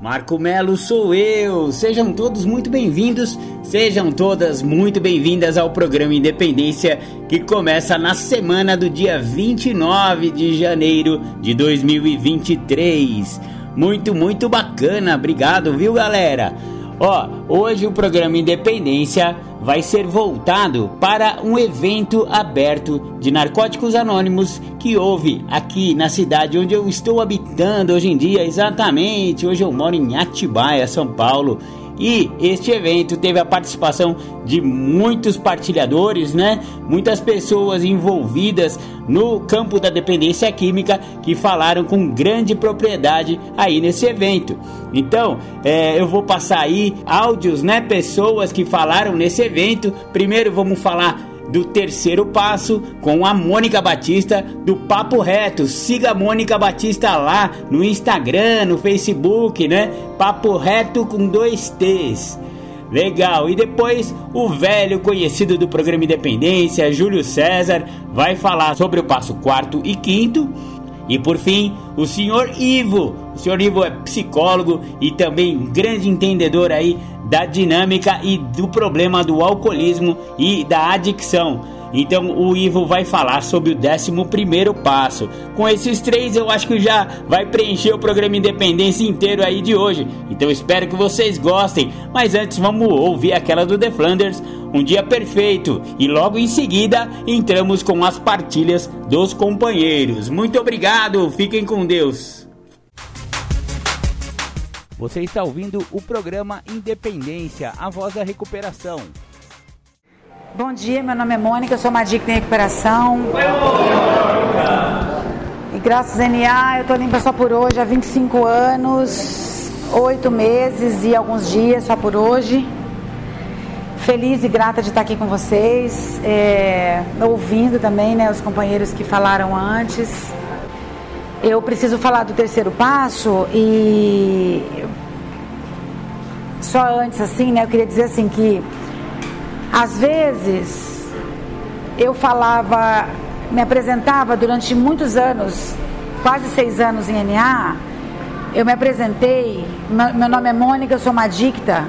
Marco Melo sou eu. Sejam todos muito bem-vindos, sejam todas muito bem-vindas ao programa Independência que começa na semana do dia 29 de janeiro de 2023. Muito, muito bacana. Obrigado, viu, galera? Ó, hoje o programa Independência vai ser voltado para um evento aberto de narcóticos anônimos que houve aqui na cidade onde eu estou habitando hoje em dia, exatamente. Hoje eu moro em Atibaia, São Paulo. E este evento teve a participação de muitos partilhadores, né? Muitas pessoas envolvidas no campo da dependência química que falaram com grande propriedade aí nesse evento. Então, é, eu vou passar aí áudios, né? Pessoas que falaram nesse evento. Primeiro vamos falar do terceiro passo com a Mônica Batista do Papo Reto. Siga a Mônica Batista lá no Instagram, no Facebook, né? Papo Reto com dois T's. Legal, e depois o velho conhecido do programa Independência, Júlio César, vai falar sobre o passo quarto e quinto. E por fim, o senhor Ivo. O senhor Ivo é psicólogo e também grande entendedor aí da dinâmica e do problema do alcoolismo e da adicção. Então o Ivo vai falar sobre o 11 passo. Com esses três, eu acho que já vai preencher o programa Independência inteiro aí de hoje. Então espero que vocês gostem. Mas antes, vamos ouvir aquela do The Flanders, Um Dia Perfeito. E logo em seguida, entramos com as partilhas dos companheiros. Muito obrigado, fiquem com Deus. Você está ouvindo o programa Independência, a voz da recuperação. Bom dia, meu nome é Mônica, eu sou uma dica em recuperação. E graças a NA eu estou limpa só por hoje há 25 anos, 8 meses e alguns dias só por hoje. Feliz e grata de estar aqui com vocês, é, ouvindo também né, os companheiros que falaram antes. Eu preciso falar do terceiro passo e só antes assim, né, eu queria dizer assim que às vezes eu falava, me apresentava durante muitos anos, quase seis anos em NA, eu me apresentei, meu nome é Mônica, eu sou uma adicta,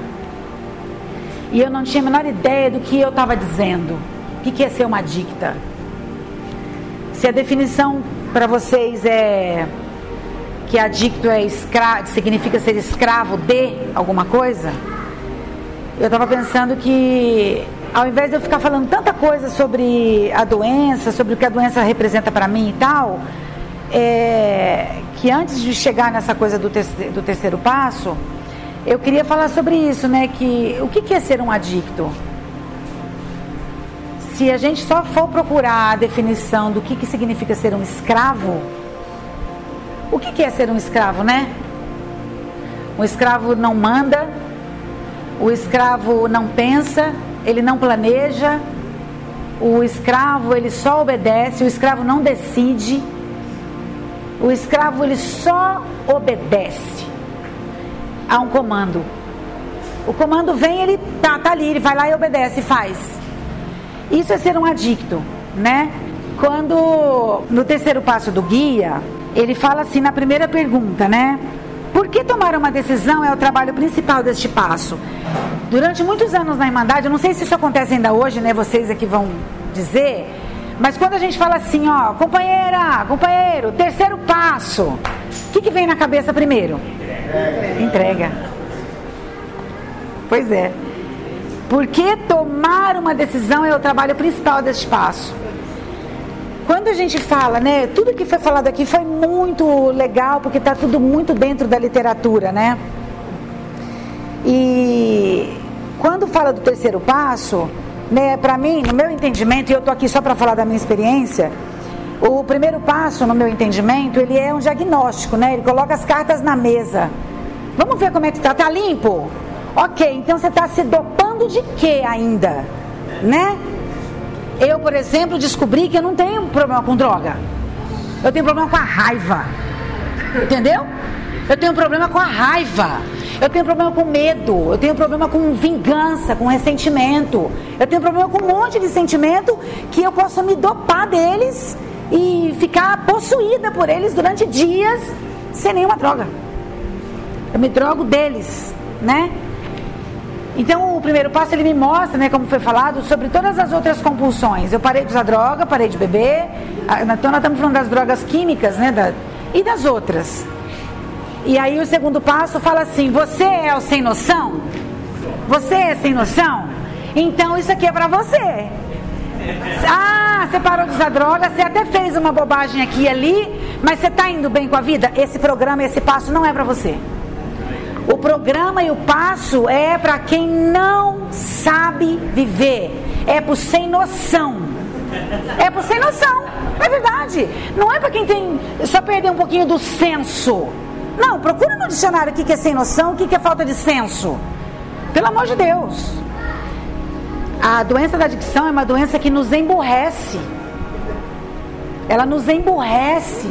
e eu não tinha a menor ideia do que eu estava dizendo. O que, que é ser uma adicta? Se a definição para vocês é que adicto é escravo, significa ser escravo de alguma coisa, eu estava pensando que ao invés de eu ficar falando tanta coisa sobre a doença, sobre o que a doença representa para mim e tal, é, que antes de chegar nessa coisa do, terceiro, do terceiro passo, eu queria falar sobre isso, né? Que o que, que é ser um adicto? Se a gente só for procurar a definição do que, que significa ser um escravo, o que, que é ser um escravo, né? Um escravo não manda, o escravo não pensa, ele não planeja, o escravo ele só obedece, o escravo não decide, o escravo ele só obedece a um comando. O comando vem, ele tá, tá ali, ele vai lá e obedece e faz. Isso é ser um adicto, né? Quando no terceiro passo do guia, ele fala assim na primeira pergunta, né? Por que tomar uma decisão é o trabalho principal deste passo? Durante muitos anos na Irmandade, eu não sei se isso acontece ainda hoje, né? Vocês aqui vão dizer, mas quando a gente fala assim, ó, companheira, companheiro, terceiro passo, o que, que vem na cabeça primeiro? Entrega. Entrega. Pois é. Porque tomar uma decisão é o trabalho principal deste passo? quando a gente fala, né, tudo que foi falado aqui foi muito legal, porque está tudo muito dentro da literatura, né? E quando fala do terceiro passo, né, para mim, no meu entendimento, e eu tô aqui só para falar da minha experiência, o primeiro passo, no meu entendimento, ele é um diagnóstico, né? Ele coloca as cartas na mesa. Vamos ver como é que está. Tá limpo? Ok, então você está se dopando de quê ainda? Né? Eu, por exemplo, descobri que eu não tenho problema com droga. Eu tenho problema com a raiva. Entendeu? Eu tenho problema com a raiva. Eu tenho problema com medo. Eu tenho problema com vingança, com ressentimento. Eu tenho problema com um monte de sentimento que eu posso me dopar deles e ficar possuída por eles durante dias sem nenhuma droga. Eu me drogo deles, né? Então, o primeiro passo ele me mostra, né, como foi falado, sobre todas as outras compulsões. Eu parei de usar droga, parei de beber. Ah, então, nós estamos falando das drogas químicas, né, da, e das outras. E aí, o segundo passo fala assim: Você é o sem noção? Você é sem noção? Então, isso aqui é para você. Ah, você parou de usar droga, você até fez uma bobagem aqui e ali, mas você está indo bem com a vida? Esse programa, esse passo não é para você. O programa e o passo é para quem não sabe viver, é para sem noção. É para sem noção, é verdade. Não é para quem tem só perder um pouquinho do senso. Não, procura no dicionário o que é sem noção, o que é falta de senso. Pelo amor de Deus. A doença da adicção é uma doença que nos emburrece. Ela nos emburrece,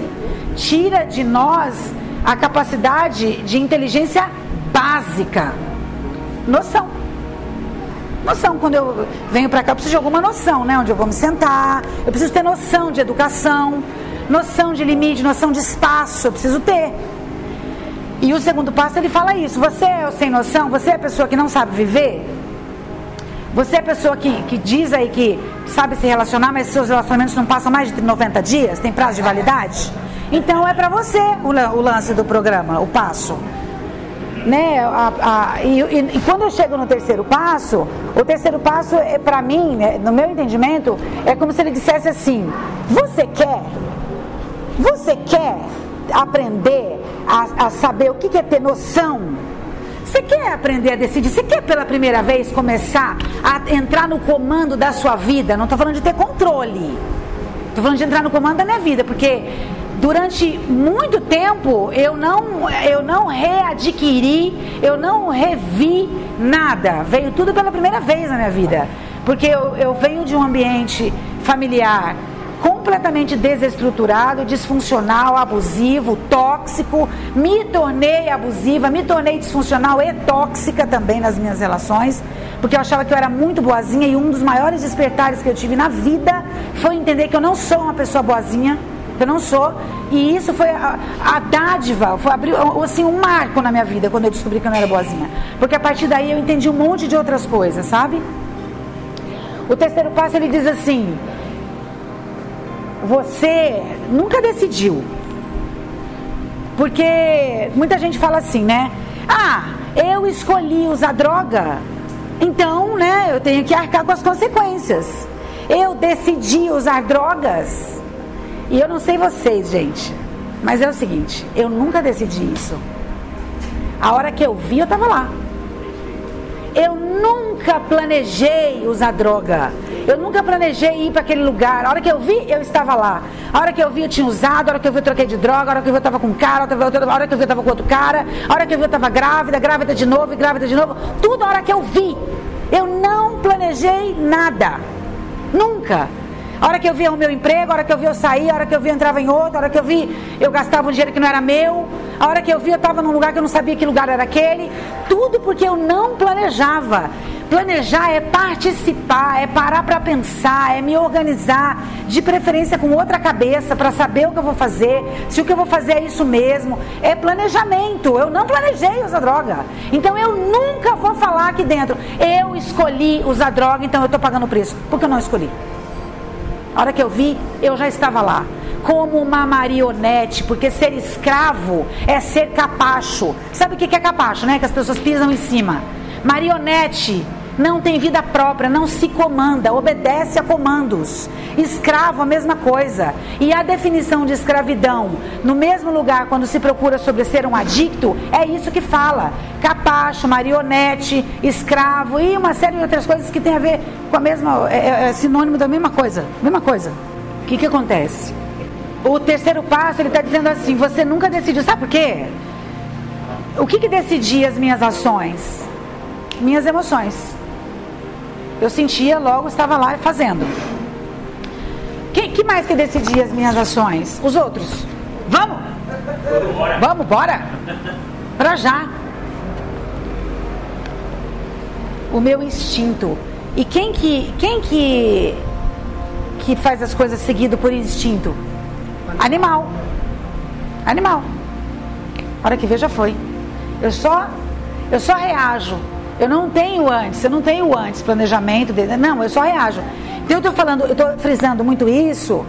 tira de nós a capacidade de inteligência básica. Noção. Noção, quando eu venho para cá, eu preciso de alguma noção, né? Onde eu vou me sentar, eu preciso ter noção de educação, noção de limite, noção de espaço, eu preciso ter. E o segundo passo ele fala isso: você é o sem noção, você é a pessoa que não sabe viver, você é a pessoa que, que diz aí que sabe se relacionar, mas seus relacionamentos não passam mais de 90 dias, tem prazo de validade? Então é para você o, o lance do programa, o passo né? A, a, e, e, e, quando eu chego no terceiro passo, o terceiro passo, é, para mim, né, no meu entendimento, é como se ele dissesse assim: Você quer? Você quer aprender a, a saber o que é ter noção? Você quer aprender a decidir? Você quer pela primeira vez começar a entrar no comando da sua vida? Não estou falando de ter controle. Estou falando de entrar no comando da minha vida, porque durante muito tempo eu não, eu não readquiri, eu não revi nada. Veio tudo pela primeira vez na minha vida. Porque eu, eu venho de um ambiente familiar completamente desestruturado, disfuncional, abusivo, tóxico. Me tornei abusiva, me tornei disfuncional e tóxica também nas minhas relações, porque eu achava que eu era muito boazinha e um dos maiores despertares que eu tive na vida foi entender que eu não sou uma pessoa boazinha eu não sou. E isso foi a, a dádiva, foi abrir assim, um marco na minha vida quando eu descobri que eu não era boazinha. Porque a partir daí eu entendi um monte de outras coisas, sabe? O terceiro passo ele diz assim: Você nunca decidiu. Porque muita gente fala assim, né? Ah, eu escolhi usar droga, então, né, eu tenho que arcar com as consequências. Eu decidi usar drogas, e eu não sei vocês, gente, mas é o seguinte: eu nunca decidi isso. A hora que eu vi, eu estava lá. Eu nunca planejei usar droga. Eu nunca planejei ir para aquele lugar. A hora que eu vi, eu estava lá. A hora que eu vi, eu tinha usado. A hora que eu vi, eu troquei de droga. A hora que eu vi, eu estava com um cara. A hora que eu vi, eu estava com outro cara. A hora que eu vi, eu estava grávida, grávida de novo, grávida de novo. Tudo a hora que eu vi. Eu não planejei nada. Nunca. A hora que eu via o meu emprego, a hora que eu via eu sair, a hora que eu via eu entrava em outro, a hora que eu vi eu gastava um dinheiro que não era meu, a hora que eu via eu estava num lugar que eu não sabia que lugar era aquele. Tudo porque eu não planejava. Planejar é participar, é parar para pensar, é me organizar, de preferência com outra cabeça, para saber o que eu vou fazer, se o que eu vou fazer é isso mesmo. É planejamento. Eu não planejei usar droga. Então eu nunca vou falar aqui dentro, eu escolhi usar droga, então eu estou pagando o preço. Porque eu não escolhi. A hora que eu vi, eu já estava lá. Como uma marionete, porque ser escravo é ser capacho. Sabe o que é capacho, né? Que as pessoas pisam em cima. Marionete não tem vida própria, não se comanda, obedece a comandos. Escravo, a mesma coisa. E a definição de escravidão, no mesmo lugar, quando se procura sobre ser um adicto, é isso que fala: capacho, marionete, escravo e uma série de outras coisas que tem a ver com a mesma, é, é, é sinônimo da mesma coisa. Mesma coisa. O que, que acontece? O terceiro passo, ele está dizendo assim: você nunca decidiu. Sabe por quê? O que, que decidia as minhas ações? Minhas emoções. Eu sentia, logo estava lá fazendo. Quem que mais que decidia as minhas ações? Os outros. Vamos? Vamos, bora? Pra já. O meu instinto. E quem que, quem que, que faz as coisas seguido por instinto? Animal. Animal. Hora que veja foi. Eu só, eu só reajo. Eu não tenho antes, eu não tenho antes planejamento. De, não, eu só reajo. Então eu estou falando, eu estou frisando muito isso,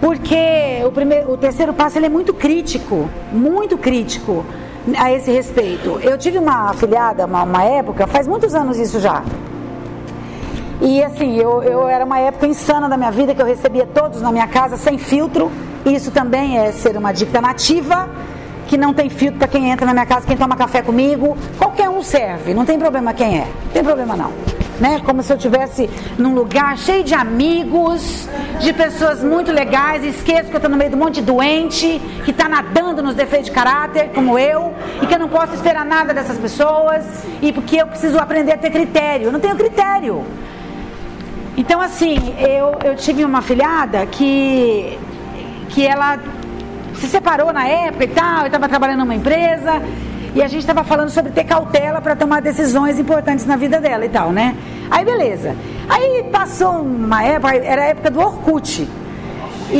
porque o, primeiro, o terceiro passo ele é muito crítico, muito crítico a esse respeito. Eu tive uma afiliada, uma, uma época, faz muitos anos isso já. E assim, eu, eu era uma época insana da minha vida que eu recebia todos na minha casa sem filtro. Isso também é ser uma dicta nativa que não tem filtro para quem entra na minha casa, quem toma café comigo. Qualquer um serve, não tem problema quem é. Não tem problema não. Né? Como se eu estivesse num lugar cheio de amigos, de pessoas muito legais, esqueço que eu estou no meio de um monte de doente, que está nadando nos defeitos de caráter, como eu, e que eu não posso esperar nada dessas pessoas, e porque eu preciso aprender a ter critério. Eu não tenho critério. Então, assim, eu, eu tive uma filhada que, que ela se separou na época e tal, eu estava trabalhando numa empresa e a gente estava falando sobre ter cautela para tomar decisões importantes na vida dela e tal, né? Aí beleza. Aí passou uma época, era a época do Orkut. E,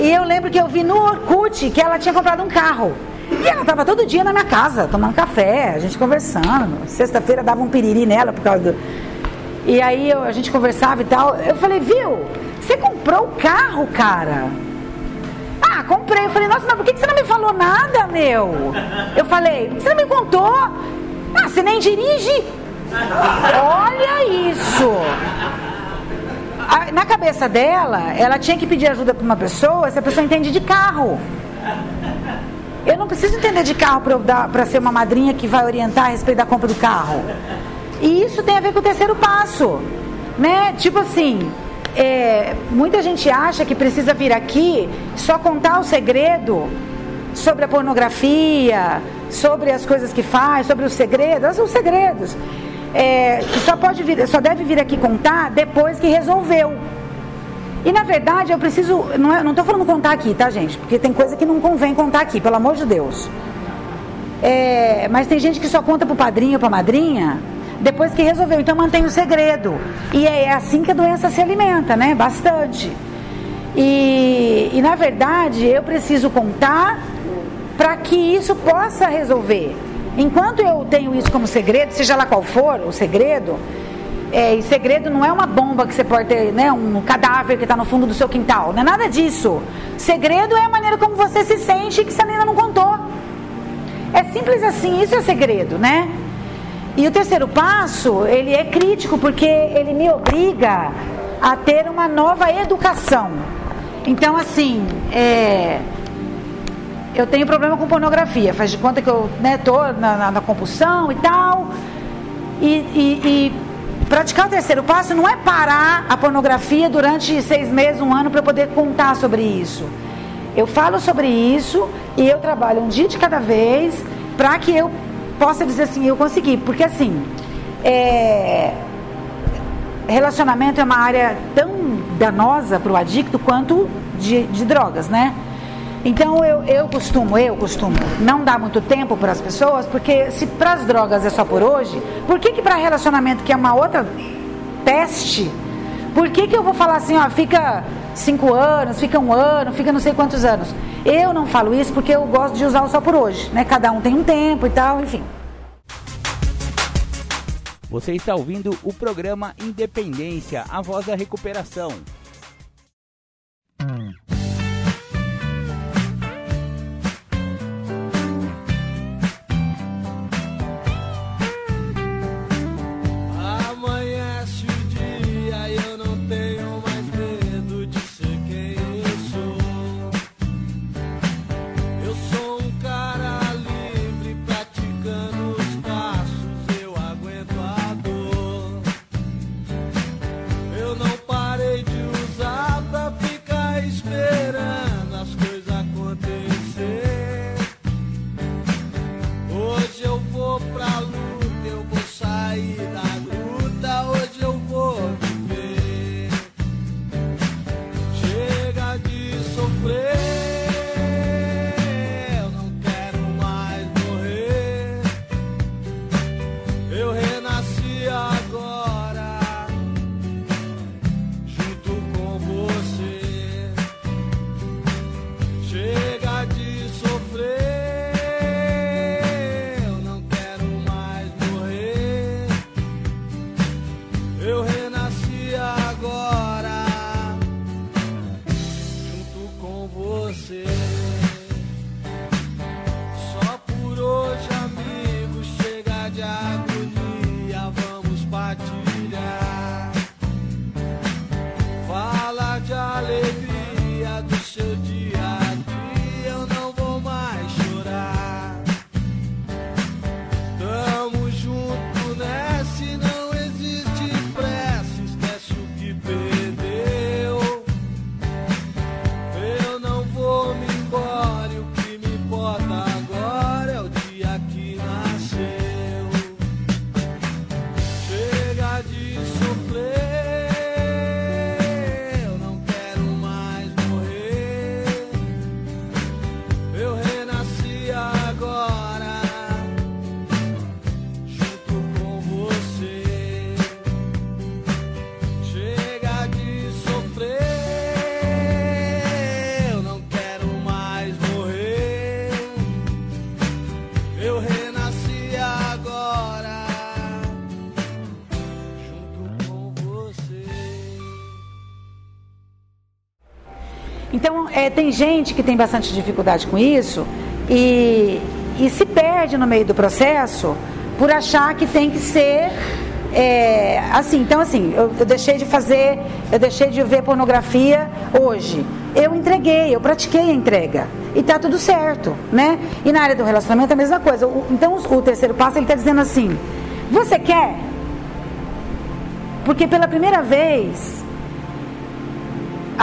e eu lembro que eu vi no Orkut que ela tinha comprado um carro. E ela estava todo dia na minha casa, tomando café, a gente conversando. Sexta-feira dava um piriri nela por causa do. E aí eu, a gente conversava e tal. Eu falei, viu? Você comprou o carro, cara? Comprei. Eu falei, nossa, mas por que você não me falou nada, meu? Eu falei, você não me contou? Ah, você nem dirige? Olha isso! Na cabeça dela, ela tinha que pedir ajuda para uma pessoa se a pessoa entende de carro. Eu não preciso entender de carro para ser uma madrinha que vai orientar a respeito da compra do carro. E isso tem a ver com o terceiro passo. Né? Tipo assim, é, muita gente acha que precisa vir aqui só contar o segredo sobre a pornografia, sobre as coisas que faz, sobre os segredos, os segredos. É, que só pode vir, só deve vir aqui contar depois que resolveu. E na verdade eu preciso, não é, estou falando contar aqui, tá gente? Porque tem coisa que não convém contar aqui, pelo amor de Deus. É, mas tem gente que só conta pro padrinho, pra madrinha, depois que resolveu. Então mantém o segredo. E é assim que a doença se alimenta, né? Bastante. E, e na verdade eu preciso contar para que isso possa resolver. Enquanto eu tenho isso como segredo, seja lá qual for o segredo, é, e segredo não é uma bomba que você pode ter, né, um cadáver que está no fundo do seu quintal, não é nada disso. Segredo é a maneira como você se sente que você ainda não contou. É simples assim, isso é segredo, né? E o terceiro passo, ele é crítico porque ele me obriga a ter uma nova educação. Então, assim, é, eu tenho problema com pornografia. Faz de conta que eu né, na, na, na, compulsão e tal. E, e, e, praticar o terceiro passo não é parar a pornografia durante seis meses, um ano, para poder contar sobre isso. Eu falo sobre isso e eu trabalho um dia de cada vez para que eu possa dizer assim, eu consegui. Porque assim, é, relacionamento é uma área tão danosa para o adicto quanto de, de drogas, né? Então eu, eu costumo, eu costumo não dar muito tempo para as pessoas, porque se para as drogas é só por hoje, por que que para relacionamento que é uma outra peste, por que que eu vou falar assim, ó, fica cinco anos, fica um ano, fica não sei quantos anos? Eu não falo isso porque eu gosto de usar só por hoje, né? Cada um tem um tempo e tal, enfim. Você está ouvindo o programa Independência, a voz da recuperação. Eu é, tem gente que tem bastante dificuldade com isso e, e se perde no meio do processo por achar que tem que ser é, assim. Então, assim, eu, eu deixei de fazer, eu deixei de ver pornografia hoje. Eu entreguei, eu pratiquei a entrega. E tá tudo certo, né? E na área do relacionamento é a mesma coisa. O- então, o terceiro passo, ele está dizendo assim: Você quer? Porque pela primeira vez,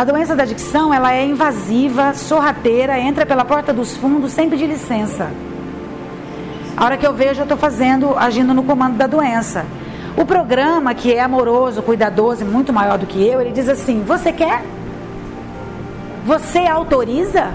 a doença da adicção, ela é invasiva, sorrateira, entra pela porta dos fundos sem pedir licença. A hora que eu vejo, eu estou fazendo, agindo no comando da doença. O programa, que é amoroso, cuidadoso e muito maior do que eu, ele diz assim: Você quer? Você autoriza?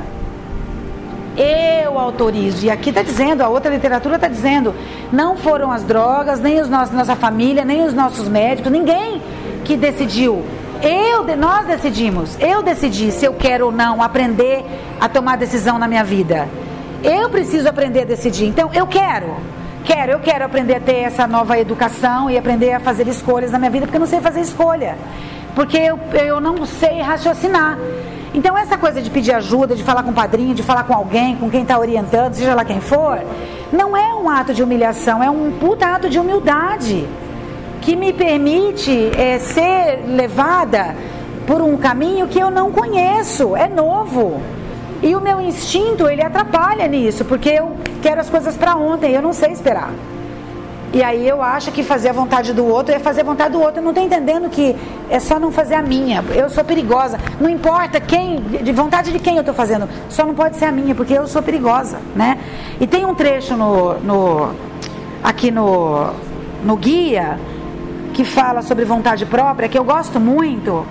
Eu autorizo. E aqui está dizendo, a outra literatura está dizendo, não foram as drogas, nem os nossos, nossa família, nem os nossos médicos, ninguém que decidiu. Eu, nós decidimos. Eu decidi se eu quero ou não aprender a tomar decisão na minha vida. Eu preciso aprender a decidir. Então, eu quero. Quero, eu quero aprender a ter essa nova educação e aprender a fazer escolhas na minha vida, porque eu não sei fazer escolha. Porque eu, eu não sei raciocinar. Então, essa coisa de pedir ajuda, de falar com o padrinho, de falar com alguém, com quem está orientando, seja lá quem for, não é um ato de humilhação, é um puta ato de humildade que me permite é, ser levada por um caminho que eu não conheço, é novo. E o meu instinto, ele atrapalha nisso, porque eu quero as coisas para ontem, eu não sei esperar. E aí eu acho que fazer a vontade do outro é fazer a vontade do outro. Eu não estou entendendo que é só não fazer a minha. Eu sou perigosa. Não importa quem, de vontade de quem eu estou fazendo. Só não pode ser a minha, porque eu sou perigosa, né? E tem um trecho no, no aqui no, no guia que fala sobre vontade própria, que eu gosto muito,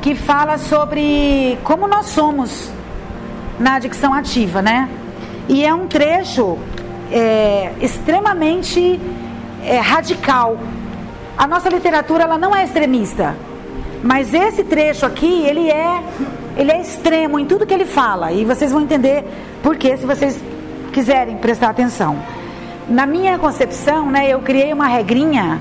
que fala sobre como nós somos na adicção ativa, né? E é um trecho é, extremamente é, radical. A nossa literatura ela não é extremista, mas esse trecho aqui ele é ele é extremo em tudo que ele fala e vocês vão entender por que se vocês quiserem prestar atenção. Na minha concepção, né, eu criei uma regrinha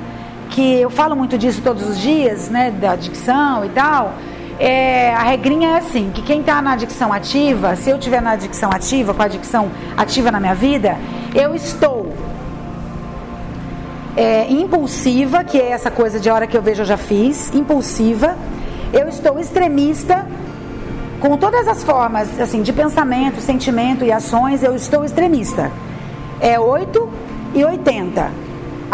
que eu falo muito disso todos os dias, né, da adicção e tal. É, a regrinha é assim, que quem está na adicção ativa, se eu estiver na adicção ativa, com a adicção ativa na minha vida, eu estou é, impulsiva, que é essa coisa de hora que eu vejo eu já fiz, impulsiva. Eu estou extremista, com todas as formas assim de pensamento, sentimento e ações, eu estou extremista. É 8 e 80.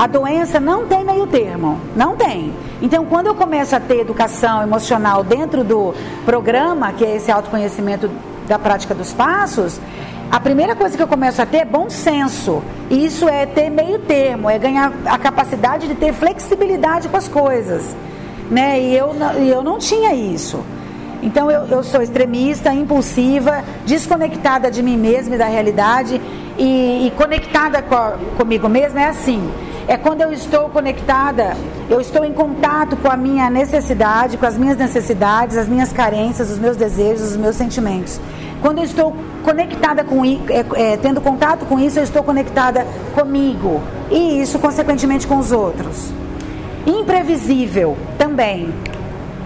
A doença não tem meio termo, não tem. Então, quando eu começo a ter educação emocional dentro do programa, que é esse autoconhecimento da prática dos passos, a primeira coisa que eu começo a ter é bom senso. E isso é ter meio termo, é ganhar a capacidade de ter flexibilidade com as coisas. Né? E eu, eu não tinha isso. Então eu, eu sou extremista, impulsiva, desconectada de mim mesma e da realidade e, e conectada comigo mesma é assim. É quando eu estou conectada, eu estou em contato com a minha necessidade, com as minhas necessidades, as minhas carências, os meus desejos, os meus sentimentos. Quando eu estou conectada com é, é, tendo contato com isso, eu estou conectada comigo e isso consequentemente com os outros. Imprevisível também.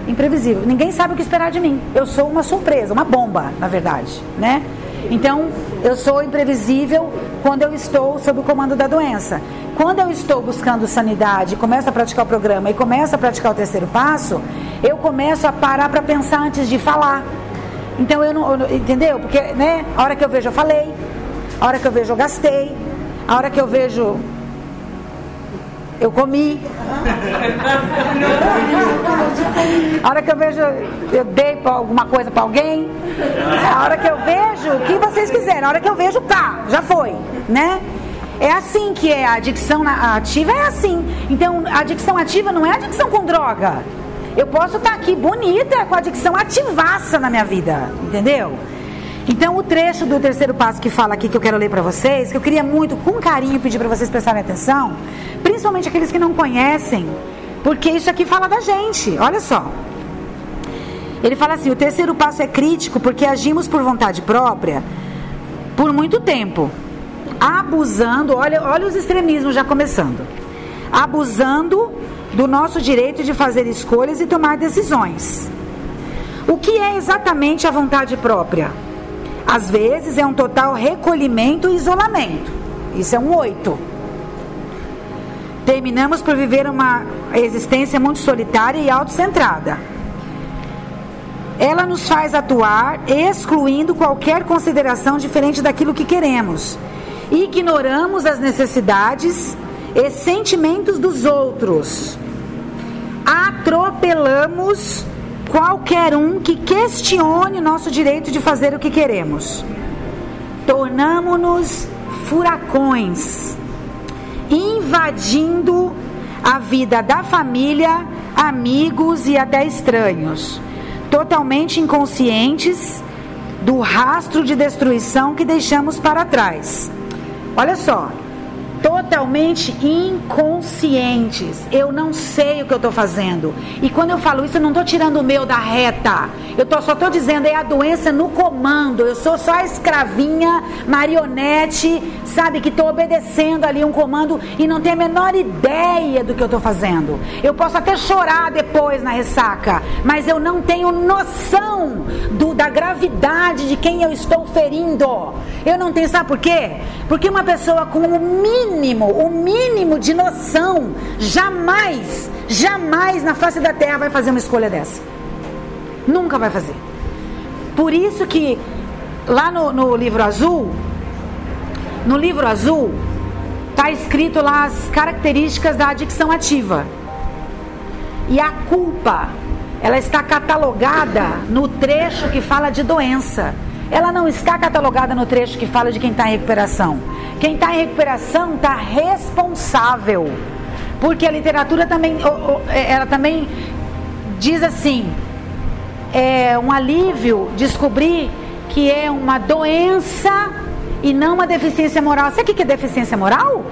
Imprevisível. Ninguém sabe o que esperar de mim. Eu sou uma surpresa, uma bomba, na verdade, né? Então, eu sou imprevisível quando eu estou sob o comando da doença. Quando eu estou buscando sanidade, começo a praticar o programa e começo a praticar o terceiro passo, eu começo a parar para pensar antes de falar. Então eu não, eu entendeu? Porque, né, a hora que eu vejo eu falei, a hora que eu vejo eu gastei, a hora que eu vejo eu comi. A hora que eu vejo, eu dei alguma coisa para alguém. A hora que eu vejo, o que vocês quiserem. A hora que eu vejo, tá, já foi, né? É assim que é a adicção ativa, é assim. Então, a adicção ativa não é adicção com droga. Eu posso estar aqui bonita com a adicção ativaça na minha vida, entendeu? Então, o trecho do terceiro passo que fala aqui, que eu quero ler para vocês, que eu queria muito, com carinho, pedir para vocês prestarem atenção, principalmente aqueles que não conhecem, porque isso aqui fala da gente, olha só. Ele fala assim: o terceiro passo é crítico porque agimos por vontade própria por muito tempo. abusando, olha, olha os extremismos já começando. Abusando do nosso direito de fazer escolhas e tomar decisões. O que é exatamente a vontade própria? Às vezes é um total recolhimento e isolamento. Isso é um oito. Terminamos por viver uma existência muito solitária e autocentrada. Ela nos faz atuar excluindo qualquer consideração diferente daquilo que queremos. Ignoramos as necessidades e sentimentos dos outros. Atropelamos qualquer um que questione o nosso direito de fazer o que queremos. Tornamos-nos furacões invadindo a vida da família, amigos e até estranhos, totalmente inconscientes do rastro de destruição que deixamos para trás. Olha só, totalmente inconscientes. Eu não sei o que eu estou fazendo. E quando eu falo isso, eu não estou tirando o meu da reta. Eu tô, só estou dizendo, é a doença no comando. Eu sou só escravinha, marionete, sabe, que estou obedecendo ali um comando e não tenho a menor ideia do que eu estou fazendo. Eu posso até chorar depois na ressaca, mas eu não tenho noção do, da gravidade de quem eu estou ferindo. Eu não tenho, sabe por quê? Porque uma pessoa com o mínimo mínimo, o mínimo de noção, jamais, jamais na face da terra vai fazer uma escolha dessa. Nunca vai fazer. Por isso que lá no, no livro azul, no livro azul, está escrito lá as características da adicção ativa. E a culpa, ela está catalogada no trecho que fala de doença. Ela não está catalogada no trecho que fala de quem está em recuperação. Quem está em recuperação está responsável. Porque a literatura também, é, ela também diz assim, é um alívio descobrir que é uma doença e não uma deficiência moral. Sabe o que é deficiência moral?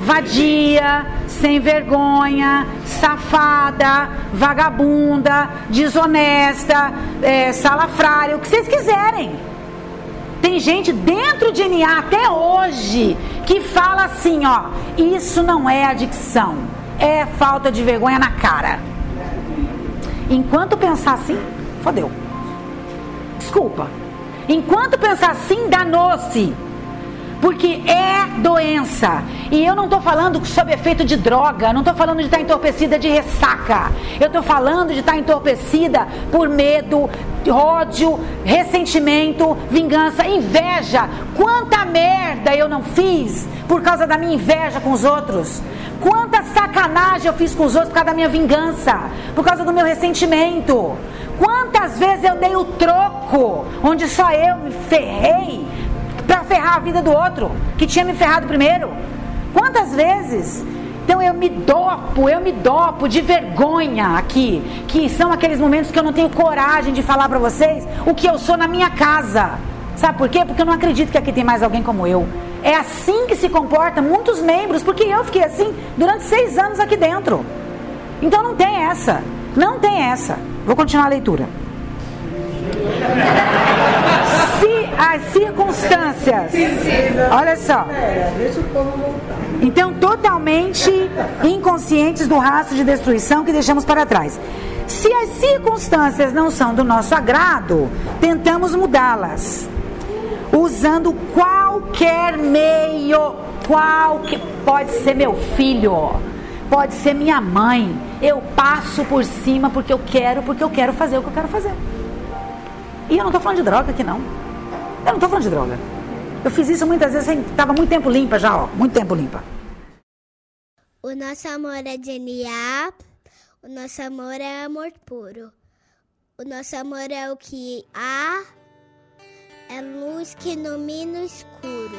Vadia, sem vergonha, safada, vagabunda, desonesta, é, salafrária, o que vocês quiserem. Tem gente dentro de NA até hoje que fala assim, ó, isso não é adicção, é falta de vergonha na cara. Enquanto pensar assim, fodeu. Desculpa. Enquanto pensar assim, danou-se. Porque é doença. E eu não estou falando sob efeito de droga, não estou falando de estar tá entorpecida de ressaca. Eu estou falando de estar tá entorpecida por medo, ódio, ressentimento, vingança, inveja. Quanta merda eu não fiz por causa da minha inveja com os outros. Quanta sacanagem eu fiz com os outros por causa da minha vingança, por causa do meu ressentimento. Quantas vezes eu dei o troco, onde só eu me ferrei para ferrar a vida do outro, que tinha me ferrado primeiro. Quantas vezes? Então eu me dopo, eu me dopo de vergonha aqui, que são aqueles momentos que eu não tenho coragem de falar para vocês o que eu sou na minha casa. Sabe por quê? Porque eu não acredito que aqui tem mais alguém como eu. É assim que se comporta muitos membros, porque eu fiquei assim durante seis anos aqui dentro. Então não tem essa, não tem essa. Vou continuar a leitura as circunstâncias. Olha só. Então, totalmente inconscientes do rastro de destruição que deixamos para trás. Se as circunstâncias não são do nosso agrado, tentamos mudá-las. Usando qualquer meio, qualquer, pode ser meu filho, pode ser minha mãe. Eu passo por cima porque eu quero, porque eu quero fazer o que eu quero fazer. E eu não estou falando de droga aqui não. Eu não estou falando de droga. Eu fiz isso muitas vezes, estava muito tempo limpa já, ó, muito tempo limpa. O nosso amor é genial, o nosso amor é amor puro. O nosso amor é o que há, é luz que ilumina o escuro.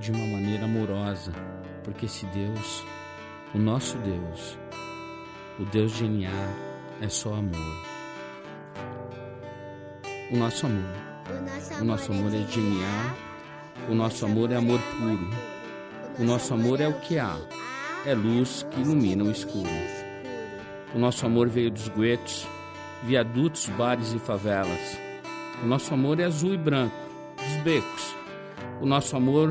de uma maneira amorosa, porque esse Deus, o nosso Deus, o Deus de NA é só amor. O nosso amor. O nosso amor é genial. O nosso amor é amor puro. O nosso amor é o que há. É luz que ilumina o escuro. O nosso amor veio dos guetos, viadutos, bares e favelas. O nosso amor é azul e branco, dos becos. O nosso amor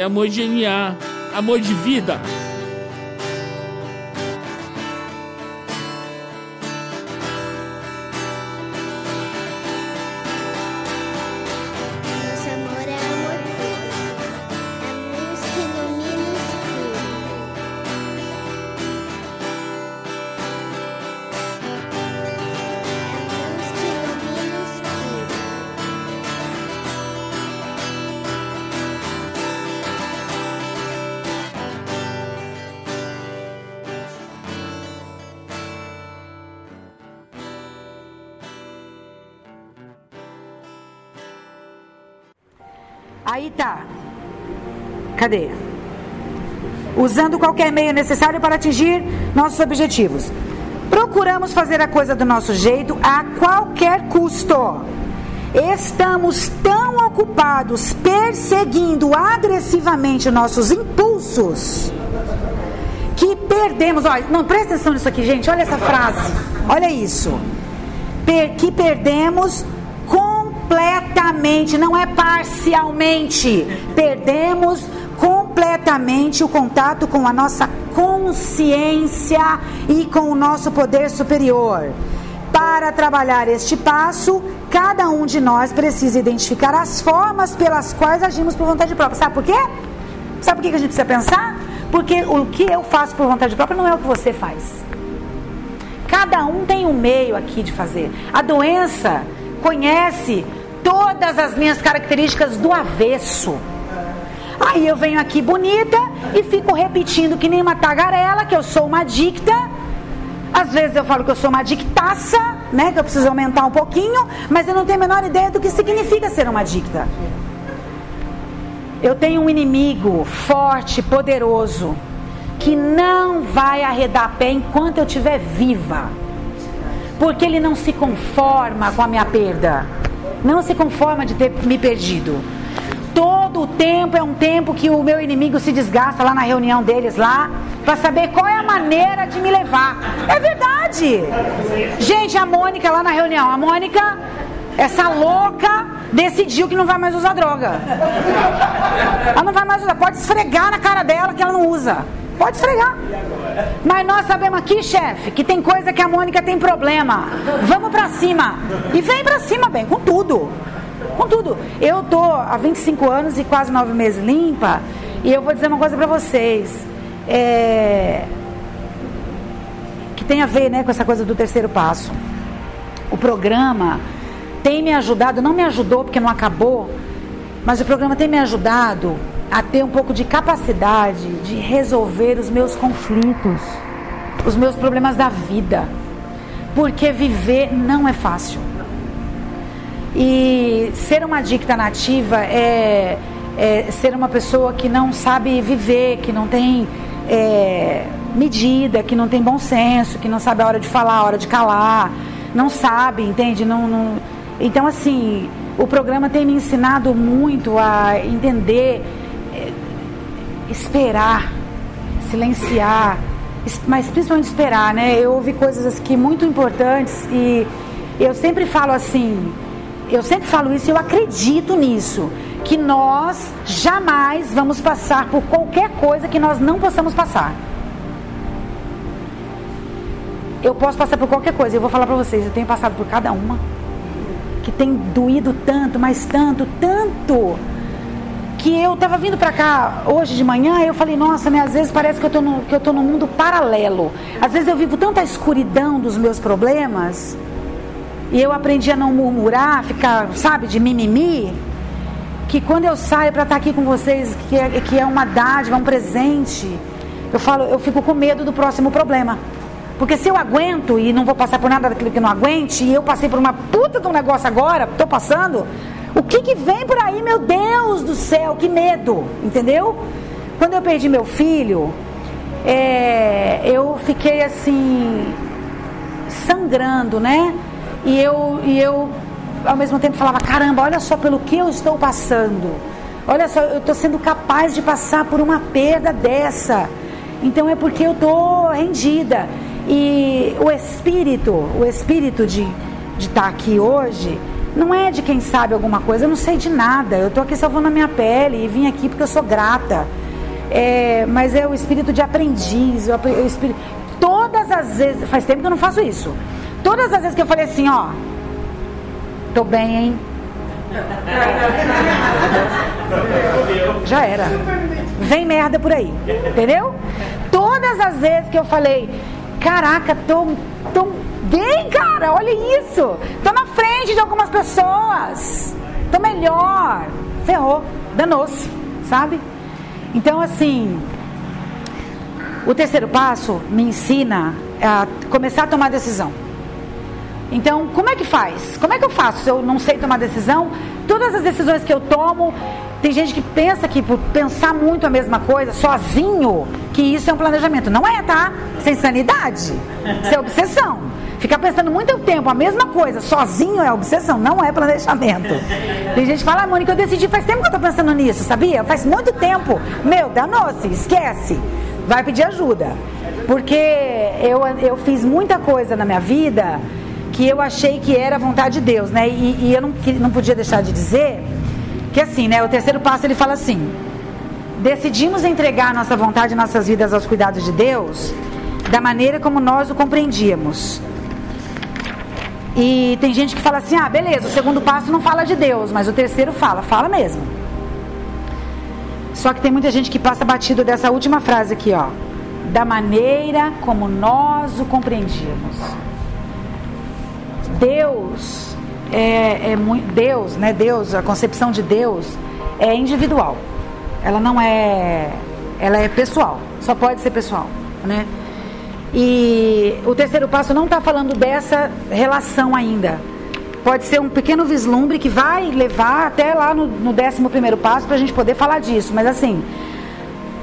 É amor genial, amor de vida. Cadê? Usando qualquer meio necessário para atingir nossos objetivos. Procuramos fazer a coisa do nosso jeito a qualquer custo. Estamos tão ocupados perseguindo agressivamente nossos impulsos que perdemos. Olha, não presta atenção nisso aqui, gente. Olha essa frase. Olha isso. Per, que perdemos completamente, não é parcialmente. Perdemos completamente o contato com a nossa consciência e com o nosso poder superior. Para trabalhar este passo, cada um de nós precisa identificar as formas pelas quais agimos por vontade própria. Sabe por quê? Sabe por que a gente precisa pensar? Porque o que eu faço por vontade própria não é o que você faz. Cada um tem um meio aqui de fazer. A doença conhece todas as minhas características do avesso. Aí eu venho aqui bonita e fico repetindo que nem uma tagarela, que eu sou uma dicta. Às vezes eu falo que eu sou uma dictaça, né? Que eu preciso aumentar um pouquinho, mas eu não tenho a menor ideia do que significa ser uma dicta. Eu tenho um inimigo forte, poderoso, que não vai arredar pé enquanto eu estiver viva. Porque ele não se conforma com a minha perda não se conforma de ter me perdido. Todo o tempo é um tempo que o meu inimigo se desgasta lá na reunião deles lá para saber qual é a maneira de me levar. É verdade. Gente, a Mônica lá na reunião, a Mônica, essa louca, decidiu que não vai mais usar droga. Ela não vai mais usar. Pode esfregar na cara dela que ela não usa. Pode esfregar. Mas nós sabemos aqui, chefe, que tem coisa que a Mônica tem problema. Vamos pra cima. E vem pra cima, bem, com tudo. Com tudo. Eu tô há 25 anos e quase nove meses limpa. E eu vou dizer uma coisa pra vocês. É... Que tem a ver né, com essa coisa do terceiro passo. O programa tem me ajudado, não me ajudou porque não acabou, mas o programa tem me ajudado a ter um pouco de capacidade de resolver os meus conflitos, os meus problemas da vida. Porque viver não é fácil. E ser uma adicta nativa é, é ser uma pessoa que não sabe viver, que não tem é, medida, que não tem bom senso, que não sabe a hora de falar, a hora de calar, não sabe, entende? Não, não... Então, assim, o programa tem me ensinado muito a entender esperar, silenciar, mas principalmente esperar, né? Eu ouvi coisas aqui muito importantes e eu sempre falo assim, eu sempre falo isso eu acredito nisso, que nós jamais vamos passar por qualquer coisa que nós não possamos passar. Eu posso passar por qualquer coisa, eu vou falar para vocês, eu tenho passado por cada uma que tem doído tanto, mas tanto, tanto que eu estava vindo para cá hoje de manhã, eu falei, nossa, né, às vezes parece que eu estou no, que eu tô num mundo paralelo. Às vezes eu vivo tanta escuridão dos meus problemas, e eu aprendi a não murmurar, ficar, sabe, de mimimi, que quando eu saio para estar tá aqui com vocês, que é, que é uma dádiva, um presente, eu falo, eu fico com medo do próximo problema. Porque se eu aguento e não vou passar por nada daquilo que não aguente, e eu passei por uma puta de um negócio agora, estou passando, o que, que vem por aí, meu Deus do céu, que medo, entendeu? Quando eu perdi meu filho, é, eu fiquei assim, sangrando, né? E eu, e eu, ao mesmo tempo, falava: caramba, olha só pelo que eu estou passando. Olha só, eu estou sendo capaz de passar por uma perda dessa. Então é porque eu estou rendida. E o espírito, o espírito de estar tá aqui hoje, não é de quem sabe alguma coisa, eu não sei de nada. Eu estou aqui salvando a minha pele e vim aqui porque eu sou grata. É, mas é o espírito de aprendiz. O espírito, todas as vezes, faz tempo que eu não faço isso. Todas as vezes que eu falei assim, ó, tô bem, hein? Já era. Vem merda por aí, entendeu? Todas as vezes que eu falei, caraca, tô, tô bem, cara, olha isso. Tô na frente de algumas pessoas. Tô melhor. Ferrou, danou-se, sabe? Então, assim, o terceiro passo me ensina a começar a tomar decisão. Então, como é que faz? Como é que eu faço se eu não sei tomar decisão? Todas as decisões que eu tomo, tem gente que pensa que por pensar muito a mesma coisa, sozinho, que isso é um planejamento. Não é, tá? Isso é insanidade. Isso é obsessão. Ficar pensando muito tempo a mesma coisa, sozinho é obsessão, não é planejamento. Tem gente que fala, ah, Mônica, eu decidi faz tempo que eu tô pensando nisso, sabia? Faz muito tempo. Meu, danou-se, esquece. Vai pedir ajuda. Porque eu, eu fiz muita coisa na minha vida que eu achei que era vontade de Deus, né? E, e eu não, não podia deixar de dizer que assim, né? O terceiro passo ele fala assim: decidimos entregar nossa vontade e nossas vidas aos cuidados de Deus da maneira como nós o compreendíamos. E tem gente que fala assim: ah, beleza, o segundo passo não fala de Deus, mas o terceiro fala, fala mesmo. Só que tem muita gente que passa batido dessa última frase aqui, ó. Da maneira como nós o compreendíamos. Deus é, é muito. Deus, né? Deus, a concepção de Deus é individual. Ela não é. Ela é pessoal. Só pode ser pessoal, né? E o terceiro passo não está falando dessa relação ainda. Pode ser um pequeno vislumbre que vai levar até lá no, no décimo primeiro passo para a gente poder falar disso. Mas assim,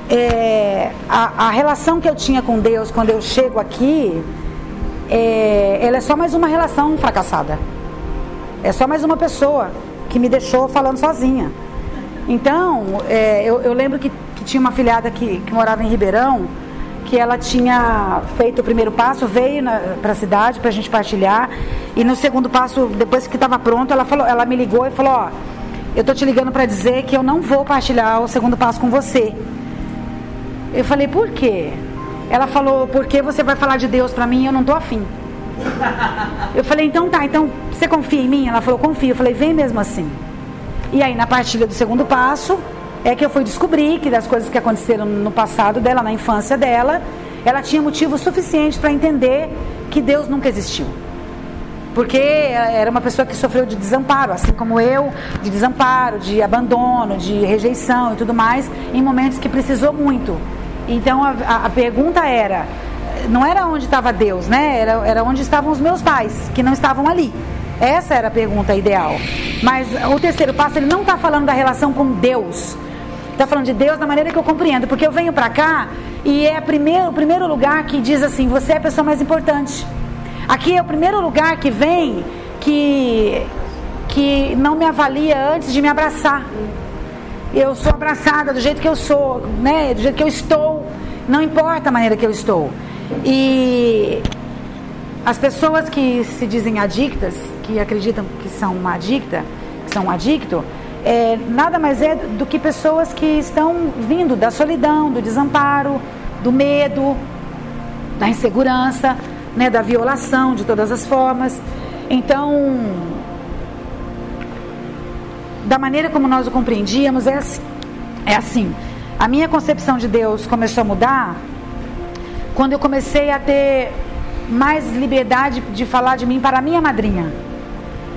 é, a, a, relação que eu tinha com Deus quando eu chego aqui, é, ela é só mais uma relação fracassada. É só mais uma pessoa que me deixou falando sozinha. Então, é, eu, eu, lembro que, que, tinha uma filhada que, que morava em Ribeirão, que ela tinha feito o primeiro passo, veio para a cidade para a gente partilhar. E no segundo passo, depois que estava pronto, ela, falou, ela me ligou e falou: Ó, eu tô te ligando para dizer que eu não vou partilhar o segundo passo com você. Eu falei: Por quê? Ela falou: Porque você vai falar de Deus para mim eu não tô afim. Eu falei: Então tá, então você confia em mim? Ela falou: Confio. Eu falei: Vem mesmo assim. E aí, na partilha do segundo passo, é que eu fui descobrir que das coisas que aconteceram no passado dela, na infância dela, ela tinha motivo suficiente para entender que Deus nunca existiu. Porque era uma pessoa que sofreu de desamparo, assim como eu, de desamparo, de abandono, de rejeição e tudo mais, em momentos que precisou muito. Então a, a, pergunta era, não era onde estava Deus, né? Era, era onde estavam os meus pais, que não estavam ali. Essa era a pergunta ideal. Mas o terceiro passo, ele não está falando da relação com Deus. Está falando de Deus da maneira que eu compreendo. Porque eu venho para cá e é primeiro, o primeiro lugar que diz assim: você é a pessoa mais importante. Aqui é o primeiro lugar que vem que, que não me avalia antes de me abraçar. Eu sou abraçada do jeito que eu sou, né? Do jeito que eu estou. Não importa a maneira que eu estou. E as pessoas que se dizem adictas, que acreditam que são uma adicta, que são um adicto, é, nada mais é do que pessoas que estão vindo da solidão, do desamparo, do medo, da insegurança, né, da violação de todas as formas. Então, da maneira como nós o compreendíamos, é assim. É assim. A minha concepção de Deus começou a mudar quando eu comecei a ter mais liberdade de falar de mim para a minha madrinha.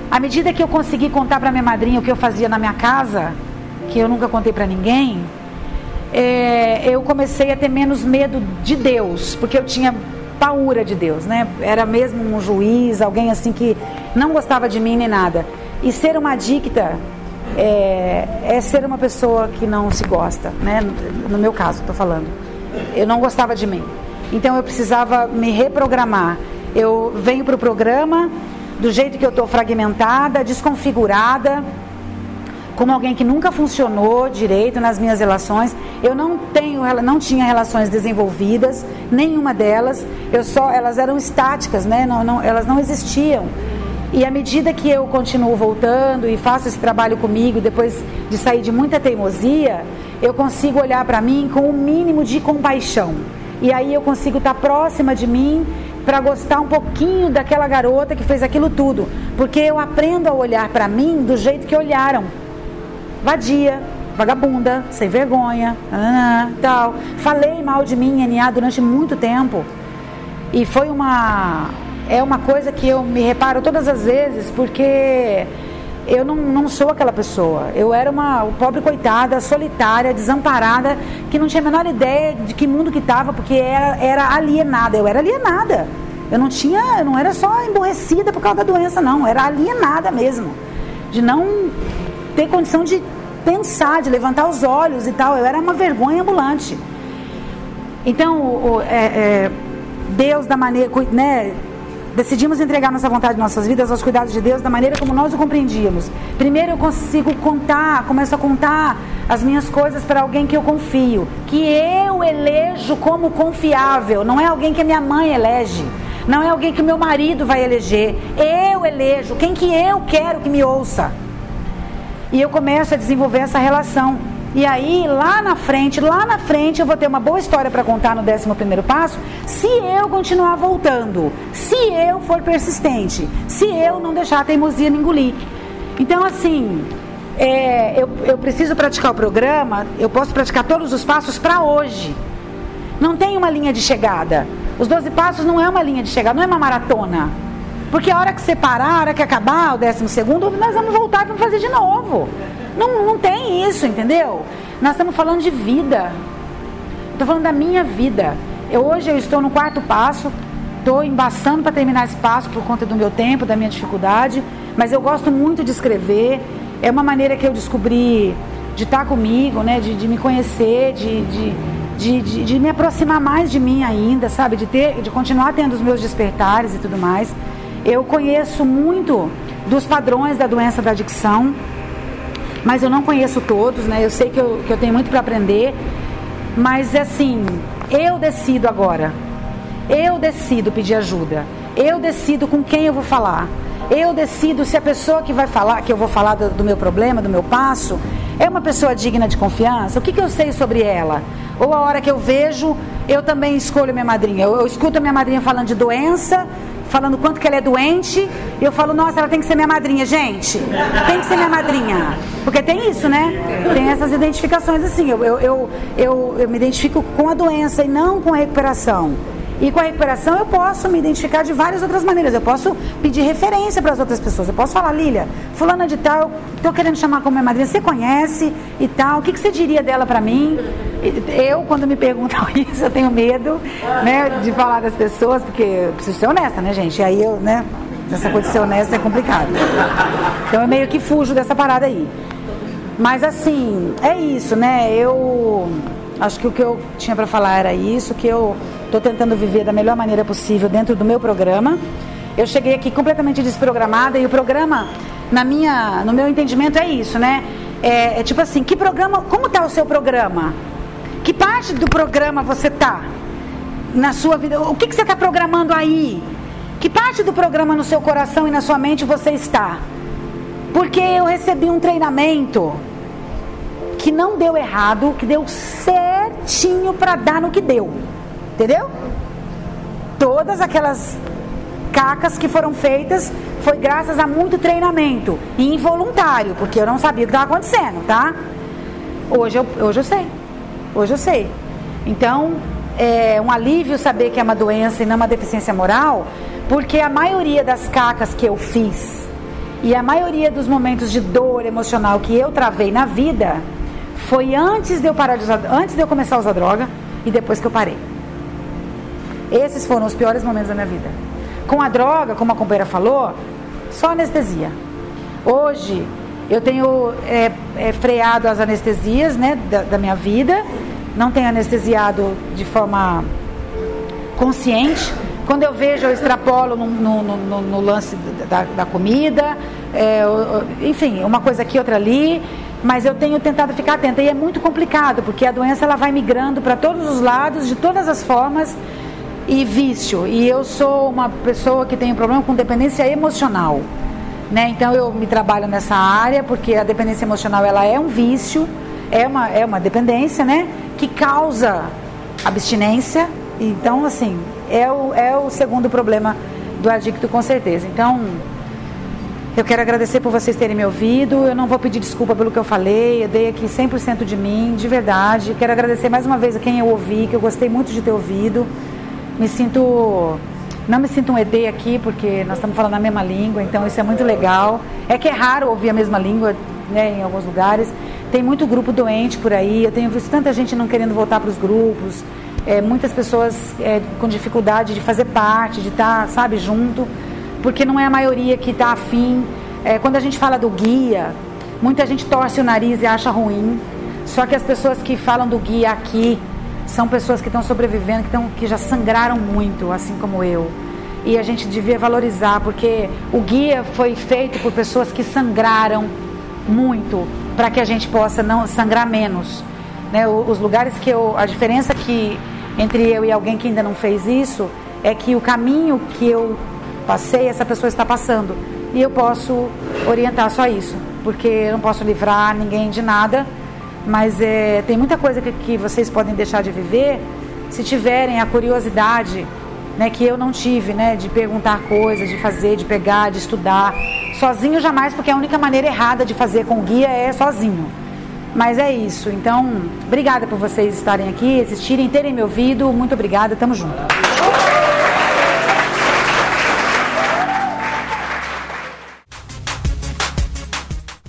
À medida que eu consegui contar para minha madrinha o que eu fazia na minha casa, que eu nunca contei para ninguém, é, eu comecei a ter menos medo de Deus, porque eu tinha paura de Deus, né? Era mesmo um juiz, alguém assim que não gostava de mim nem nada. E ser uma adicta é, é ser uma pessoa que não se gosta, né? No meu caso, estou falando. Eu não gostava de mim. Então eu precisava me reprogramar. Eu venho para o programa do jeito que eu estou fragmentada, desconfigurada, como alguém que nunca funcionou direito nas minhas relações. Eu não tenho, não tinha relações desenvolvidas, nenhuma delas. Eu só, elas eram estáticas, né? Não, não, elas não existiam. E à medida que eu continuo voltando e faço esse trabalho comigo, depois de sair de muita teimosia, eu consigo olhar para mim com o um mínimo de compaixão. E aí eu consigo estar próxima de mim para gostar um pouquinho daquela garota que fez aquilo tudo, porque eu aprendo a olhar para mim do jeito que olharam. Vadia, vagabunda, sem vergonha, tal. Falei mal de mim NA durante muito tempo. E foi uma é uma coisa que eu me reparo todas as vezes, porque eu não, não sou aquela pessoa. Eu era uma pobre coitada, solitária, desamparada, que não tinha a menor ideia de que mundo que estava, porque era, era alienada. Eu era alienada. Eu não tinha, eu não era só emborrecida por causa da doença, não. Era alienada mesmo. De não ter condição de pensar, de levantar os olhos e tal. Eu era uma vergonha ambulante. Então, o, é, é, Deus da maneira, né? Decidimos entregar nossa vontade, nossas vidas aos cuidados de Deus da maneira como nós o compreendíamos. Primeiro eu consigo contar, começo a contar as minhas coisas para alguém que eu confio, que eu elejo como confiável, não é alguém que a minha mãe elege, não é alguém que meu marido vai eleger. Eu elejo quem que eu quero que me ouça. E eu começo a desenvolver essa relação. E aí, lá na frente, lá na frente, eu vou ter uma boa história para contar no 11 primeiro passo, se eu continuar voltando, se eu for persistente, se eu não deixar a teimosia me engolir. Então, assim, é, eu, eu preciso praticar o programa, eu posso praticar todos os passos para hoje. Não tem uma linha de chegada. Os 12 passos não é uma linha de chegada, não é uma maratona. Porque a hora que você parar, a hora que acabar o décimo segundo, nós vamos voltar e vamos fazer de novo. Não, não tem isso, entendeu? Nós estamos falando de vida. Estou falando da minha vida. Eu, hoje eu estou no quarto passo, estou embaçando para terminar esse passo por conta do meu tempo, da minha dificuldade, mas eu gosto muito de escrever. É uma maneira que eu descobri de estar comigo, né? de, de me conhecer, de, de, de, de, de me aproximar mais de mim ainda, sabe? De, ter, de continuar tendo os meus despertares e tudo mais. Eu conheço muito dos padrões da doença da adicção mas eu não conheço todos, né? Eu sei que eu, que eu tenho muito para aprender, mas assim, eu decido agora. Eu decido pedir ajuda. Eu decido com quem eu vou falar. Eu decido se a pessoa que vai falar, que eu vou falar do, do meu problema, do meu passo, é uma pessoa digna de confiança. O que, que eu sei sobre ela? Ou a hora que eu vejo, eu também escolho minha madrinha. Eu, eu escuto a minha madrinha falando de doença, falando quanto que ela é doente, e eu falo, nossa, ela tem que ser minha madrinha, gente. Tem que ser minha madrinha. Porque tem isso, né? Tem essas identificações assim. Eu, eu, eu, eu, eu me identifico com a doença e não com a recuperação. E com a recuperação eu posso me identificar de várias outras maneiras. Eu posso pedir referência para as outras pessoas. Eu posso falar, Lília, fulana de tal, estou querendo chamar como minha madrinha, você conhece e tal, o que, que você diria dela para mim? Eu, quando me perguntam isso, eu tenho medo né, de falar das pessoas, porque eu preciso ser honesta, né, gente? E aí eu, né, essa coisa de ser honesta é complicado. Então eu meio que fujo dessa parada aí. Mas assim, é isso, né? Eu acho que o que eu tinha para falar era isso, que eu Estou tentando viver da melhor maneira possível dentro do meu programa. Eu cheguei aqui completamente desprogramada e o programa, na minha, no meu entendimento, é isso, né? É, é tipo assim, que programa, como está o seu programa? Que parte do programa você está na sua vida? O que, que você está programando aí? Que parte do programa no seu coração e na sua mente você está? Porque eu recebi um treinamento que não deu errado, que deu certinho para dar no que deu. Entendeu? Todas aquelas cacas que foram feitas foi graças a muito treinamento e involuntário, porque eu não sabia o que estava acontecendo, tá? Hoje eu, hoje eu sei. Hoje eu sei. Então, é um alívio saber que é uma doença e não uma deficiência moral, porque a maioria das cacas que eu fiz e a maioria dos momentos de dor emocional que eu travei na vida foi antes de eu parar de usar, antes de eu começar a usar droga e depois que eu parei. Esses foram os piores momentos da minha vida. Com a droga, como a companheira falou, só anestesia. Hoje eu tenho é, é, freado as anestesias né, da, da, minha vida, não tenho anestesiado de forma consciente. Quando eu vejo, eu extrapolo no, no, no, no lance da, da comida, é, enfim, uma coisa aqui, outra ali, mas eu tenho tentado ficar atenta. E é muito complicado, porque a doença ela vai migrando para todos os lados, de todas as formas e vício. E eu sou uma pessoa que tem um problema com dependência emocional. Né? Então eu me trabalho nessa área porque a dependência emocional ela é um vício, é uma, é uma dependência, né? Que causa abstinência. Então, assim, é o, é o segundo problema do adicto, com certeza. Então, eu quero agradecer por vocês terem me ouvido. Eu não vou pedir desculpa pelo que eu falei. Eu dei aqui 100% de mim, de verdade. Quero agradecer mais uma vez a quem eu ouvi, que eu gostei muito de ter ouvido me sinto não me sinto um ED aqui porque nós estamos falando a mesma língua, então isso é muito legal. É que é raro ouvir a mesma língua né, em alguns lugares. Tem muito grupo doente por aí, eu tenho visto tanta gente não querendo voltar para os grupos, é, muitas pessoas é, com dificuldade de fazer parte, de estar, tá, sabe, junto, porque não é a maioria que está afim. É, quando a gente fala do guia, muita gente torce o nariz e acha ruim, só que as pessoas que falam do guia aqui, são pessoas que estão sobrevivendo, que, estão, que já sangraram muito, assim como eu. E a gente devia valorizar, porque o guia foi feito por pessoas que sangraram muito, para que a gente possa não sangrar menos. Né? Os lugares que eu. A diferença que entre eu e alguém que ainda não fez isso é que o caminho que eu passei, essa pessoa está passando. E eu posso orientar só isso, porque eu não posso livrar ninguém de nada mas é, tem muita coisa que, que vocês podem deixar de viver se tiverem a curiosidade né, que eu não tive, né, de perguntar coisas, de fazer, de pegar, de estudar. Sozinho jamais, porque a única maneira errada de fazer com guia é sozinho. Mas é isso. Então, obrigada por vocês estarem aqui, assistirem, terem me ouvido. Muito obrigada, tamo junto.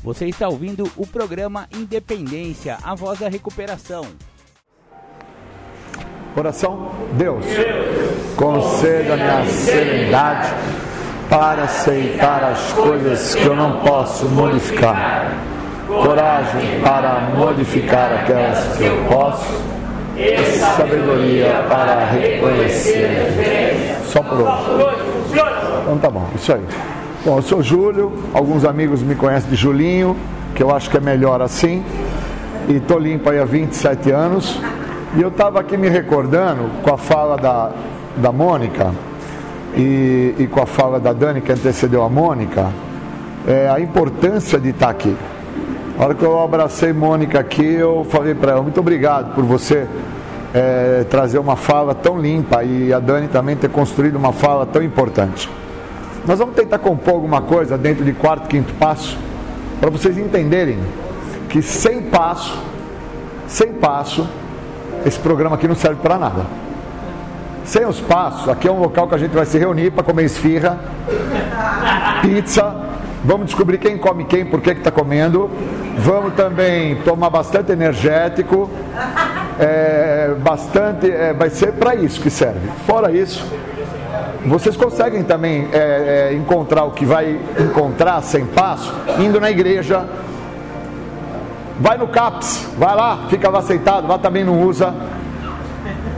Você está ouvindo o programa Independência, a voz da recuperação. Oração, Deus, conceda-me a serenidade para aceitar as coisas que eu não posso modificar, coragem para modificar aquelas que eu posso e sabedoria para reconhecer. Só por hoje. Então tá bom, isso aí. Bom, eu sou Júlio, alguns amigos me conhecem de Julinho, que eu acho que é melhor assim. E estou limpo aí há 27 anos. E eu estava aqui me recordando com a fala da, da Mônica e, e com a fala da Dani, que antecedeu a Mônica, é, a importância de estar aqui. A hora que eu abracei Mônica aqui, eu falei para ela: muito obrigado por você é, trazer uma fala tão limpa e a Dani também ter construído uma fala tão importante. Nós vamos tentar compor alguma coisa dentro de quarto, quinto passo, para vocês entenderem que sem passo, sem passo, esse programa aqui não serve para nada. Sem os passos, aqui é um local que a gente vai se reunir para comer esfirra, pizza, vamos descobrir quem come quem, por que está comendo, vamos também tomar bastante energético, é, bastante, é, vai ser para isso que serve. Fora isso, vocês conseguem também é, é, encontrar o que vai encontrar sem passo, indo na igreja, vai no CAPS, vai lá, fica lá aceitado, lá também não usa.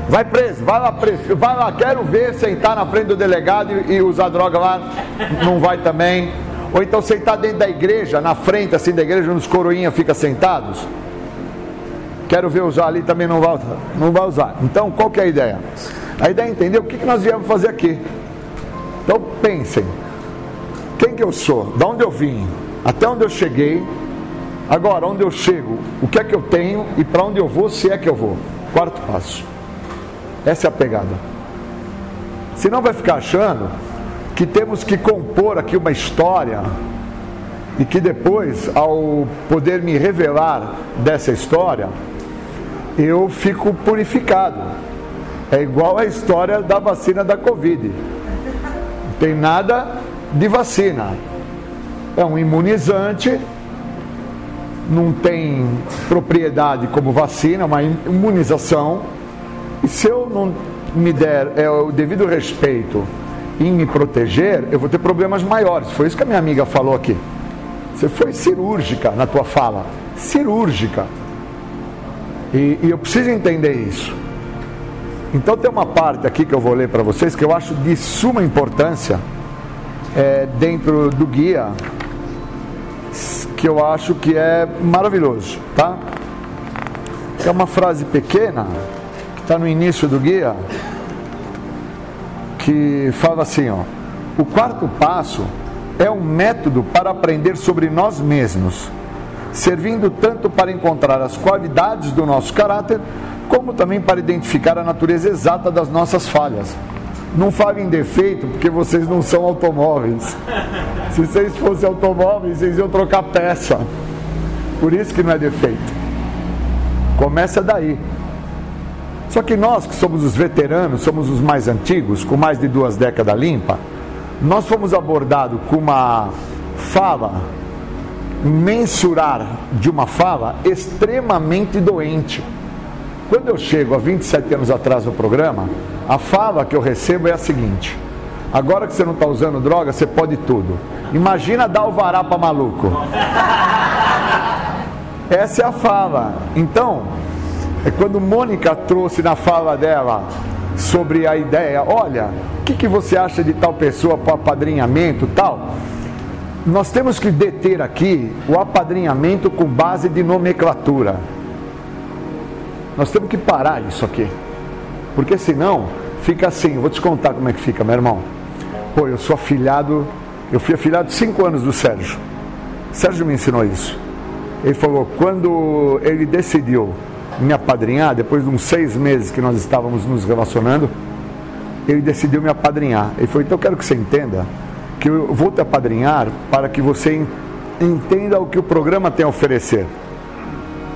Vai preso, vai lá preso, vai lá, quero ver sentar na frente do delegado e, e usar droga lá, não vai também. Ou então sentar dentro da igreja, na frente assim da igreja, nos coroinhas fica sentados. Quero ver usar ali também não vai, não vai usar. Então, qual que é a ideia? A ideia é entender o que, que nós viemos fazer aqui. Então pensem, quem que eu sou? Da onde eu vim? Até onde eu cheguei? Agora, onde eu chego? O que é que eu tenho? E para onde eu vou, se é que eu vou? Quarto passo. Essa é a pegada. Senão vai ficar achando que temos que compor aqui uma história e que depois, ao poder me revelar dessa história, eu fico purificado. É igual a história da vacina da Covid. Não tem nada de vacina. É um imunizante, não tem propriedade como vacina, uma imunização e se eu não me der é, o devido respeito em me proteger, eu vou ter problemas maiores. Foi isso que a minha amiga falou aqui. Você foi cirúrgica na tua fala. Cirúrgica. E, e eu preciso entender isso. Então tem uma parte aqui que eu vou ler para vocês que eu acho de suma importância é, dentro do guia, que eu acho que é maravilhoso, tá? É uma frase pequena, está no início do guia, que fala assim: ó, o quarto passo é um método para aprender sobre nós mesmos, servindo tanto para encontrar as qualidades do nosso caráter, como também para identificar a natureza exata das nossas falhas. Não falem em defeito, porque vocês não são automóveis. Se vocês fossem automóveis, vocês iam trocar peça. Por isso que não é defeito. Começa daí. Só que nós que somos os veteranos, somos os mais antigos, com mais de duas décadas limpa, nós fomos abordados com uma fala, mensurar de uma fala extremamente doente. Quando eu chego há 27 anos atrás no programa, a fala que eu recebo é a seguinte: agora que você não está usando droga, você pode tudo. Imagina dar o vará para maluco. Essa é a fala. Então, é quando Mônica trouxe na fala dela sobre a ideia, olha, o que, que você acha de tal pessoa para apadrinhamento tal? Nós temos que deter aqui o apadrinhamento com base de nomenclatura. Nós temos que parar isso aqui. Porque senão fica assim, vou te contar como é que fica, meu irmão. Pô, eu sou afilhado, eu fui afilhado cinco anos do Sérgio. Sérgio me ensinou isso. Ele falou, quando ele decidiu me apadrinhar, depois de uns seis meses que nós estávamos nos relacionando, ele decidiu me apadrinhar. Ele falou: então eu quero que você entenda que eu vou te apadrinhar para que você entenda o que o programa tem a oferecer.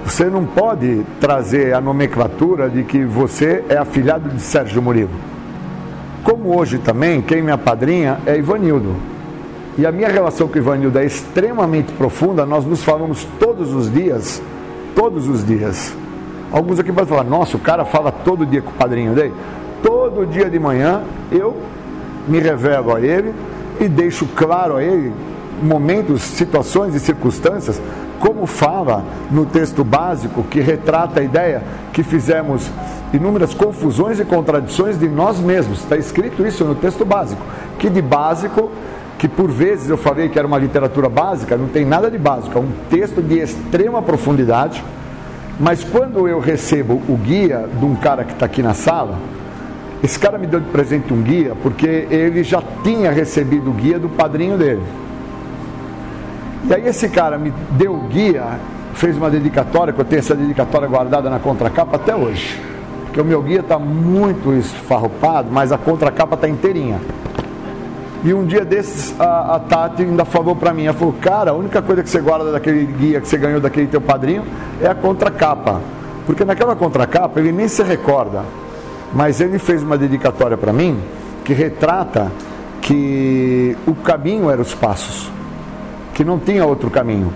Você não pode trazer a nomenclatura de que você é afilhado de Sérgio Murilo. Como hoje também, quem me apadrinha é Ivanildo. E a minha relação com Ivanildo é extremamente profunda, nós nos falamos todos os dias, todos os dias. Alguns aqui podem falar, nossa, o cara fala todo dia com o padrinho dele. Todo dia de manhã eu me revelo a ele e deixo claro a ele momentos, situações e circunstâncias, como fala no texto básico que retrata a ideia que fizemos inúmeras confusões e contradições de nós mesmos. Está escrito isso no texto básico, que de básico que por vezes eu falei que era uma literatura básica, não tem nada de básico, é um texto de extrema profundidade. Mas quando eu recebo o guia de um cara que está aqui na sala, esse cara me deu de presente um guia porque ele já tinha recebido o guia do padrinho dele. E aí esse cara me deu guia, fez uma dedicatória, que eu tenho essa dedicatória guardada na contracapa até hoje. Porque o meu guia está muito esfarrupado, mas a contracapa está inteirinha. E um dia desses, a, a Tati ainda falou para mim, ela falou, cara, a única coisa que você guarda daquele guia que você ganhou daquele teu padrinho é a contracapa. Porque naquela contracapa ele nem se recorda. Mas ele fez uma dedicatória para mim que retrata que o caminho era os passos, que não tinha outro caminho.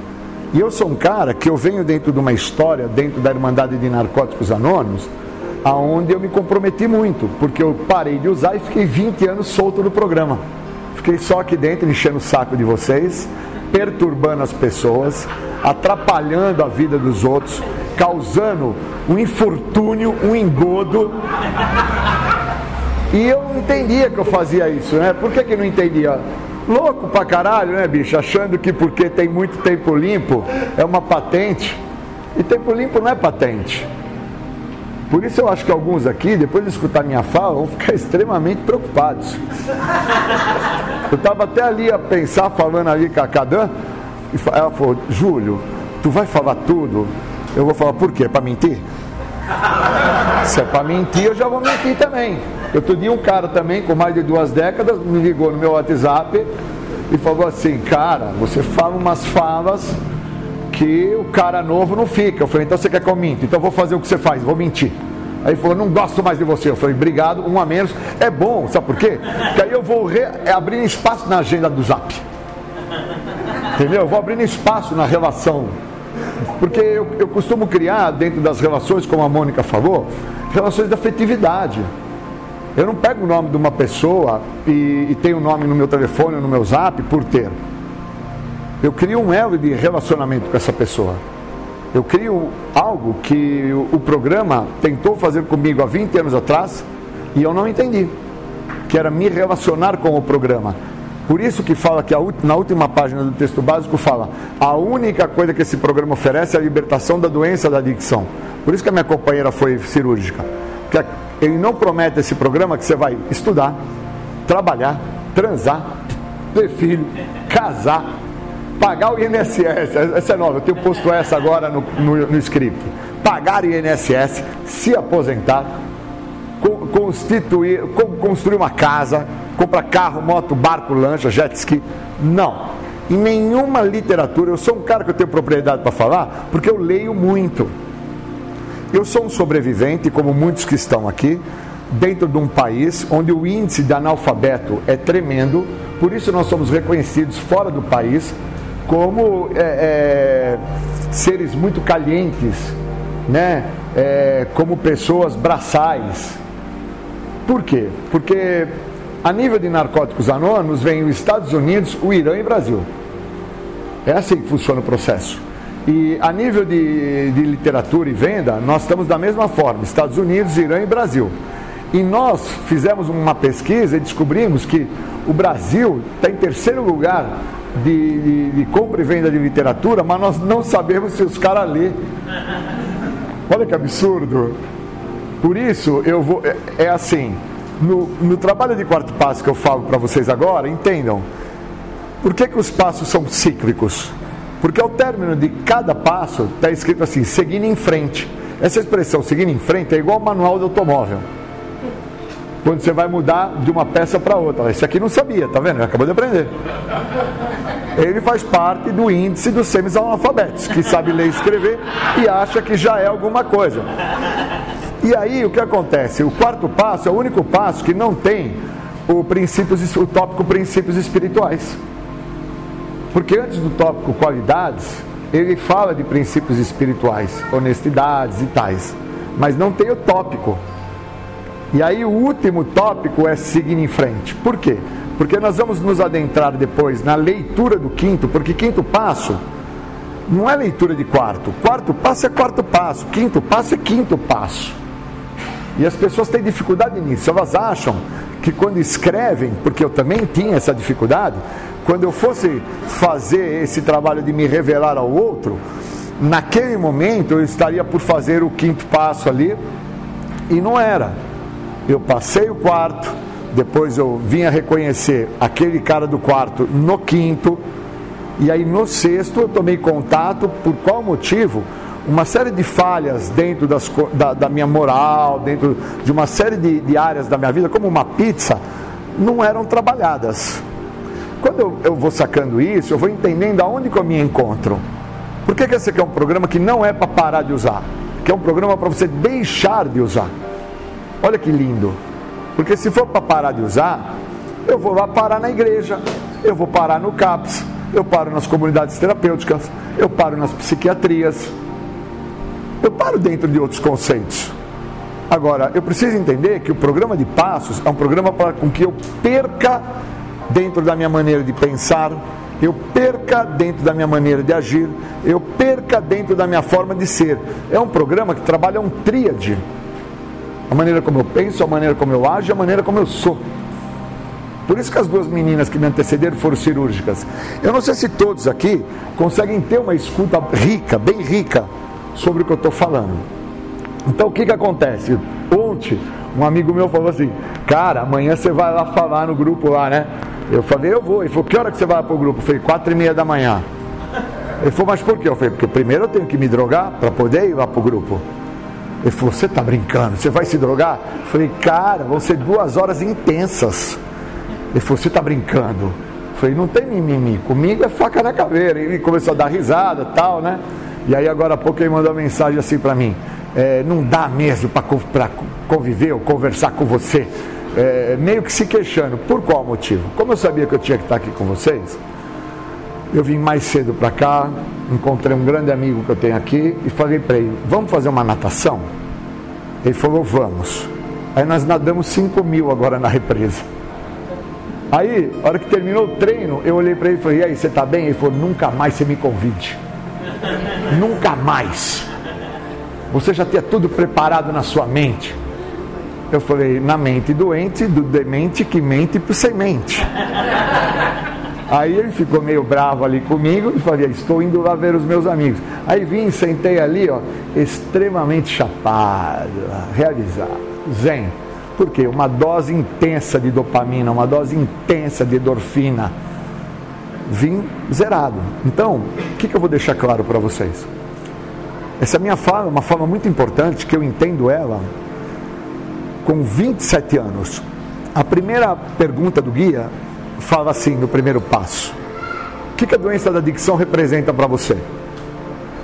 E eu sou um cara que eu venho dentro de uma história, dentro da Irmandade de Narcóticos Anônimos, aonde eu me comprometi muito, porque eu parei de usar e fiquei 20 anos solto do programa. Fiquei só aqui dentro enchendo o saco de vocês, perturbando as pessoas, atrapalhando a vida dos outros, causando um infortúnio, um engodo. E eu não entendia que eu fazia isso, né? Por que, que não entendia? Louco pra caralho, né, bicho? Achando que porque tem muito tempo limpo é uma patente. E tempo limpo não é patente. Por isso eu acho que alguns aqui, depois de escutar minha fala, vão ficar extremamente preocupados. Eu estava até ali a pensar, falando ali com a Cadan, e ela falou, Júlio, tu vai falar tudo? Eu vou falar, por quê? Para mentir? Se é para mentir, eu já vou mentir também. Outro dia um cara também, com mais de duas décadas, me ligou no meu WhatsApp e falou assim, cara, você fala umas falas que o cara novo não fica. Eu falei, então você quer que eu minta? Então eu vou fazer o que você faz, vou mentir. Aí ele falou, não gosto mais de você. Eu falei, obrigado, um a menos. É bom, sabe por quê? Porque aí eu vou. É abrir espaço na agenda do zap. Entendeu? Eu vou abrindo espaço na relação. Porque eu, eu costumo criar, dentro das relações, como a Mônica falou, relações de afetividade. Eu não pego o nome de uma pessoa e, e tenho o nome no meu telefone no meu zap por ter. Eu crio um elo de relacionamento com essa pessoa. Eu crio algo que o, o programa tentou fazer comigo há 20 anos atrás e eu não entendi, que era me relacionar com o programa. Por isso que fala que a, na última página do texto básico fala a única coisa que esse programa oferece é a libertação da doença da adicção. Por isso que a minha companheira foi cirúrgica. Porque ele não promete esse programa que você vai estudar, trabalhar, transar, ter filho, casar, pagar o INSS, essa é nova, eu tenho posto essa agora no, no, no script. Pagar o INSS, se aposentar, constituir, construir uma casa, comprar carro, moto, barco, lancha, jet ski. Não. Em nenhuma literatura, eu sou um cara que eu tenho propriedade para falar, porque eu leio muito. Eu sou um sobrevivente, como muitos que estão aqui, dentro de um país onde o índice de analfabeto é tremendo, por isso nós somos reconhecidos fora do país como é, é, seres muito calientes, né? É, como pessoas braçais. Por quê? Porque a nível de narcóticos anônimos vem os Estados Unidos, o Irã e o Brasil. É assim que funciona o processo. E a nível de, de literatura e venda, nós estamos da mesma forma: Estados Unidos, Irã e Brasil. E nós fizemos uma pesquisa e descobrimos que o Brasil está em terceiro lugar de, de, de, compra e venda de literatura, mas nós não sabemos se os caras lê. Olha que absurdo. Por isso, eu vou. É, é assim. No, no, trabalho de quarto passo que eu falo para vocês agora, entendam. Por que, que os passos são cíclicos? Porque ao término de cada passo está escrito assim, seguindo em frente. Essa expressão, seguindo em frente, é igual ao manual do automóvel quando você vai mudar de uma peça para outra. Esse aqui não sabia, tá vendo? Ele acabou de aprender. Ele faz parte do índice dos semi-analfabetos, que sabe ler e escrever e acha que já é alguma coisa. E aí o que acontece? O quarto passo é o único passo que não tem o, princípios, o tópico princípios espirituais. Porque antes do tópico qualidades, ele fala de princípios espirituais, honestidades e tais. Mas não tem o tópico. E aí o último tópico é seguir em frente. Por quê? Porque nós vamos nos adentrar depois na leitura do quinto, porque quinto passo não é leitura de quarto. Quarto passo é quarto passo, quinto passo é quinto passo. E as pessoas têm dificuldade nisso. Elas acham que quando escrevem, porque eu também tinha essa dificuldade, quando eu fosse fazer esse trabalho de me revelar ao outro, naquele momento eu estaria por fazer o quinto passo ali e não era. Eu passei o quarto, depois eu vinha reconhecer aquele cara do quarto no quinto, e aí no sexto eu tomei contato, por qual motivo? Uma série de falhas dentro das, da, da minha moral, dentro de uma série de, de, áreas da minha vida, como uma pizza, não eram trabalhadas. Quando eu, eu vou sacando isso, eu vou entendendo aonde que eu me encontro. Por que, que esse aqui é um programa que não é para parar de usar? Que é um programa para você deixar de usar. Olha que lindo. Porque se for para parar de usar, eu vou lá parar na igreja, eu vou parar no CAPS, eu paro nas comunidades terapêuticas, eu paro nas psiquiatrias, eu paro dentro de outros conceitos. Agora, eu preciso entender que o programa de passos é um programa para com que eu perca dentro da minha maneira de pensar, eu perca dentro da minha maneira de agir, eu perca dentro da minha forma de ser. É um programa que trabalha um tríade a maneira como eu penso, a maneira como eu ajo, a maneira como eu sou. Por isso que as duas meninas que me antecederam foram cirúrgicas. Eu não sei se todos aqui conseguem ter uma escuta rica, bem rica, sobre o que eu estou falando. Então o que, que acontece? Ontem, um amigo meu falou assim: Cara, amanhã você vai lá falar no grupo lá, né? Eu falei: Eu vou. Ele falou: Que hora que você vai para o grupo? Eu falei: Quatro e meia da manhã. Ele falou: Mas por quê? Eu falei: Porque primeiro eu tenho que me drogar para poder ir lá para o grupo. Ele falou: Você está brincando? Você vai se drogar? Eu falei: Cara, vão ser duas horas intensas. Ele falou: Você está brincando? Eu falei: Não tem mimimi. Comigo é faca na caveira. Ele começou a dar risada tal, né? E aí, agora há pouco, ele mandou uma mensagem assim para mim: é, Não dá mesmo para conviver ou conversar com você. É, meio que se queixando. Por qual motivo? Como eu sabia que eu tinha que estar aqui com vocês, eu vim mais cedo para cá, encontrei um grande amigo que eu tenho aqui e falei para ele: vamos fazer uma natação? Ele falou: vamos. Aí nós nadamos 5 mil agora na represa. Aí, hora que terminou o treino, eu olhei para ele e falei: e aí, você está bem? Ele falou: nunca mais você me convide. Nunca mais. Você já tinha tudo preparado na sua mente. Eu falei: na mente doente, do demente que mente por semente. Aí ele ficou meio bravo ali comigo e falei, estou indo lá ver os meus amigos. Aí vim, sentei ali, ó, extremamente chapado, realizado, zen. Por quê? Uma dose intensa de dopamina, uma dose intensa de endorfina. Vim zerado. Então, o que, que eu vou deixar claro para vocês? Essa minha fala é uma forma muito importante que eu entendo ela com 27 anos. A primeira pergunta do guia fala assim no primeiro passo: O que, que a doença da adicção representa para você?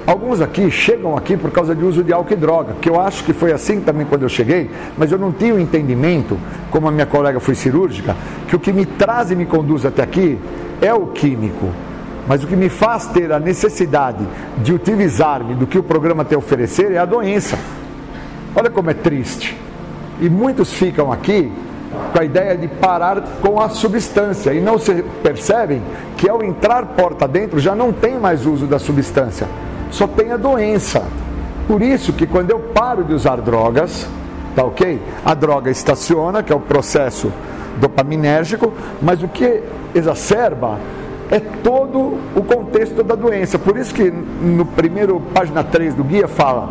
Alguns aqui chegam aqui por causa de uso de álcool e droga, que eu acho que foi assim também quando eu cheguei, mas eu não tinha o entendimento, como a minha colega foi cirúrgica, que o que me traz e me conduz até aqui é o químico. Mas o que me faz ter a necessidade de utilizar-me do que o programa tem a oferecer é a doença. Olha como é triste. E muitos ficam aqui com a ideia de parar com a substância e não se percebem que ao entrar porta dentro já não tem mais uso da substância, só tem a doença. Por isso que quando eu paro de usar drogas, tá ok? A droga estaciona, que é o processo dopaminérgico, mas o que exacerba é todo o contexto da doença. Por isso que no primeiro página 3 do guia fala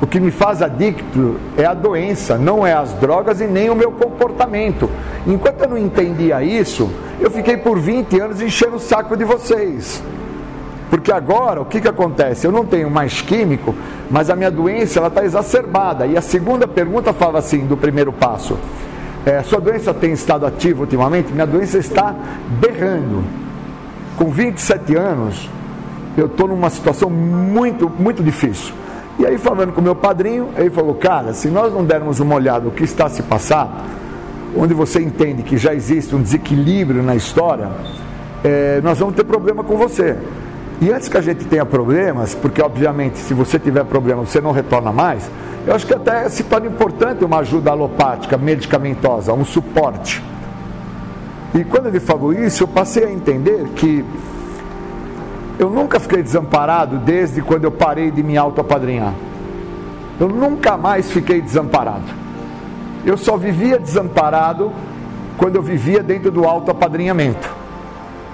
o que me faz adicto é a doença, não é as drogas e nem o meu comportamento. Enquanto eu não entendia isso, eu fiquei por 20 anos enchendo o saco de vocês. Porque agora, o que, que acontece? Eu não tenho mais químico, mas a minha doença ela está exacerbada. E a segunda pergunta fala assim, do primeiro passo. É, sua doença tem estado ativa ultimamente? Minha doença está berrando. Com 27 anos, eu estou numa situação muito, muito difícil. E aí, falando com meu padrinho, ele falou: Cara, se nós não dermos uma olhada no que está se passando, onde você entende que já existe um desequilíbrio na história, é, nós vamos ter problema com você. E antes que a gente tenha problemas, porque obviamente se você tiver problema você não retorna mais, eu acho que até se torna importante uma ajuda alopática, medicamentosa, um suporte. E quando ele falou isso, eu passei a entender que eu nunca fiquei desamparado desde quando eu parei de me auto-apadrinhar. Eu nunca mais fiquei desamparado. Eu só vivia desamparado quando eu vivia dentro do autoapadrinhamento.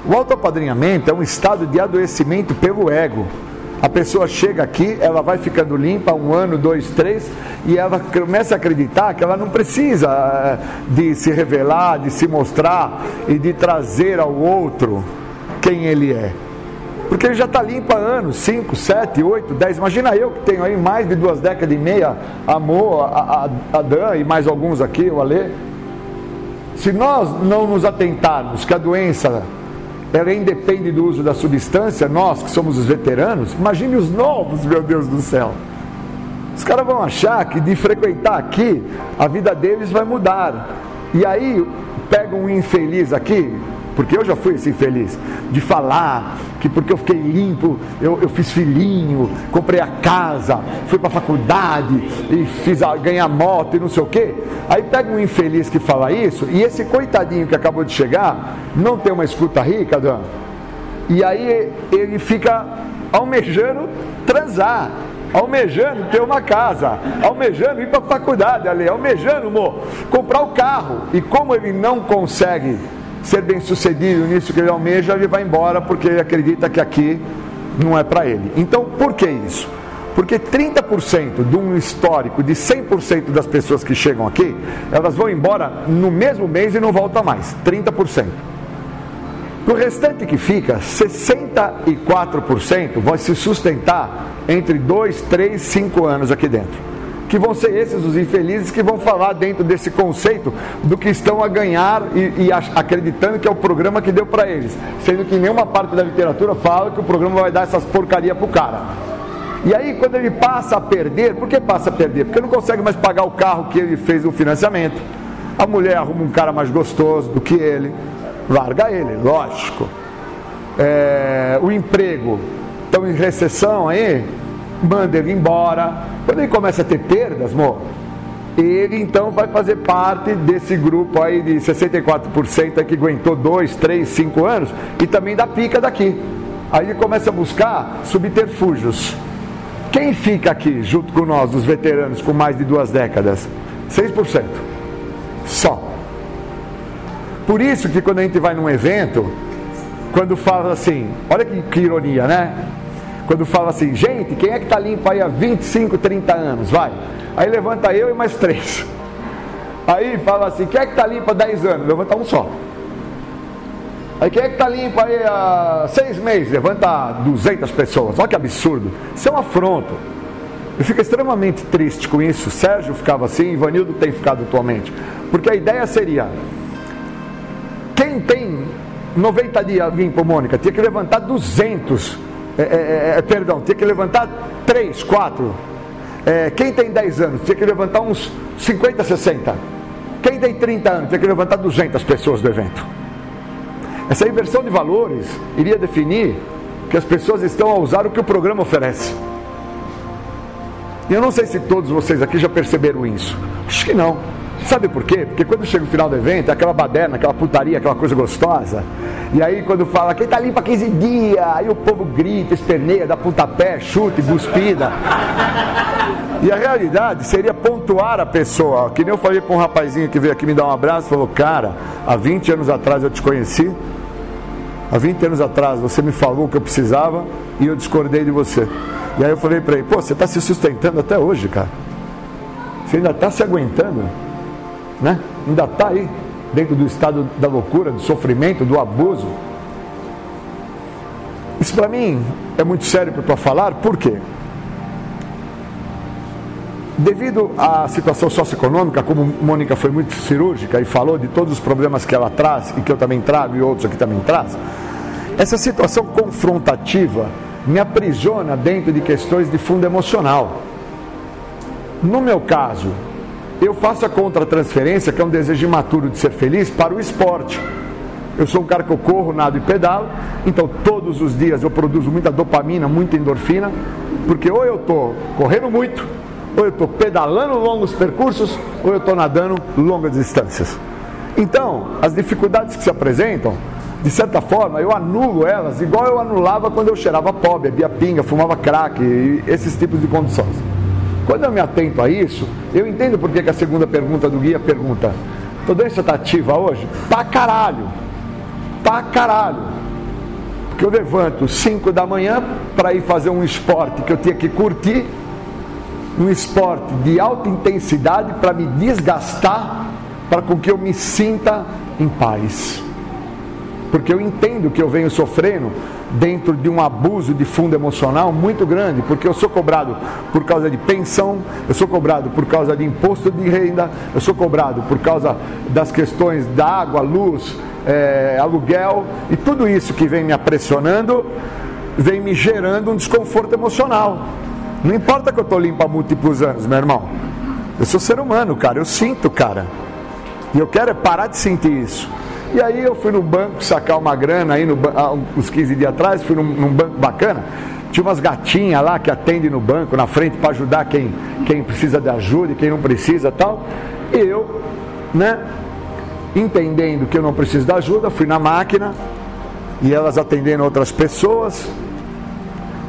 O autoapadrinhamento é um estado de adoecimento pelo ego. A pessoa chega aqui, ela vai ficando limpa um ano, dois, três, e ela começa a acreditar que ela não precisa eh, de se revelar, de se mostrar e de trazer ao outro quem ele é. Porque ele já está limpo há anos, 5, 7, 8, 10. Imagina eu que tenho aí mais de duas décadas e meia, amor, a, Dan e mais alguns aqui, o Alê. Se nós não nos atentarmos que a doença ela independe do uso da substância, nós que somos os veteranos, imagine os novos, meu Deus do céu. Os caras vão achar que de frequentar aqui, a vida deles vai mudar. E aí, pega um infeliz aqui, porque eu já fui esse infeliz, de falar que porque eu fiquei limpo, eu, eu fiz filhinho, comprei a casa, fui para a faculdade e fiz ganhar moto e não sei o quê. Aí pega um infeliz que fala isso, e esse coitadinho que acabou de chegar, não tem uma escuta rica, Dan, e aí ele fica almejando transar almejando ter uma casa, almejando ir para a faculdade ali, almejando, comprar o carro. E como ele não consegue ser bem sucedido nisso que ele almeja, ele vai embora porque ele acredita que aqui não é para ele. Então, por que isso? Porque 30% de um histórico de 100% das pessoas que chegam aqui, elas vão embora no mesmo mês e não voltam mais. 30%. O restante que fica, 64% vai se sustentar entre 2, 3, 5 anos aqui dentro que vão ser esses os infelizes que vão falar dentro desse conceito do que estão a ganhar e, e acreditando que é o programa que deu para eles, sendo que nenhuma parte da literatura fala que o programa vai dar essas porcaria pro cara. E aí, quando ele passa a perder, por que passa a perder? Porque não consegue mais pagar o carro que ele fez o financiamento. A mulher arruma um cara mais gostoso do que ele, larga ele, lógico. É, o emprego, estão em recessão aí, manda ele embora. Quando ele começa a ter perdas, mo, ele então vai fazer parte desse grupo aí de 64% que aguentou 2, 3, 5 anos e também da pica daqui. Aí ele começa a buscar subterfúgios. Quem fica aqui junto com nós, os veteranos com mais de duas décadas? 6%. Só. Por isso que quando a gente vai num evento, quando fala assim, olha que, que ironia, né? Quando fala assim, gente, quem é que está limpo aí há 25, 30 anos? Vai. Aí levanta eu e mais três. Aí fala assim, quem é que está limpo há 10 anos? Levanta um só. Aí quem é que está limpo aí há seis meses? Levanta 200 pessoas. Olha que absurdo. Isso é um afronto. Eu fico extremamente triste com isso. Sérgio ficava assim, Ivanildo tem ficado atualmente. Porque a ideia seria: quem tem 90 dias limpo, Mônica, tinha que levantar 200 é, é, é, é, perdão, tinha que levantar 3, 4. É, quem tem 10 anos tinha que levantar uns 50, 60. Quem tem 30 anos tinha que levantar 200 pessoas do evento. Essa inversão de valores iria definir que as pessoas estão a usar o que o programa oferece. E eu não sei se todos vocês aqui já perceberam isso. Acho que não. Sabe por quê? Porque quando chega o final do evento, é aquela baderna, aquela putaria, aquela coisa gostosa. E aí quando fala, quem tá limpo há 15 dias? Aí o povo grita, esperneia, dá pontapé, chute, cuspida. E a realidade seria pontuar a pessoa. Que nem eu falei para um rapazinho que veio aqui me dar um abraço, falou, cara, há 20 anos atrás eu te conheci. Há 20 anos atrás você me falou o que eu precisava e eu discordei de você. E aí eu falei para ele, pô, você está se sustentando até hoje, cara. Você ainda está se aguentando né? ainda está aí, dentro do estado da loucura, do sofrimento, do abuso. Isso para mim é muito sério para falar, por quê? Devido à situação socioeconômica, como Mônica foi muito cirúrgica e falou de todos os problemas que ela traz e que eu também trago e outros aqui também traz, essa situação confrontativa me aprisiona dentro de questões de fundo emocional. No meu caso, eu faço a contra-transferência, que é um desejo imaturo de ser feliz, para o esporte. Eu sou um cara que eu corro, nado e pedalo, então todos os dias eu produzo muita dopamina, muita endorfina, porque ou eu estou correndo muito, ou eu estou pedalando longos percursos, ou eu estou nadando longas distâncias. Então, as dificuldades que se apresentam, de certa forma, eu anulo elas, igual eu anulava quando eu cheirava pó, bebia pinga, fumava crack, esses tipos de condições. Quando eu me atento a isso, eu entendo porque que a segunda pergunta do guia pergunta: Tua doença está ativa hoje? Pra caralho. Pra caralho. Porque eu levanto 5 da manhã para ir fazer um esporte que eu tinha que curtir, um esporte de alta intensidade para me desgastar, para com que eu me sinta em paz. Porque eu entendo que eu venho sofrendo dentro de um abuso de fundo emocional muito grande, porque eu sou cobrado por causa de pensão, eu sou cobrado por causa de imposto de renda, eu sou cobrado por causa das questões da água, luz, é, aluguel e tudo isso que vem me pressionando vem me gerando um desconforto emocional. Não importa que eu estou limpo há múltiplos anos, meu irmão. Eu sou ser humano, cara, eu sinto, cara. E eu quero é parar de sentir isso. E aí eu fui no banco sacar uma grana aí no, há uns 15 dias atrás, fui num, num banco bacana. Tinha umas gatinhas lá que atendem no banco, na frente, para ajudar quem, quem precisa de ajuda e quem não precisa tal. E eu, né, entendendo que eu não preciso de ajuda, fui na máquina e elas atendendo outras pessoas.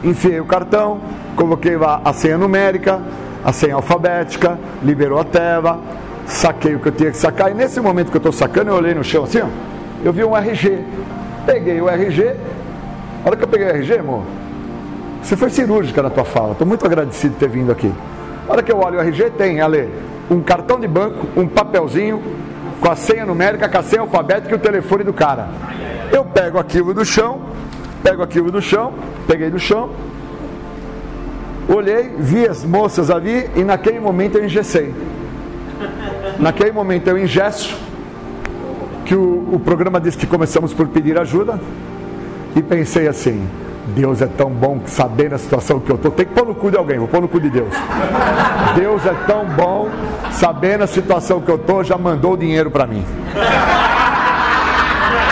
Enfiei o cartão, coloquei a senha numérica, a senha alfabética, liberou a tela, saquei o que eu tinha que sacar. E nesse momento que eu estou sacando, eu olhei no chão assim, ó, eu vi um RG. Peguei o RG. A hora que eu peguei o RG, amor, você foi cirúrgica na tua fala. Estou muito agradecido de ter vindo aqui. A hora que eu olho o RG, tem, Ale, um cartão de banco, um papelzinho com a senha numérica, com a senha alfabética e o telefone do cara. Eu pego aquilo do chão, pego aquilo do chão, peguei do chão, olhei, vi as moças ali e naquele momento eu engessei. Naquele momento eu ingesso, que o, o programa disse que começamos por pedir ajuda, e pensei assim, Deus é tão bom sabendo a situação que eu estou, tem que pôr no cu de alguém, vou pôr no cu de Deus. Deus é tão bom, sabendo a situação que eu estou, já mandou dinheiro para mim.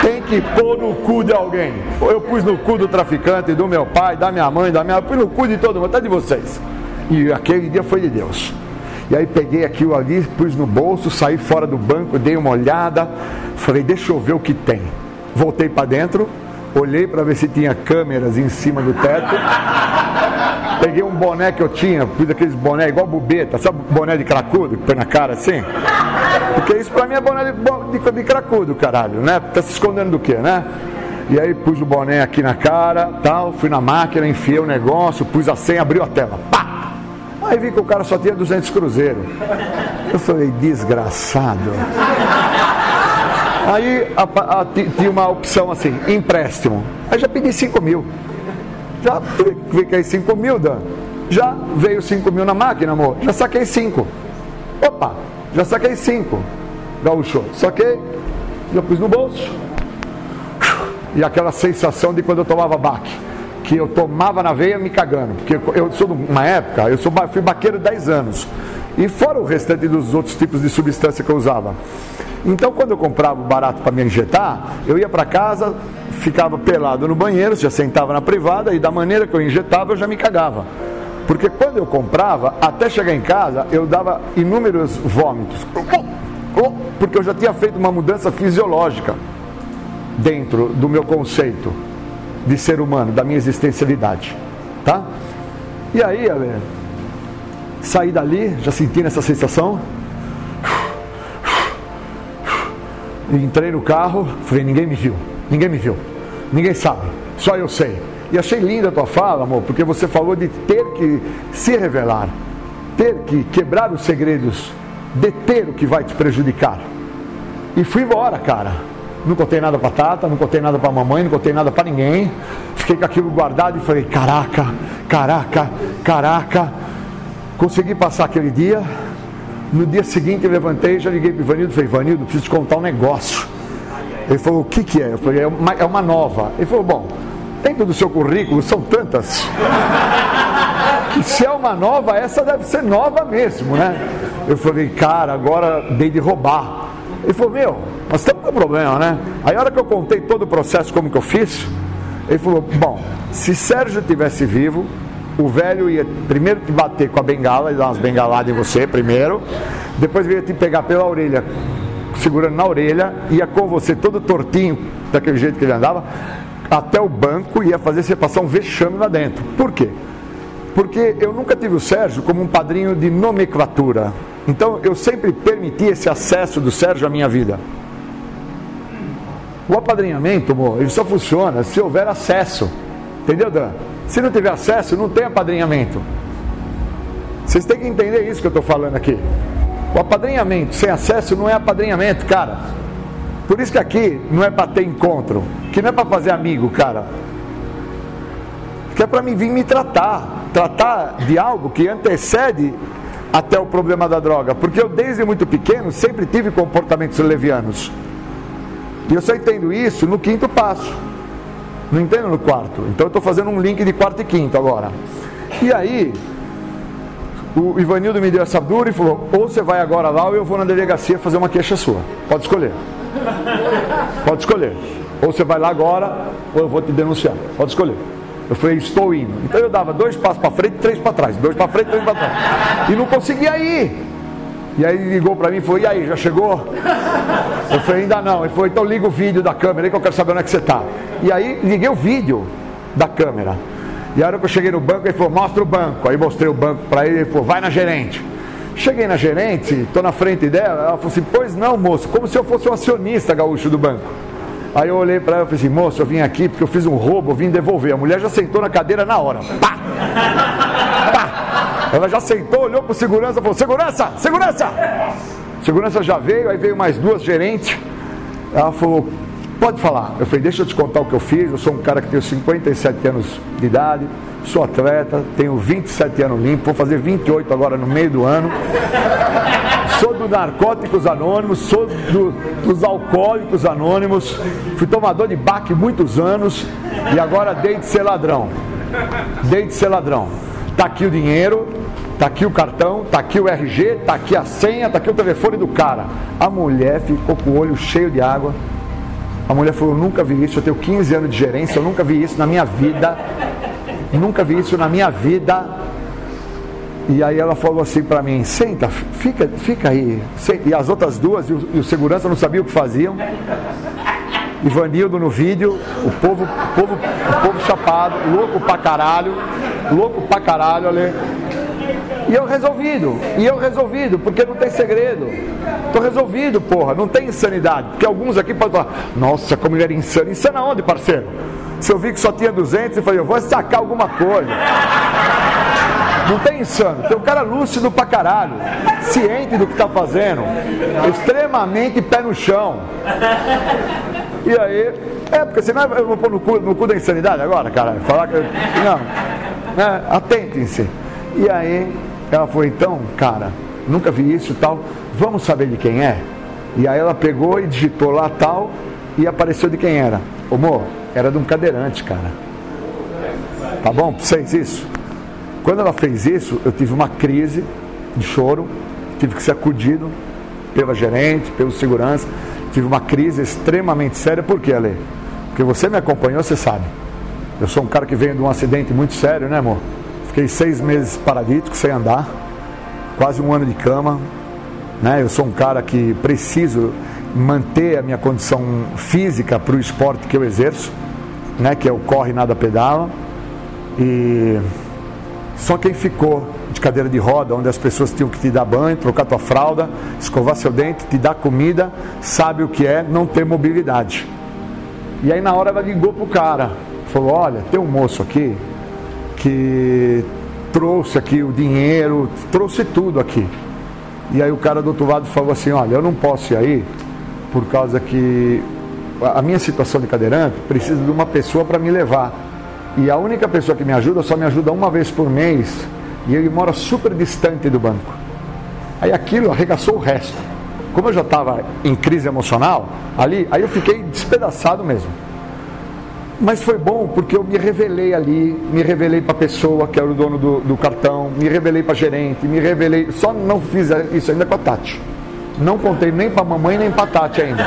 Tem que pôr no cu de alguém. Eu pus no cu do traficante, do meu pai, da minha mãe, da minha. Eu pus no cu de todo mundo, até de vocês. E aquele dia foi de Deus. E aí peguei aquilo ali, pus no bolso, saí fora do banco, dei uma olhada, falei, deixa eu ver o que tem. Voltei para dentro, olhei para ver se tinha câmeras em cima do teto. Peguei um boné que eu tinha, pus aqueles boné igual bubeta, sabe boné de cracudo que põe na cara assim? Porque isso pra mim é boné de, de, de cracudo, caralho, né? Tá se escondendo do que, né? E aí pus o boné aqui na cara, tal, fui na máquina, enfiei o negócio, pus a senha, abriu a tela. Pá! Aí vi que o cara só tinha 200 cruzeiros. Eu falei, desgraçado. Aí a, a, tinha uma opção assim, empréstimo. Aí já pedi 5 mil. Já cliquei 5 mil, Dan. Já veio 5 mil na máquina, amor. Já saquei 5. Opa, já saquei 5. Gaúcho, saquei. Já pus no bolso. E aquela sensação de quando eu tomava baque. Que eu tomava na veia me cagando. Porque eu sou de uma época, eu sou, fui baqueiro 10 anos. E fora o restante dos outros tipos de substância que eu usava. Então, quando eu comprava o barato para me injetar, eu ia para casa, ficava pelado no banheiro, já sentava na privada e da maneira que eu injetava, eu já me cagava. Porque quando eu comprava, até chegar em casa, eu dava inúmeros vômitos. Porque eu já tinha feito uma mudança fisiológica dentro do meu conceito de ser humano, da minha existencialidade. Tá? E aí, Ale, saí dali, já sentindo essa sensação. Entrei no carro, falei, ninguém me viu, ninguém me viu, ninguém sabe, só eu sei. E achei linda a tua fala, amor, porque você falou de ter que se revelar, ter que quebrar os segredos, deter o que vai te prejudicar. E fui embora, cara. Não contei nada para Tata, não contei nada para mamãe, não contei nada para ninguém. Fiquei com aquilo guardado e falei: caraca, caraca, caraca. Consegui passar aquele dia, no dia seguinte eu levantei, já liguei para o Ivanildo e falei, Ivanildo, preciso te contar um negócio. Ele falou, o que, que é? Eu falei, é uma, é uma nova. Ele falou, bom, dentro do seu currículo são tantas. Que se é uma nova, essa deve ser nova mesmo, né? Eu falei, cara, agora dei de roubar. Ele falou, meu, nós estamos com um problema, né? Aí a hora que eu contei todo o processo, como que eu fiz, ele falou, bom, se Sérgio tivesse vivo, o velho ia primeiro te bater com a bengala, e dar umas bengaladas em você primeiro, depois ia te pegar pela orelha, segurando na orelha, ia com você todo tortinho, daquele jeito que ele andava, até o banco e ia fazer você passar um vexame lá dentro. Por quê? Porque eu nunca tive o Sérgio como um padrinho de nomenclatura. Então eu sempre permiti esse acesso do Sérgio à minha vida. O apadrinhamento, amor, ele só funciona se houver acesso. Entendeu, Dan? Se não tiver acesso, não tem apadrinhamento. Vocês têm que entender isso que eu estou falando aqui. O apadrinhamento sem acesso não é apadrinhamento, cara. Por isso que aqui não é para ter encontro, que não é para fazer amigo, cara. Que é para mim vir me tratar, tratar de algo que antecede até o problema da droga, porque eu desde muito pequeno sempre tive comportamentos levianos. E eu só entendo isso no quinto passo. Não entendo no quarto. Então eu estou fazendo um link de quarto e quinto agora. E aí, o Ivanildo me deu essa dura e falou: ou você vai agora lá ou eu vou na delegacia fazer uma queixa sua. Pode escolher. Pode escolher. Ou você vai lá agora ou eu vou te denunciar. Pode escolher. Eu falei, estou indo. Então eu dava dois passos para frente e três para trás. Dois para frente, três para trás. E não conseguia ir. E aí ele ligou para mim e falou, e aí, já chegou? Eu falei, ainda não. Ele falou, então liga o vídeo da câmera aí que eu quero saber onde é que você está. E aí liguei o vídeo da câmera. E a hora que eu cheguei no banco, ele falou, mostra o banco. Aí mostrei o banco para ele, ele falou, vai na gerente. Cheguei na gerente, estou na frente dela, ela falou assim, pois não, moço, como se eu fosse um acionista gaúcho do banco. Aí eu olhei para ela e falei assim, moço, eu vim aqui porque eu fiz um roubo, eu vim devolver. A mulher já sentou na cadeira na hora. Pá! Ela já sentou, olhou para o segurança falou, segurança, segurança! Segurança já veio, aí veio mais duas gerentes. Ela falou, pode falar. Eu falei, deixa eu te contar o que eu fiz. Eu sou um cara que tenho 57 anos de idade, sou atleta, tenho 27 anos limpo, vou fazer 28 agora no meio do ano sou do Narcóticos Anônimos, sou do, dos Alcoólicos Anônimos, fui tomador de baque muitos anos e agora dei de ser ladrão. Dei de ser ladrão. Tá aqui o dinheiro, tá aqui o cartão, tá aqui o RG, tá aqui a senha, tá aqui o telefone do cara. A mulher ficou com o olho cheio de água. A mulher falou: Eu nunca vi isso, eu tenho 15 anos de gerência, eu nunca vi isso na minha vida. Nunca vi isso na minha vida. E aí ela falou assim para mim, senta, fica, fica aí. E as outras duas, e o, e o segurança não sabia o que faziam. Ivanildo no vídeo, o povo, o povo, o povo chapado, louco pra caralho, louco pra caralho ali. E eu resolvido, e eu resolvido, porque não tem segredo. Tô resolvido, porra, não tem insanidade. Porque alguns aqui podem falar, nossa, como ele era insano. Insano aonde, parceiro? Se eu vi que só tinha 200, eu falei, eu vou sacar alguma coisa. Não tem insano, tem um cara lúcido pra caralho, ciente do que tá fazendo, extremamente pé no chão. E aí, é, porque senão eu vou pôr no cu, no cu da insanidade agora, cara. Falar que. Não. É, atentem-se. E aí, ela falou, então, cara, nunca vi isso tal, vamos saber de quem é? E aí ela pegou e digitou lá tal e apareceu de quem era. Ô, amor, era de um cadeirante, cara. Tá bom pra vocês isso? Quando ela fez isso, eu tive uma crise de choro, tive que ser acudido pela gerente, pelo segurança, tive uma crise extremamente séria. Por quê, Ale? Porque você me acompanhou, você sabe. Eu sou um cara que veio de um acidente muito sério, né, amor? Fiquei seis meses paralítico, sem andar, quase um ano de cama. Né? Eu sou um cara que preciso manter a minha condição física para o esporte que eu exerço, né? que é o corre, nada pedala. E só quem ficou de cadeira de roda, onde as pessoas tinham que te dar banho, trocar tua fralda, escovar seu dente, te dar comida, sabe o que é não ter mobilidade. E aí na hora ela ligou pro cara, falou: "Olha, tem um moço aqui que trouxe aqui o dinheiro, trouxe tudo aqui". E aí o cara do outro lado falou assim: "Olha, eu não posso ir aí por causa que a minha situação de cadeirante precisa de uma pessoa para me levar. E a única pessoa que me ajuda só me ajuda uma vez por mês. E ele mora super distante do banco. Aí aquilo arregaçou o resto. Como eu já estava em crise emocional ali, aí eu fiquei despedaçado mesmo. Mas foi bom porque eu me revelei ali, me revelei para a pessoa que era o dono do, do cartão, me revelei para gerente, me revelei. Só não fiz isso ainda com a Tati. Não contei nem para a mamãe nem para a Tati ainda.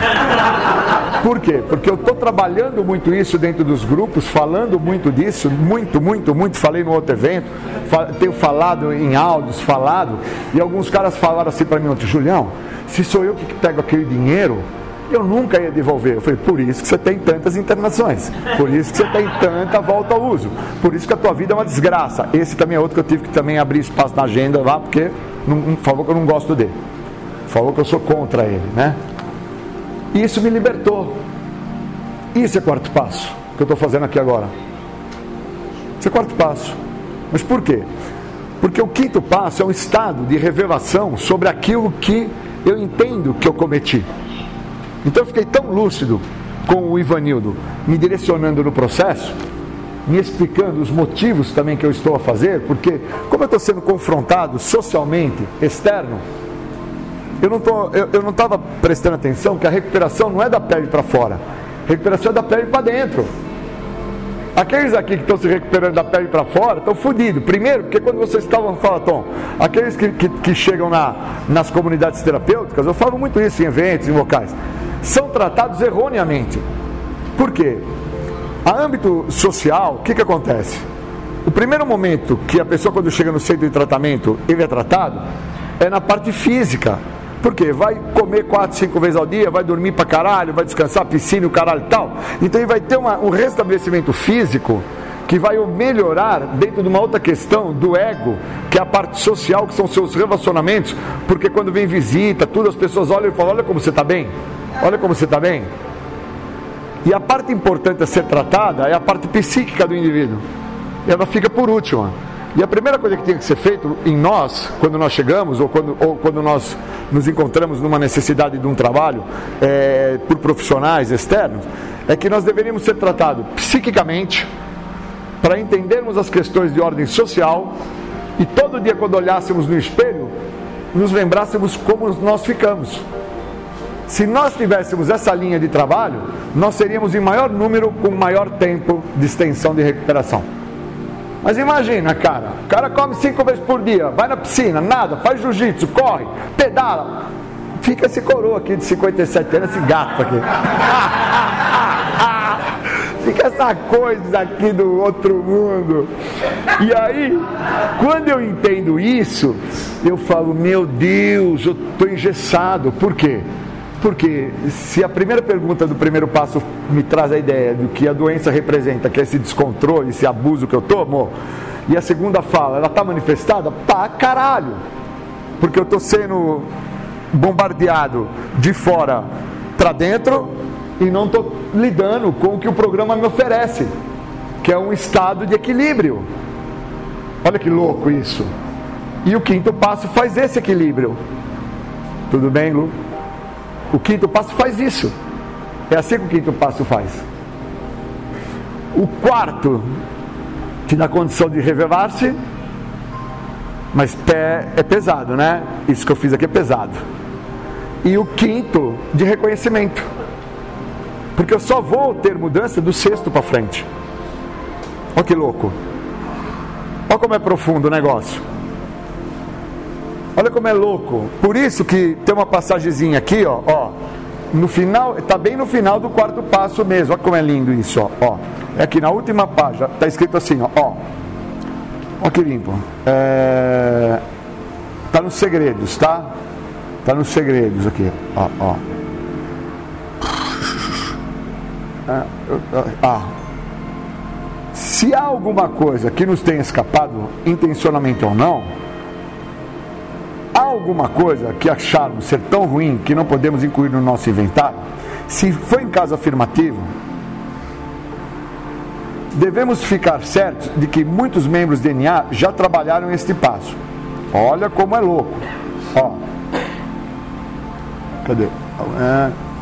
Por quê? Porque eu estou trabalhando muito isso dentro dos grupos, falando muito disso, muito, muito, muito. Falei no outro evento, tenho falado em áudios, falado, e alguns caras falaram assim para mim ontem, Julião, se sou eu que pego aquele dinheiro, Eu nunca ia devolver. Eu falei, por isso que você tem tantas internações, por isso que você tem tanta volta ao uso, por isso que a tua vida é uma desgraça. Esse também é outro que eu tive que também abrir espaço na agenda lá, porque não, falou que eu não gosto dele. Falou que eu sou contra ele, né? E isso me libertou. Isso é quarto passo que eu estou fazendo aqui agora. Isso é quarto passo. Mas por quê? Porque o quinto passo é um estado de revelação sobre aquilo que eu entendo que eu cometi. Então eu fiquei tão lúcido com o Ivanildo me direcionando no processo, me explicando os motivos também que eu estou a fazer, porque como eu estou sendo confrontado socialmente, externo, eu não tô, eu, eu não estava prestando atenção que a recuperação não é da pele para fora, a recuperação é da pele para dentro. Aqueles aqui que estão se recuperando da pele para fora estão fodidos. Primeiro, porque quando vocês estavam, fala Tom, aqueles que, que, que chegam na, nas comunidades terapêuticas, eu falo muito isso em eventos, em locais, são tratados erroneamente. Por quê? A âmbito social, o que, que acontece? O primeiro momento que a pessoa, quando chega no centro de tratamento, ele é tratado, é na parte física. Por quê? Vai comer quatro, cinco vezes ao dia, vai dormir pra caralho, vai descansar, piscina, o caralho e tal. Então ele vai ter uma, um restabelecimento físico que vai melhorar dentro de uma outra questão do ego, que é a parte social, que são seus relacionamentos, porque quando vem visita, tudo, as pessoas olham e falam, olha como você está bem, olha como você está bem. E a parte importante a ser tratada é a parte psíquica do indivíduo. E ela fica por última. E a primeira coisa que tem que ser feito em nós, quando nós chegamos, ou quando, ou quando nós nos encontramos numa necessidade de um trabalho é, por profissionais externos, é que nós deveríamos ser tratados psiquicamente, para entendermos as questões de ordem social, e todo dia, quando olhássemos no espelho, nos lembrássemos como nós ficamos. Se nós tivéssemos essa linha de trabalho, nós seríamos em maior número com maior tempo de extensão de recuperação. Mas imagina, cara, o cara come cinco vezes por dia, vai na piscina, nada, faz jiu-jitsu, corre, pedala. Fica esse coroa aqui de 57 anos, esse gato aqui. Fica essa coisa aqui do outro mundo. E aí, quando eu entendo isso, eu falo, meu Deus, eu estou engessado. Por quê? Porque se a primeira pergunta do primeiro passo me traz a ideia do que a doença representa, que é esse descontrole, esse abuso que eu tomo, e a segunda fala, ela está manifestada? Pá, caralho! Porque eu estou sendo bombardeado de fora para dentro e não estou lidando com o que o programa me oferece, que é um estado de equilíbrio. Olha que louco isso. E o quinto passo faz esse equilíbrio. Tudo bem, Lu? O quinto passo faz isso. É assim que o quinto passo faz. O quarto, que na condição de revelar-se, mas pé é pesado, né? Isso que eu fiz aqui é pesado. E o quinto, de reconhecimento. Porque eu só vou ter mudança do sexto para frente. Olha que louco. Olha como é profundo o negócio. Olha como é louco. Por isso que tem uma passagemzinha aqui, ó, ó. No final, está bem no final do quarto passo mesmo. Olha como é lindo isso, ó. ó. É aqui na última página, está escrito assim, ó. ó. Olha que limpo. É... Tá nos segredos, tá? Tá nos segredos aqui, ó, ó. Ah, ah. Se há alguma coisa que nos tenha escapado, intencionalmente ou não, há alguma coisa que acharmos ser tão ruim que não podemos incluir no nosso inventário? Se for em caso afirmativo, devemos ficar certos de que muitos membros do DNA já trabalharam este passo. Olha como é louco. Ó. Cadê? É...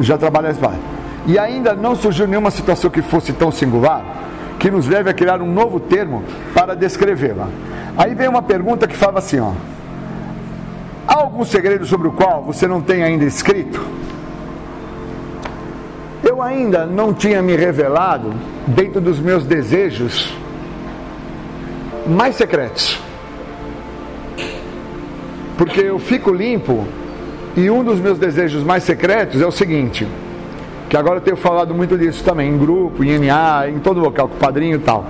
Já esse passo. E ainda não surgiu nenhuma situação que fosse tão singular que nos leve a criar um novo termo para descrevê-la. Aí vem uma pergunta que fala assim, ó. Há algum segredo sobre o qual você não tem ainda escrito? Eu ainda não tinha me revelado dentro dos meus desejos mais secretos. Porque eu fico limpo e um dos meus desejos mais secretos é o seguinte, que agora eu tenho falado muito disso também, em grupo, em NA, em todo local, com o padrinho e tal.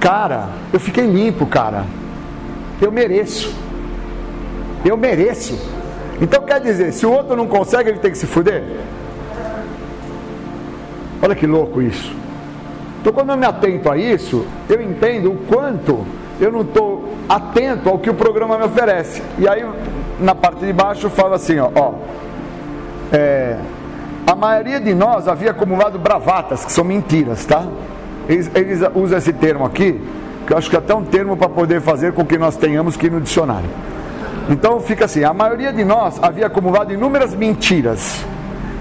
Cara, eu fiquei limpo, cara. Eu mereço. Eu mereço. Então quer dizer, se o outro não consegue, ele tem que se fuder? Olha que louco isso. Então quando eu me atento a isso, eu entendo o quanto eu não estou atento ao que o programa me oferece. E aí na parte de baixo fala assim, ó, ó é, a maioria de nós havia acumulado bravatas, que são mentiras, tá? Eles, eles usam esse termo aqui, que eu acho que é até um termo para poder fazer com que nós tenhamos que ir no dicionário. Então fica assim: a maioria de nós havia acumulado inúmeras mentiras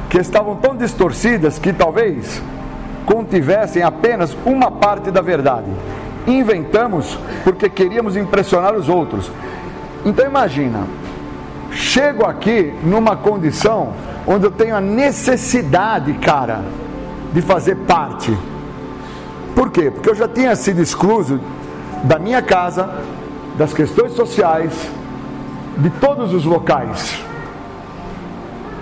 que estavam tão distorcidas que talvez contivessem apenas uma parte da verdade. Inventamos porque queríamos impressionar os outros. Então imagina, chego aqui numa condição onde eu tenho a necessidade, cara, de fazer parte. Por quê? Porque eu já tinha sido excluso da minha casa, das questões sociais, de todos os locais.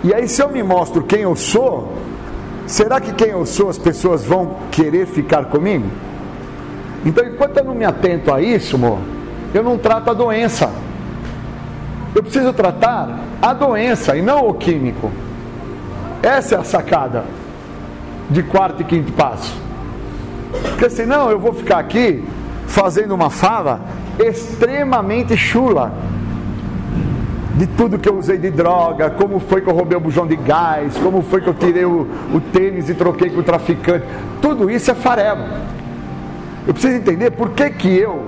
E aí, se eu me mostro quem eu sou, será que quem eu sou as pessoas vão querer ficar comigo? Então, enquanto eu não me atento a isso, amor, eu não trato a doença. Eu preciso tratar a doença e não o químico. Essa é a sacada de quarto e quinto passo. Porque senão eu vou ficar aqui fazendo uma fala extremamente chula de tudo que eu usei de droga, como foi que eu roubei o bujão de gás, como foi que eu tirei o, o tênis e troquei com o traficante. Tudo isso é farelo. Eu preciso entender por que, que eu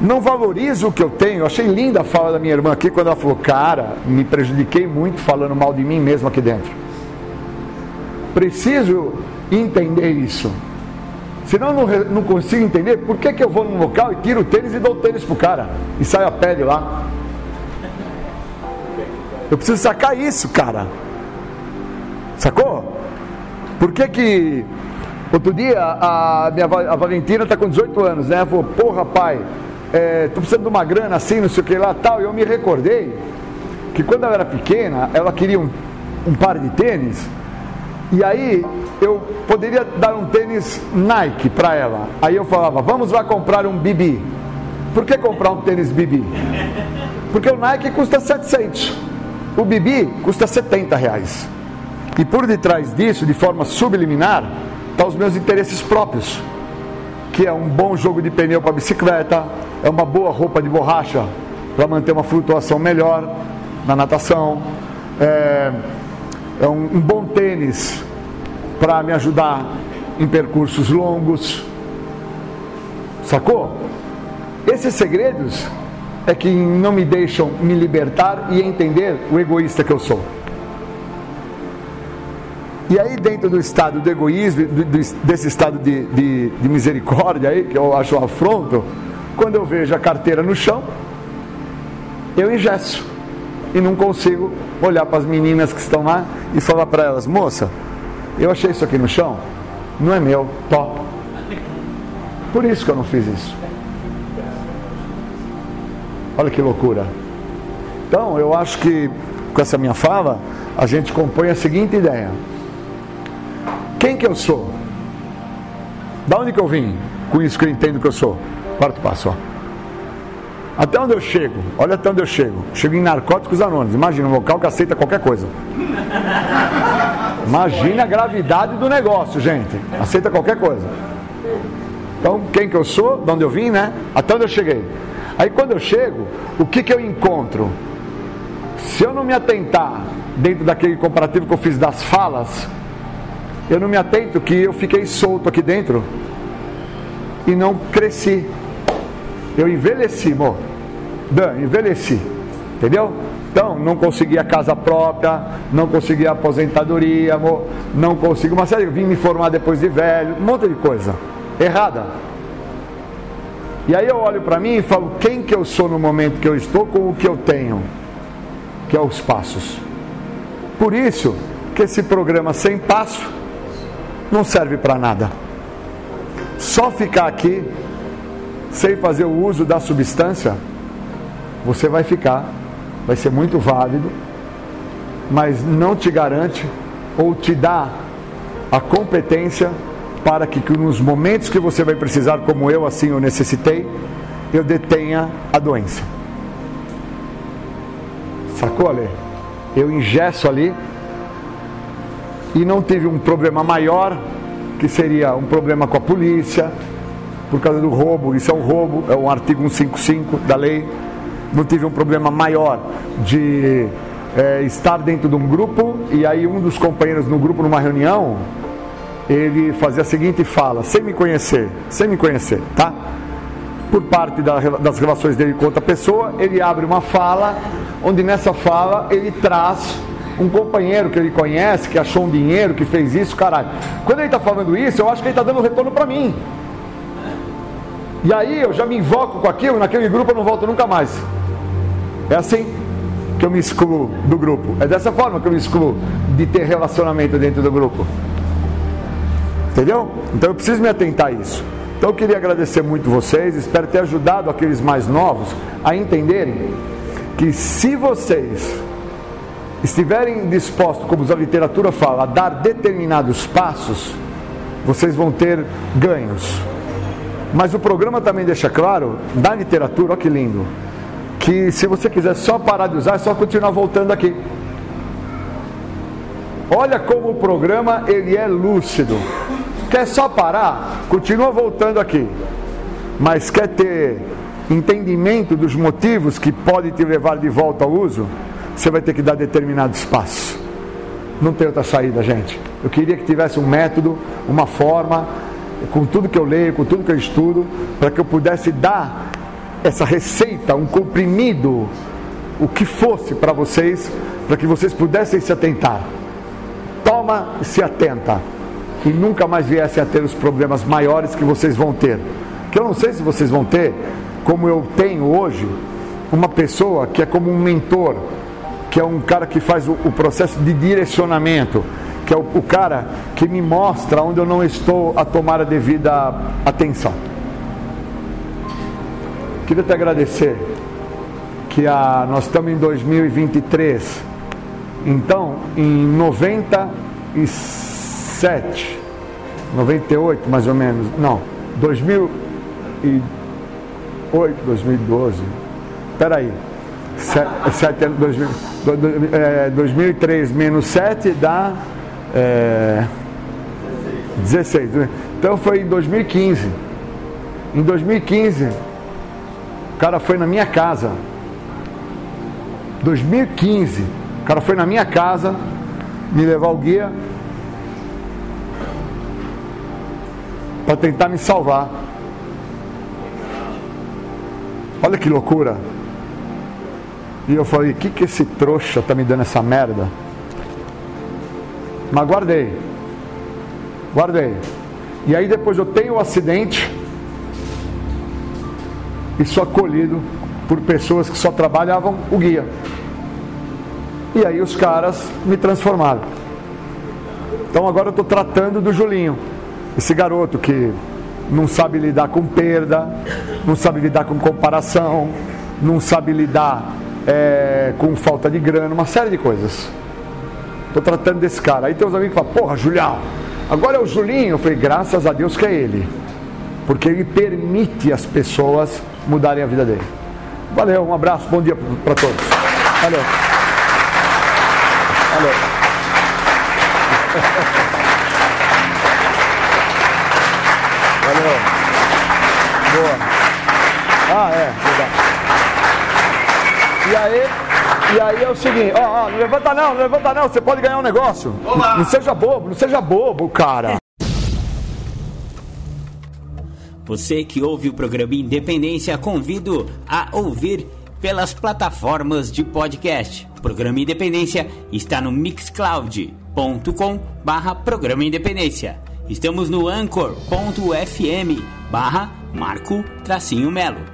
não valorizo o que eu tenho. Eu achei linda a fala da minha irmã aqui quando ela falou: Cara, me prejudiquei muito falando mal de mim mesmo aqui dentro. Preciso entender isso. Senão eu não, não consigo entender por que, que eu vou num local e tiro o tênis e dou o tênis pro cara e saio a pele lá. Eu preciso sacar isso, cara. Sacou? Por que que. Outro dia a minha a Valentina está com 18 anos, né? Ela falou, porra, pai, é, tô precisando de uma grana assim, não sei o que lá tal. E eu me recordei que quando ela era pequena, ela queria um, um par de tênis. E aí eu poderia dar um tênis Nike para ela. Aí eu falava, vamos lá comprar um Bibi. Por que comprar um tênis Bibi? Porque o Nike custa 700. O Bibi custa 70 reais. E por detrás disso, de forma subliminar, estão tá os meus interesses próprios. Que é um bom jogo de pneu para bicicleta, é uma boa roupa de borracha para manter uma flutuação melhor na natação, é, é um, um bom tênis para me ajudar em percursos longos. Sacou? Esses segredos é que não me deixam me libertar e entender o egoísta que eu sou. E aí, dentro do estado do egoísmo, desse estado de, de, de misericórdia aí, que eu acho um afronto, quando eu vejo a carteira no chão, eu engesso e não consigo olhar para as meninas que estão lá e falar para elas: moça, eu achei isso aqui no chão, não é meu, top. Por isso que eu não fiz isso. Olha que loucura. Então, eu acho que com essa minha fala, a gente compõe a seguinte ideia: quem que eu sou? Da onde que eu vim? Com isso que eu entendo que eu sou. Quarto passo, ó. Até onde eu chego? Olha até onde eu chego. Chego em Narcóticos Anônimos. Imagina um local que aceita qualquer coisa. Imagina a gravidade do negócio, gente. Aceita qualquer coisa. Então, quem que eu sou? De onde eu vim, né? Até onde eu cheguei. Aí quando eu chego, o que, que eu encontro? Se eu não me atentar dentro daquele comparativo que eu fiz das falas, eu não me atento que eu fiquei solto aqui dentro e não cresci. Eu envelheci, amor. Dan, envelheci. Entendeu? Então, não consegui a casa própria, não consegui a aposentadoria, amor, não consegui uma série, vim me formar depois de velho, um monte de coisa errada. E aí eu olho para mim e falo quem que eu sou no momento que eu estou com o que eu tenho, que é os passos. Por isso que esse programa sem passo não serve para nada. Só ficar aqui sem fazer o uso da substância, você vai ficar, vai ser muito válido, mas não te garante ou te dá a competência para que, que nos momentos que você vai precisar, como eu assim eu necessitei, eu detenha a doença. Sacou, Ale? Eu ingesso ali e não tive um problema maior, que seria um problema com a polícia, por causa do roubo, isso é um roubo, é um artigo 155 da lei. Não tive um problema maior de é, estar dentro de um grupo e aí um dos companheiros no grupo, numa reunião, ele fazia a seguinte fala, sem me conhecer, sem me conhecer, tá? Por parte da, das relações dele com outra pessoa, ele abre uma fala, onde nessa fala ele traz um companheiro que ele conhece, que achou um dinheiro, que fez isso, caralho. Quando ele está falando isso, eu acho que ele está dando retorno para mim. E aí eu já me invoco com aquilo, naquele grupo eu não volto nunca mais. É assim que eu me excluo do grupo. É dessa forma que eu me excluo de ter relacionamento dentro do grupo. Entendeu? Então eu preciso me atentar a isso. Então eu queria agradecer muito vocês, espero ter ajudado aqueles mais novos a entenderem que se vocês estiverem dispostos, como a literatura fala, a dar determinados passos, vocês vão ter ganhos. Mas o programa também deixa claro, na literatura, olha que lindo, que se você quiser só parar de usar, é só continuar voltando aqui. Olha como o programa ele é lúcido. Quer só parar? Continua voltando aqui. Mas quer ter entendimento dos motivos que podem te levar de volta ao uso? você vai ter que dar determinado espaço. Não tem outra saída, gente. Eu queria que tivesse um método, uma forma, com tudo que eu leio, com tudo que eu estudo, para que eu pudesse dar essa receita, um comprimido, o que fosse para vocês, para que vocês pudessem se atentar. Toma e se atenta. E nunca mais viessem a ter os problemas maiores que vocês vão ter. Que eu não sei se vocês vão ter, como eu tenho hoje, uma pessoa que é como um mentor que é um cara que faz o, o processo de direcionamento, que é o, o, cara que me mostra onde eu não estou a tomar a devida atenção. Queria te agradecer que a, nós estamos em 2023, então em 97, 98 mais ou menos, não, 2008, 2012, peraí, 7, 2000, é, 2003 menos 7 dá é, 16. Então foi em 2015. Em 2015, o cara foi na minha casa. 2015, o cara foi na minha casa me levar o guia para tentar me salvar. Olha que loucura. E eu falei, o que, que esse trouxa tá me dando essa merda? Mas guardei. Guardei. E aí depois eu tenho o um acidente e sou acolhido por pessoas que só trabalhavam o guia. E aí os caras me transformaram. Então agora eu estou tratando do Julinho, esse garoto que não sabe lidar com perda, não sabe lidar com comparação, não sabe lidar é, com falta de grana, uma série de coisas. Estou tratando desse cara. Aí tem uns amigos que falam, porra, Julião, agora é o Julinho. Eu falei, graças a Deus que é ele. Porque ele permite as pessoas mudarem a vida dele. Valeu, um abraço, bom dia para todos. Valeu. Valeu. Boa. Ah, é, verdade. E aí, e aí é o seguinte, ó, ó, não levanta não, não levanta não, você pode ganhar um negócio. Olá. Não seja bobo, não seja bobo, cara. Você que ouve o programa Independência, convido a ouvir pelas plataformas de podcast. O programa Independência está no mixcloud.com barra programa Independência. Estamos no anchor.fm barra Marco Tracinho Melo.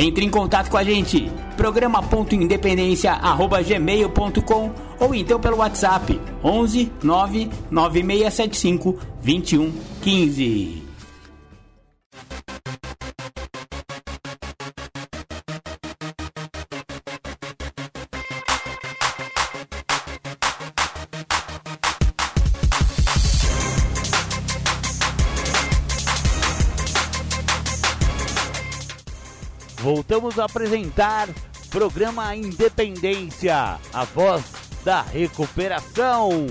Entre em contato com a gente, programa.independência.gmail.com ou então pelo WhatsApp 11 99675 2115. Voltamos a apresentar programa Independência, a voz da recuperação.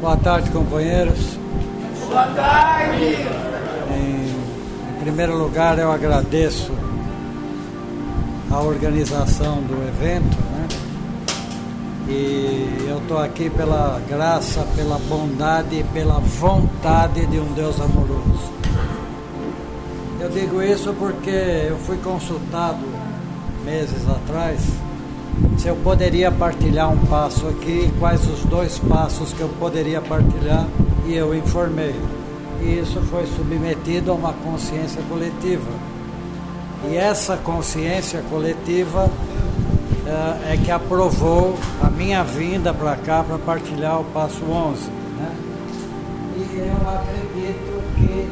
Boa tarde, companheiros. Boa tarde! Em, em primeiro lugar, eu agradeço a organização do evento, né? E eu estou aqui pela graça, pela bondade e pela vontade de um Deus amoroso. Eu digo isso porque eu fui consultado meses atrás se eu poderia partilhar um passo aqui, quais os dois passos que eu poderia partilhar, e eu informei. E isso foi submetido a uma consciência coletiva. E essa consciência coletiva uh, é que aprovou a minha vinda para cá para partilhar o passo 11. Né? E eu acredito que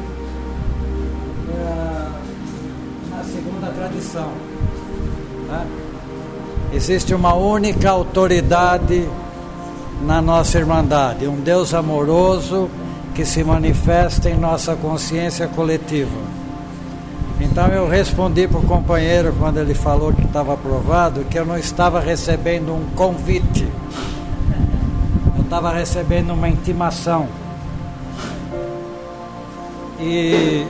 uh, na segunda tradição. Né? Existe uma única autoridade na nossa Irmandade, um Deus amoroso que se manifesta em nossa consciência coletiva. Então eu respondi para o companheiro quando ele falou que estava aprovado que eu não estava recebendo um convite, eu estava recebendo uma intimação. E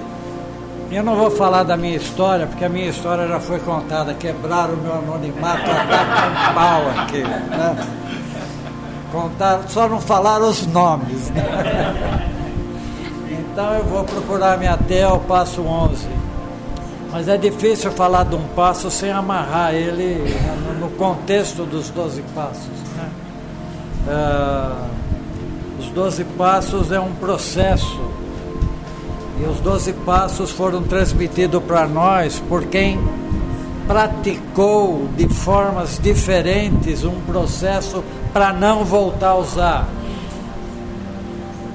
eu não vou falar da minha história, porque a minha história já foi contada, quebraram o meu anonimato até com pau aqui. Né? Contaram, só não falaram os nomes. Né? Então eu vou procurar me até passo 11. Mas é difícil falar de um passo sem amarrar ele no contexto dos doze passos. Né? Uh, os doze passos é um processo. E os doze passos foram transmitidos para nós por quem praticou de formas diferentes um processo para não voltar a usar.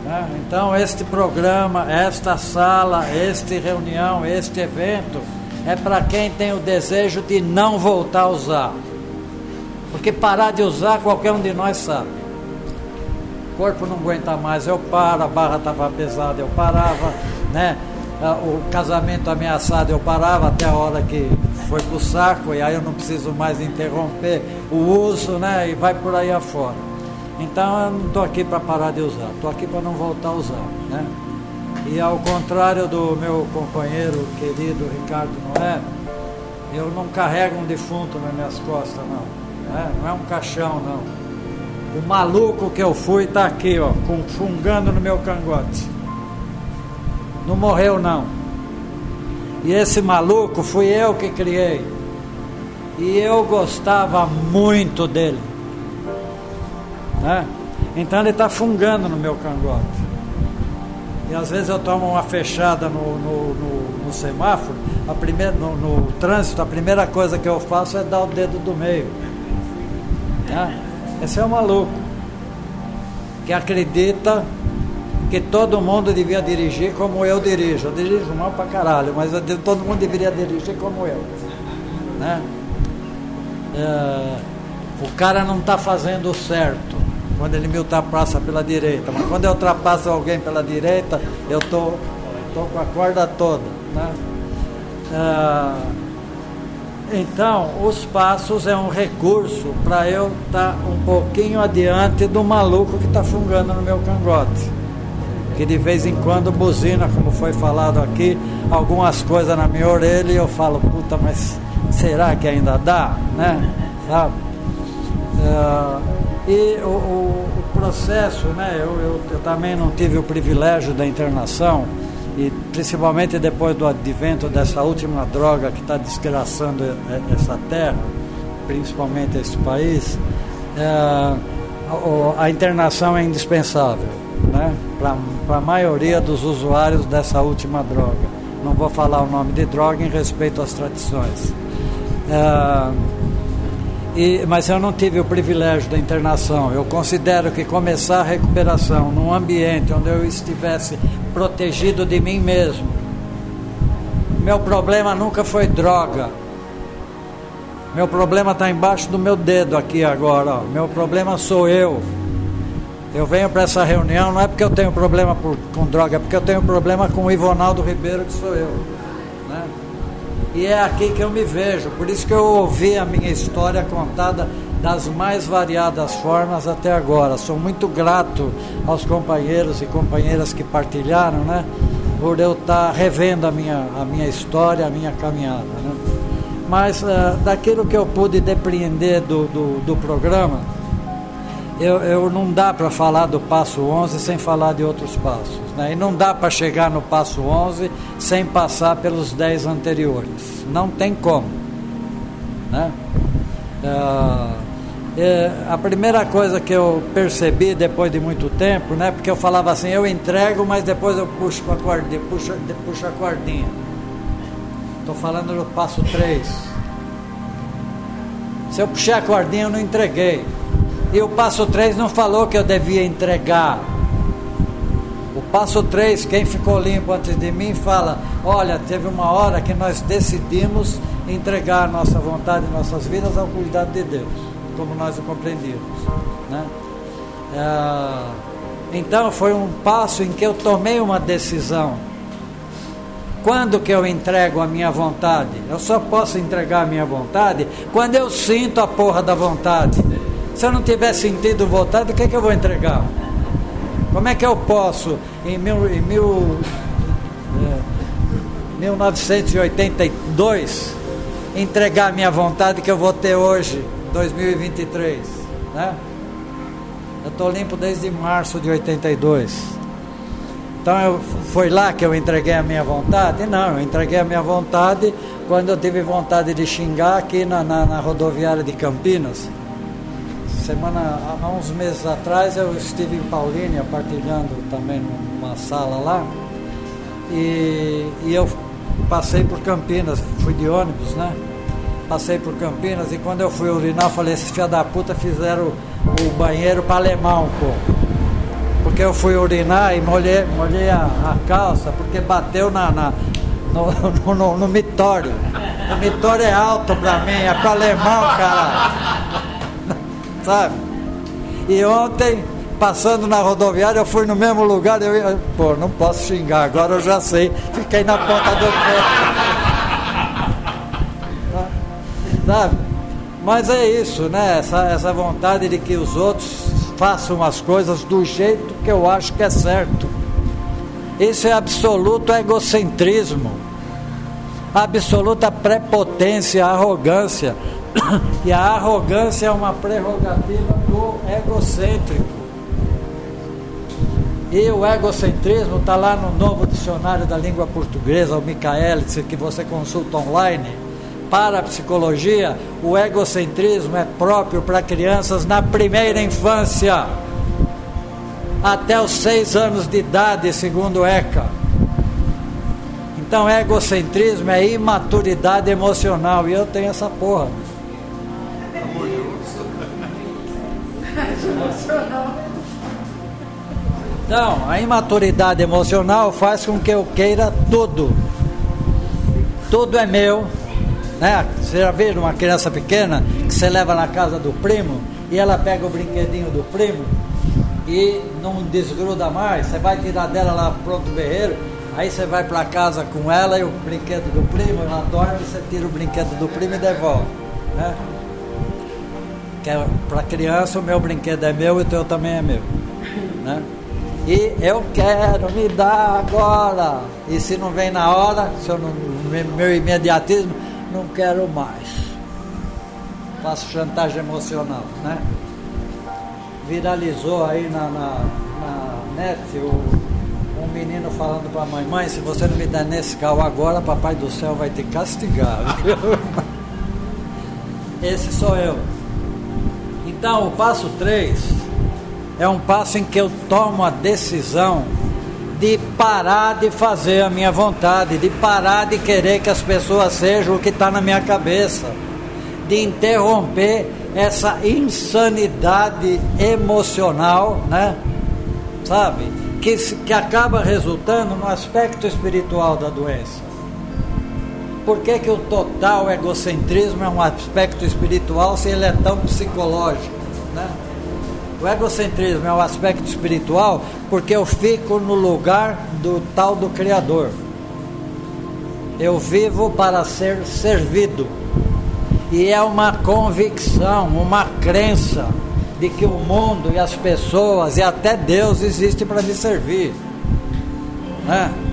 Né? Então, este programa, esta sala, este reunião, este evento é para quem tem o desejo de não voltar a usar. Porque parar de usar, qualquer um de nós sabe. O corpo não aguenta mais, eu paro, a barra estava pesada, eu parava, né? Ah, o casamento ameaçado, eu parava até a hora que foi para o saco, e aí eu não preciso mais interromper o uso, né? E vai por aí afora. Então eu não estou aqui para parar de usar, estou aqui para não voltar a usar. Né? E ao contrário do meu companheiro querido Ricardo Noé, eu não carrego um defunto nas minhas costas, não. Né? Não é um caixão, não. O maluco que eu fui está aqui, ó, fungando no meu cangote. Não morreu, não. E esse maluco fui eu que criei. E eu gostava muito dele. Né? Então ele está fungando no meu cangote. E às vezes eu tomo uma fechada no, no, no, no semáforo, a primeira, no, trânsito, a primeira coisa que eu faço é dar o dedo do meio. Né? Esse é o maluco que acredita que todo mundo devia dirigir como eu dirijo. Eu dirijo mal pra caralho, mas todo mundo deveria dirigir como eu. Né? É, o cara não está fazendo certo quando ele me ultrapassa pela direita. Mas quando eu ultrapasso alguém pela direita, eu tô, tô com a corda toda. Né? Ah, então, os passos é um recurso para eu estar tá um pouquinho adiante do maluco que está fungando no meu cangote. que de vez em quando buzina, como foi falado aqui, algumas coisas na minha orelha e eu falo, puta, mas será que ainda dá? Né? Sabe? Uh, e o, o, o, processo, né? Eu, eu, eu também não tive o privilégio da internação e principalmente depois do advento dessa última droga que está desgraçando essa terra, principalmente esse país, é, a internação é indispensável né, para a maioria dos usuários dessa última droga. Não vou falar o nome de droga em respeito às tradições. É, e, mas eu não tive o privilégio da internação. Eu considero que começar a recuperação num ambiente onde eu estivesse protegido de mim mesmo. Meu problema nunca foi droga. Meu problema está embaixo do meu dedo aqui agora. Ó. Meu problema sou eu. Eu venho para essa reunião não é porque eu tenho problema por, com droga, é porque eu tenho problema com o Ivonaldo Ribeiro, que sou eu. E é aqui que eu me vejo. Por isso que eu ouvi a minha história contada das mais variadas formas até agora. Sou muito grato aos companheiros e companheiras que partilharam, né? Por eu estar revendo a minha, a minha história, a minha caminhada. Né? Mas uh, daquilo que eu pude depreender do, do, do programa, eu, eu, não dá para falar do passo 11 sem falar de outros passos. Né? E não dá para chegar no passo 11 sem passar pelos 10 anteriores. Não tem como. Né? Uh, é, a primeira coisa que eu percebi depois de muito tempo, né? Porque eu falava assim, eu entrego, mas depois eu puxo com a cordinha, puxo, puxo a cordinha. Estou falando do passo 3. Se eu puxei a cordinha, eu não entreguei. E o passo 3 não falou que eu devia entregar. O passo 3, quem ficou limpo antes de mim, fala: Olha, teve uma hora que nós decidimos entregar nossa vontade e nossas vidas ao cuidado de Deus, como nós o compreendíamos. Né? É, então foi um passo em que eu tomei uma decisão. Quando que eu entrego a minha vontade? Eu só posso entregar a minha vontade quando eu sinto a porra da vontade. Se eu não tiver sentido vontade, o que, é que eu vou entregar? Como é que eu posso, em, mil, em mil, é, 1982, entregar a minha vontade que eu vou ter hoje, 2023? Né? Eu estou limpo desde março de 82. Então eu, foi lá que eu entreguei a minha vontade? Não, eu entreguei a minha vontade quando eu tive vontade de xingar aqui na, na, na rodoviária de Campinas semana, há uns meses atrás, eu estive em Paulínia partilhando também numa sala lá. E, e eu passei por Campinas, fui de ônibus, né? Passei por Campinas e quando eu fui urinar, falei, esses filha da puta fizeram o banheiro para alemão, pô. Porque eu fui urinar e molhei, molhei a, a calça, porque bateu na, na no, no, no, no mitório. O mitório é alto pra mim, é para alemão, cara sabe? E ontem, passando na rodoviária, eu fui no mesmo lugar, eu pô, não posso xingar, agora eu já sei, fiquei na ponta do pé. sabe? Mas é isso, né? Essa, essa vontade de que os outros façam as coisas do jeito que eu acho que é certo. Isso é absoluto egocentrismo, absoluta prepotência, arrogância. E a arrogância é uma prerrogativa do egocêntrico. E o egocentrismo está lá no novo dicionário da língua portuguesa, o Michaelis, que você consulta online. Para a psicologia, o egocentrismo é próprio para crianças na primeira infância, até os seis anos de idade, segundo ECA. Então, egocentrismo é imaturidade emocional, e eu tenho essa porra. Não, a imaturidade emocional faz com que eu queira tudo. Tudo é meu. Né? Você já viu uma criança pequena que você leva na casa do primo e ela pega o brinquedinho do primo e não desgruda mais. Você vai tirar dela lá pronto berreiro, aí você vai para casa com ela e o brinquedo do primo, ela dorme, você tira o brinquedo do primo e devolve. Né? Que é, para criança o meu brinquedo é meu e o teu também é meu. Né? E eu quero me dar agora. E se não vem na hora, se eu não, meu imediatismo, não quero mais. Faço chantagem emocional, né? Viralizou aí na, na, na net o, um menino falando para a mãe, mãe, se você não me der nesse carro agora, papai do céu vai te castigar. Esse sou eu. Então o passo 3 é um passo em que eu tomo a decisão de parar de fazer a minha vontade, de parar de querer que as pessoas sejam o que está na minha cabeça, de interromper essa insanidade emocional, né? Sabe? Que, que acaba resultando no aspecto espiritual da doença. Por que, que o total egocentrismo é um aspecto espiritual se ele é tão psicológico? Né? O egocentrismo é um aspecto espiritual porque eu fico no lugar do tal do Criador. Eu vivo para ser servido. E é uma convicção, uma crença de que o mundo e as pessoas e até Deus existe para me servir. Né?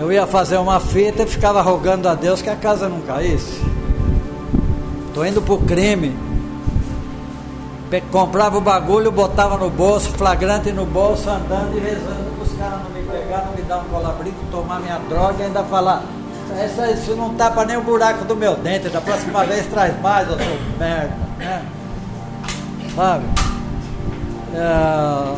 Eu ia fazer uma fita e ficava rogando a Deus que a casa não caísse. Estou indo para o crime comprava o bagulho, botava no bolso, flagrante no bolso, andando e rezando para os caras não me pegar, não me dar um colabrito, tomar minha droga e ainda falar, essa, isso não tapa nem o buraco do meu dente, da próxima vez traz mais, eu sou merda, né? Sabe? É,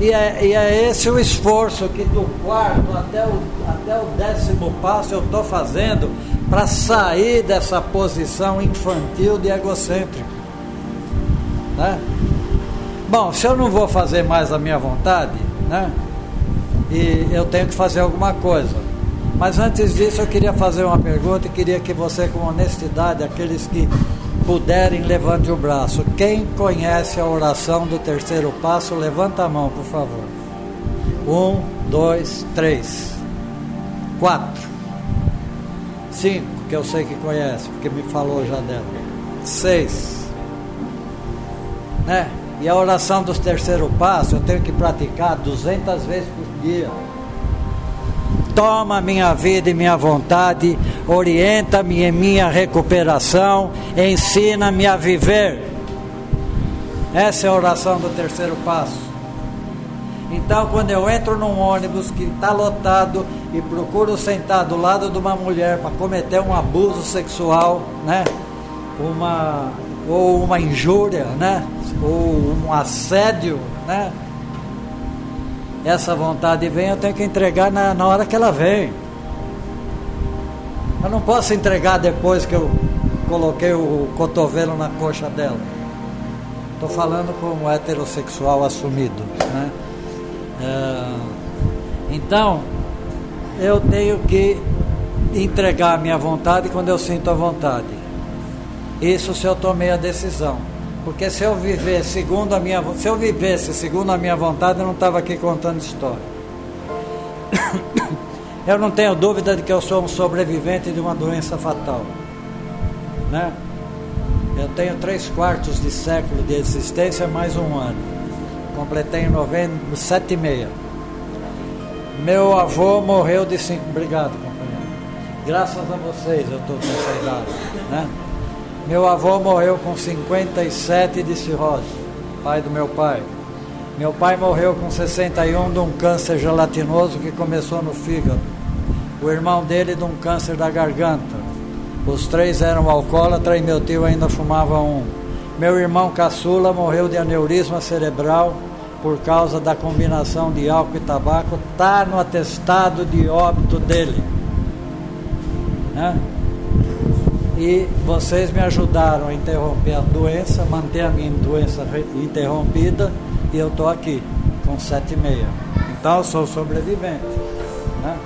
e, é, e é esse o esforço que do quarto até o, até o décimo passo eu estou fazendo para sair dessa posição infantil de egocêntrico. Né? Bom, se eu não vou fazer mais a minha vontade, né? E eu tenho que fazer alguma coisa. Mas antes disso eu queria fazer uma pergunta e queria que você, com honestidade, aqueles que puderem, levante o braço. Quem conhece a oração do terceiro passo, levanta a mão, por favor. Um, dois, três, quatro, cinco, que eu sei que conhece, porque me falou já dela. Seis né? E a oração dos terceiro passo eu tenho que praticar 200 vezes por dia. Toma minha vida e minha vontade, orienta-me em minha recuperação, ensina-me a viver. Essa é a oração do terceiro passo. Então, quando eu entro num ônibus que está lotado e procuro sentar do lado de uma mulher para cometer um abuso sexual, né? Uma ou uma injúria, né? Ou um assédio, né? Essa vontade vem, eu tenho que entregar na, na hora que ela vem. Eu não posso entregar depois que eu coloquei o cotovelo na coxa dela. Estou falando como heterossexual assumido, né? É, então, eu tenho que entregar a minha vontade quando eu sinto a vontade. Isso se eu tomei a decisão. Porque se eu viver segundo a minha se eu vivesse segundo a minha vontade, eu não estava aqui contando história. Eu não tenho dúvida de que eu sou um sobrevivente de uma doença fatal. Né? Eu tenho três quartos de século de existência mais um ano. Completei em sete e meia. Meu avô morreu de cinco. Obrigado, companheiro. Graças a vocês eu estou com essa idade. Né? Meu avô morreu com 57 de cirrose, pai do meu pai. Meu pai morreu com 61 de um câncer gelatinoso que começou no fígado. O irmão dele de um câncer da garganta. Os três eram alcoólatras e meu tio ainda fumava um. Meu irmão caçula morreu de aneurisma cerebral por causa da combinação de álcool e tabaco. Está no atestado de óbito dele. Né? E vocês me ajudaram a interromper a doença, manter a minha doença interrompida e eu estou aqui com sete e meia. Então eu sou sobrevivente. Né?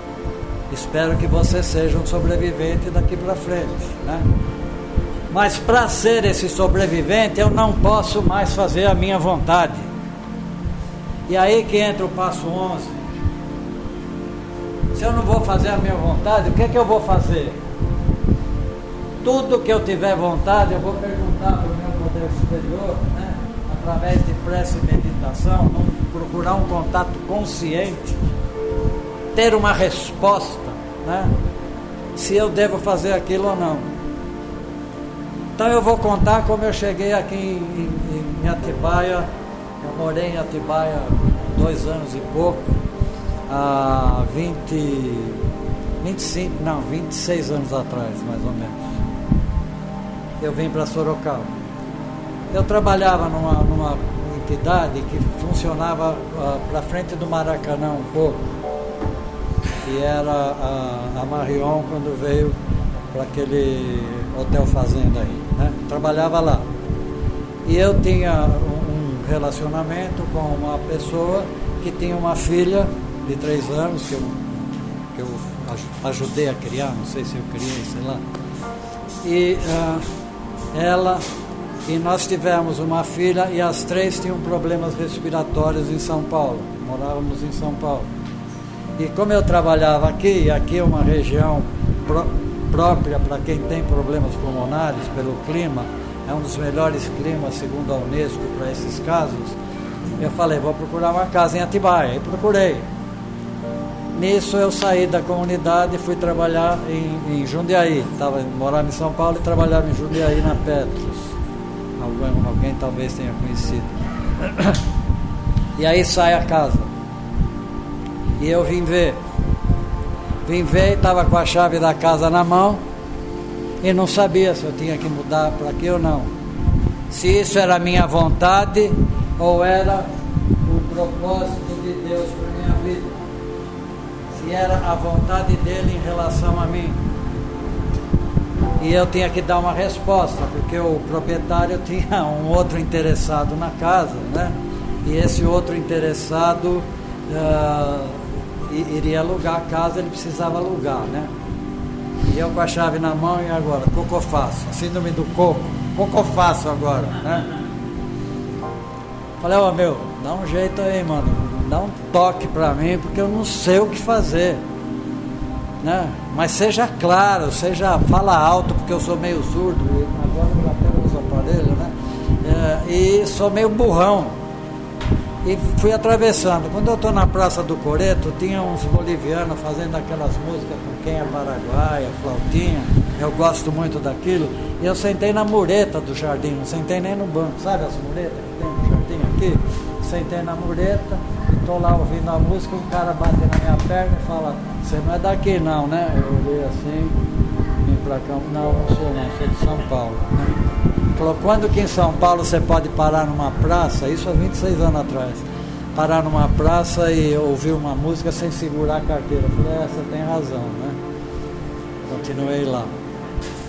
Espero que você seja um sobrevivente daqui para frente. Né? Mas para ser esse sobrevivente eu não posso mais fazer a minha vontade. E aí que entra o passo 11. Se eu não vou fazer a minha vontade, o que, é que eu vou fazer? Tudo que eu tiver vontade, eu vou perguntar para o meu poder superior, né? através de prece e meditação, procurar um contato consciente, ter uma resposta, né? Se eu devo fazer aquilo ou não. Então eu vou contar como eu cheguei aqui em, em, em Atibaia. Eu morei em Atibaia dois anos e pouco, há 20, 25, não, 26 anos atrás, mais ou menos. Eu vim para Sorocaba. Eu trabalhava numa, numa entidade que funcionava uh, para frente do Maracanã um pouco, que era a, a Marion quando veio para aquele hotel fazenda aí. Né? Trabalhava lá. E eu tinha um relacionamento com uma pessoa que tinha uma filha de três anos que eu, que eu ajudei a criar, não sei se eu criei, sei lá. E uh, ela e nós tivemos uma filha e as três tinham problemas respiratórios em São Paulo. Morávamos em São Paulo. E como eu trabalhava aqui, e aqui é uma região pró própria para quem tem problemas pulmonares pelo clima, é um dos melhores climas, segundo a Unesco, para esses casos, eu falei, vou procurar uma casa em Atibaia. E procurei. Nisso eu saí da comunidade e fui trabalhar em, em Jundiaí. Tava, morava em São Paulo e trabalhava em Jundiaí na Petros. Alguém, alguém talvez tenha conhecido. E aí sai a casa. E eu vim ver. Vim ver e estava com a chave da casa na mão e não sabia se eu tinha que mudar para aqui ou não. Se isso era minha vontade ou era o propósito de Deus era a vontade dele em relação a mim. E eu tinha que dar uma resposta, porque o proprietário tinha um outro interessado na casa, né? E esse outro interessado uh, iria alugar a casa, ele precisava alugar, né? E eu com a chave na mão e agora, coco faço, síndrome do coco, coco faço agora, né? Falei, ó oh, meu, dá um jeito aí, mano. Dá um toque pra mim, porque eu não sei o que fazer. Né? Mas seja claro, seja fala alto, porque eu sou meio surdo, agora eu até uso aparelho, né? É, e sou meio burrão. E fui atravessando. Quando eu estou na Praça do Coreto, tinha uns bolivianos fazendo aquelas músicas com quem é paraguaia, flautinha. Eu gosto muito daquilo. E eu sentei na mureta do jardim, não sentei nem no banco, sabe as muretas que tem no jardim aqui? Sentei na mureta e estou lá ouvindo a música, um cara bate na minha perna e fala, você não é daqui não, né? Eu olhei assim, vim para cá, não, não sou não, sou de São Paulo. Né? Falou, quando que em São Paulo você pode parar numa praça, isso há 26 anos atrás, parar numa praça e ouvir uma música sem segurar a carteira. Eu falei, é, você tem razão, né? Continuei lá.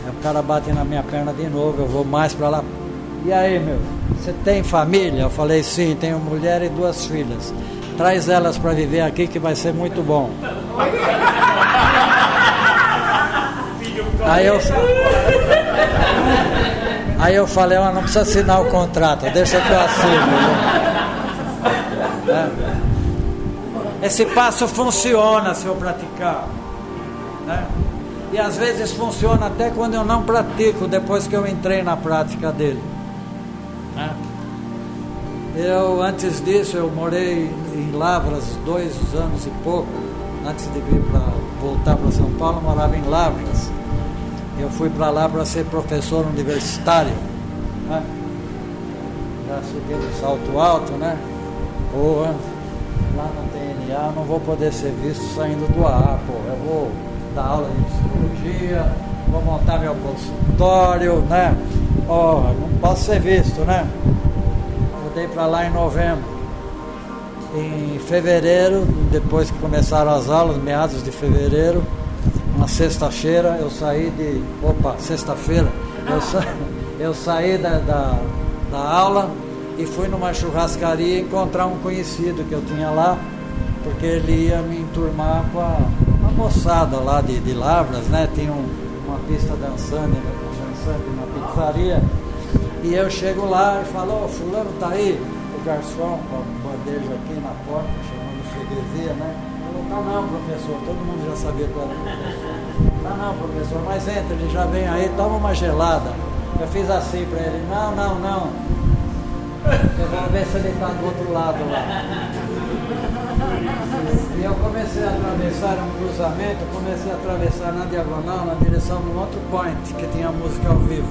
Aí o cara bate na minha perna de novo, eu vou mais para lá. E aí, meu, você tem família? Eu falei, sim, tenho mulher e duas filhas. Traz elas para viver aqui que vai ser muito bom. Aí eu. Aí eu falei, não precisa assinar o contrato, deixa que eu assino. Né? Esse passo funciona se eu praticar. Né? E às vezes funciona até quando eu não pratico, depois que eu entrei na prática dele. Né? Eu, antes disso, eu morei em Lavras dois anos e pouco. Antes de vir para voltar para São Paulo, morava em Lavras. Eu fui para lá para ser professor universitário. Né? Já subi no salto alto, né? Porra, lá no TNA não vou poder ser visto saindo do ar, pô. Eu vou dar aula de psicologia, vou montar meu consultório, né? Ó, não posso ser visto, né? Mudei para lá em novembro. Em fevereiro, depois que começaram as aulas, meados de fevereiro, uma sexta-feira eu saí de. Opa, sexta-feira, eu, sa, eu saí da, da, da, aula e fui numa churrascaria encontrar um conhecido que eu tinha lá, porque ele ia me enturmar com a, a moçada lá de, de Lavras, né? Tinha um, uma pista dançando, na pizzaria. E eu chego lá e falo, ô oh, fulano tá aí? O garçom com a bandeja aqui na porta, chamando freguesia, né? Tá não, professor, todo mundo já sabia qual era o professor. Tá não, professor, mas entra, ele já vem aí, toma uma gelada. Eu fiz assim para ele, não, não, não. Eu vou ver se ele está do outro lado lá. E eu comecei a atravessar um cruzamento, comecei a atravessar na diagonal, na direção de um outro point que tinha música ao vivo.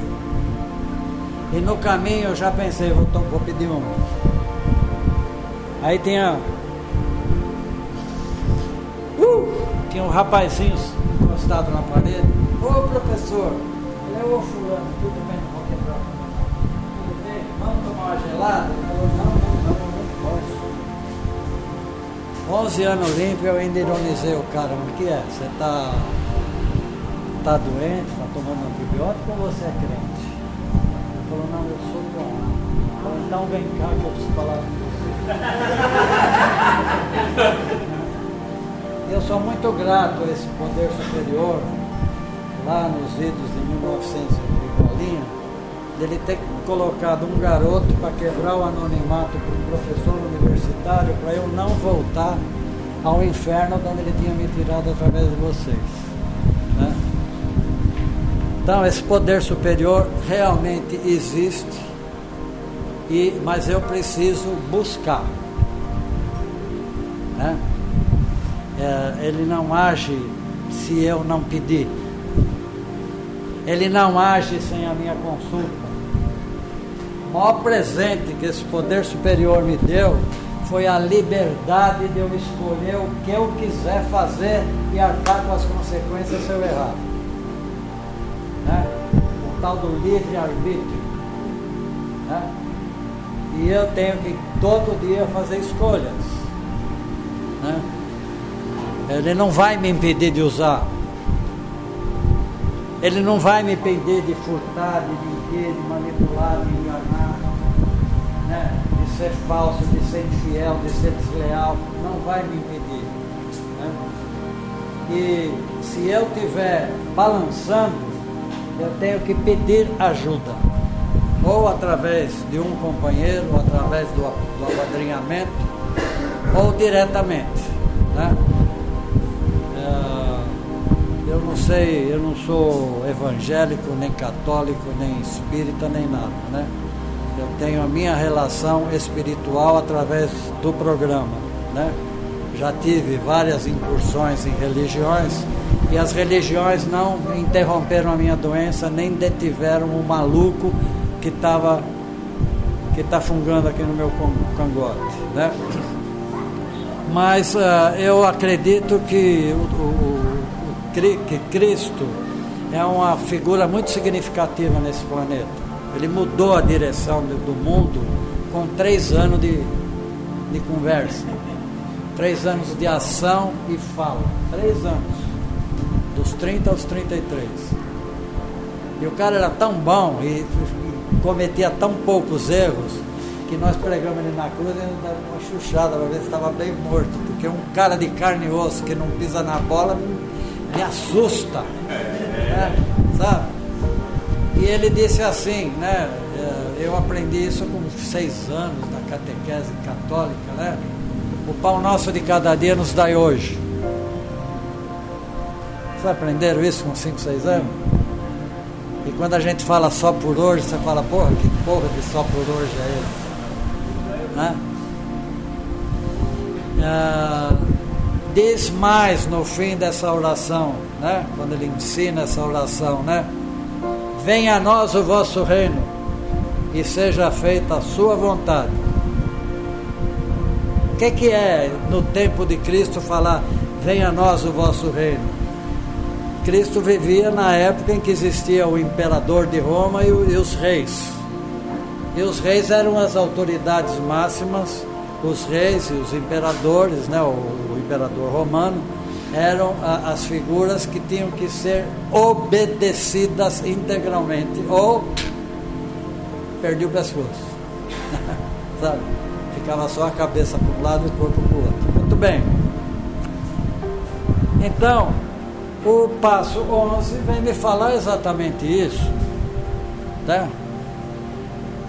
E no caminho eu já pensei, vou, vou pedir um. Aí tinha. Uh, tinha um rapazinho encostado na parede. Ô professor, é o fulano, tudo bem, vou quebrar. Tudo bem, vamos tomar uma gelada? 11 anos limpo eu ainda ironizei o cara, mas que é? Você tá, tá doente, tá tomando antibiótico ou você é crente? Ele falou, não, eu sou bom. Então vem cá que eu preciso falar com você. eu sou muito grato a esse poder superior lá nos idos de 1900 e dele ter colocado um garoto para quebrar o anonimato para um professor universitário, para eu não voltar ao inferno de onde ele tinha me tirado através de vocês. Né? Então, esse poder superior realmente existe, e, mas eu preciso buscar. Né? É, ele não age se eu não pedir. Ele não age sem a minha consulta. O maior presente que esse poder superior me deu foi a liberdade de eu escolher o que eu quiser fazer e arcar com as consequências se eu errar. Né? O tal do livre-arbítrio. Né? E eu tenho que todo dia fazer escolhas. Né? Ele não vai me impedir de usar. Ele não vai me impedir de furtar, de de manipular, de enganar, né? de ser falso, de ser infiel, de ser desleal. Não vai me impedir. Né? E se eu estiver balançando, eu tenho que pedir ajuda. Ou através de um companheiro, ou através do, do apadrinhamento, ou diretamente. Né? Eu não sei, eu não sou evangélico, nem católico, nem espírita, nem nada, né? Eu tenho a minha relação espiritual através do programa, né? Já tive várias incursões em religiões e as religiões não interromperam a minha doença, nem detiveram o maluco que estava que está fungando aqui no meu cangote, né? Mas uh, eu acredito que o, o que Cristo é uma figura muito significativa nesse planeta. Ele mudou a direção do mundo com três anos de, de conversa, três anos de ação e fala. Três anos, dos 30 aos 33. E o cara era tão bom e, cometia tão poucos erros que nós pregamos ele na cruz e dava uma chuchada para ver se estava bem morto. Porque um cara de carne e osso que não pisa na bola me assusta, né? sabe? E ele disse assim, né? É, eu aprendi isso com seis anos da catequese católica, né? O pão nosso de cada dia nos dai hoje. Vocês aprenderam isso com cinco, seis anos? E quando a gente fala só por hoje, você fala, porra, que porra de só por hoje é esse? Né? Ah, diz mais no fim dessa oração, né? Quando ele ensina essa oração, né? Venha a nós o vosso reino e seja feita a sua vontade. O que, que é no tempo de Cristo falar venha a nós o vosso reino? Cristo vivia na época em que existia o imperador de Roma e, e os reis. E os reis eram as autoridades máximas, os reis e os imperadores, né, o imperador romano, eram a, as figuras que tinham que ser obedecidas integralmente, ou perdi o pescoço. Sabe? Ficava só a cabeça para um lado e o corpo para o outro. Muito bem. Então, o passo 11 vem me falar exatamente isso. Tá?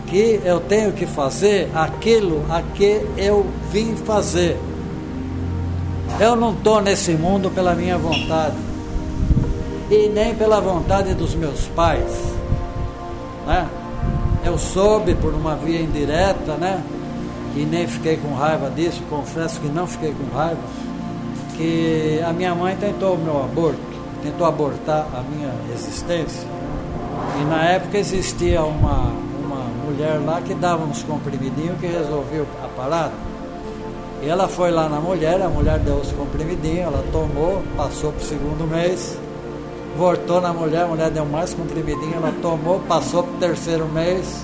Que eu tenho que fazer aquilo a que eu vim fazer. Eu não estou nesse mundo pela minha vontade e nem pela vontade dos meus pais. Né? eu soube por uma via indireta, né? E nem fiquei com raiva disso, confesso que não fiquei com raiva, que a minha mãe tentou o meu aborto, tentou abortar a minha existência. E na época existia uma, uma mulher lá que dava uns comprimidinhos que resolveu a parada. Ela foi lá na mulher, a mulher deu os comprimidinhos, ela tomou, passou para o segundo mês, voltou na mulher, a mulher deu mais comprimidinho, ela tomou, passou para o terceiro mês,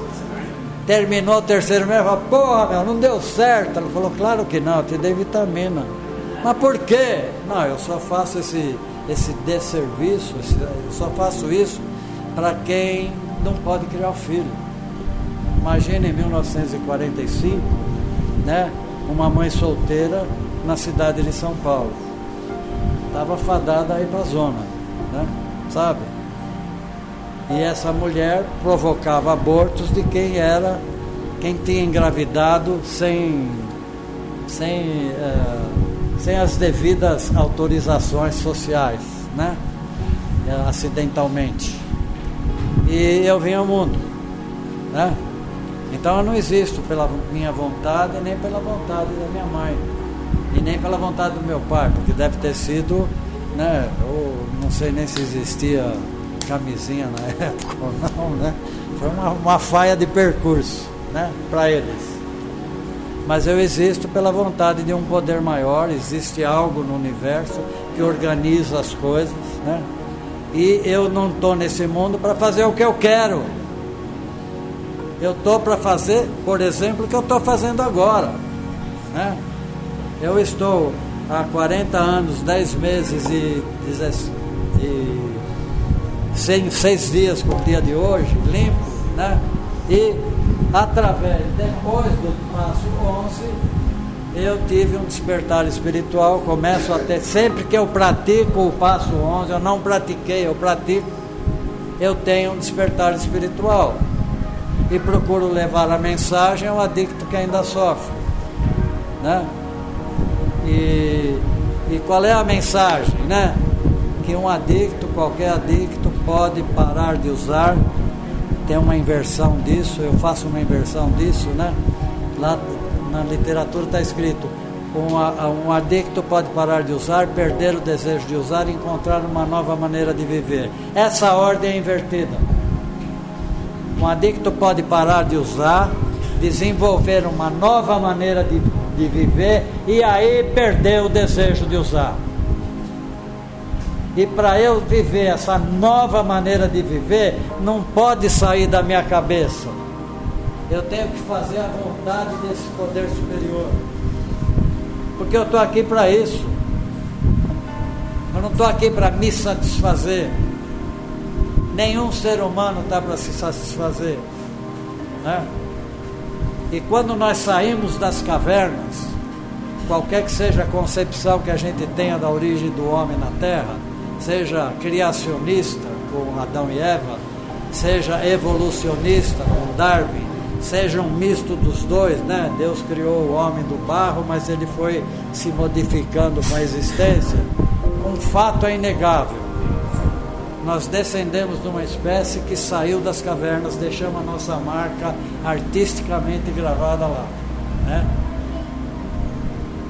terminou o terceiro mês, falou, porra, meu, não deu certo. Ela falou, claro que não, eu te dei vitamina. Mas por quê? Não, eu só faço esse, esse desserviço, esse, eu só faço isso para quem não pode criar o filho. Imagine em 1945, né, uma mãe solteira na cidade de São Paulo. Estava fadada a ir para a zona, né, sabe? E essa mulher provocava abortos de quem era, quem tinha engravidado sem, sem, uh, sem as devidas autorizações sociais, né? Acidentalmente. E eu vim ao mundo, né? Então eu não existo pela minha vontade, nem pela vontade da minha mãe, e nem pela vontade do meu pai, porque deve ter sido, né? Ou não sei nem se existia camisinha na época ou não, né? Foi uma, uma faia de percurso, né? Para eles. Mas eu existo pela vontade de um poder maior, existe algo no universo que organiza as coisas, né? E eu não estou nesse mundo para fazer o que eu quero. Eu estou para fazer, por exemplo, o que eu estou fazendo agora. Né? Eu estou há 40 anos, 10 meses e, e seis, seis dias com o dia de hoje, limpo, né? E através, depois do passo 11, eu tive um despertar espiritual, começo a ter, sempre que eu pratico o passo 11, eu não pratiquei, eu pratico, eu tenho um despertar espiritual. E procuro levar a mensagem ao adicto que ainda sofre. Né? E, e qual é a mensagem? Né? Que um adicto, qualquer adicto, pode parar de usar. Tem uma inversão disso, eu faço uma inversão disso, né? Lá na literatura está escrito: um, um adicto pode parar de usar, perder o desejo de usar e encontrar uma nova maneira de viver. Essa ordem é invertida. Um adicto pode parar de usar, desenvolver uma nova maneira de, de viver e aí perder o desejo de usar. E para eu viver essa nova maneira de viver, não pode sair da minha cabeça. Eu tenho que fazer a vontade desse poder superior. Porque eu estou aqui para isso. Eu não estou aqui para me satisfazer. Nenhum ser humano está para se satisfazer. Né? E quando nós saímos das cavernas, qualquer que seja a concepção que a gente tenha da origem do homem na Terra, seja criacionista com Adão e Eva, seja evolucionista com Darwin, seja um misto dos dois, né? Deus criou o homem do barro, mas ele foi se modificando com a existência. Um fato é inegável. Nós descendemos de uma espécie que saiu das cavernas, deixamos a nossa marca artisticamente gravada lá, né?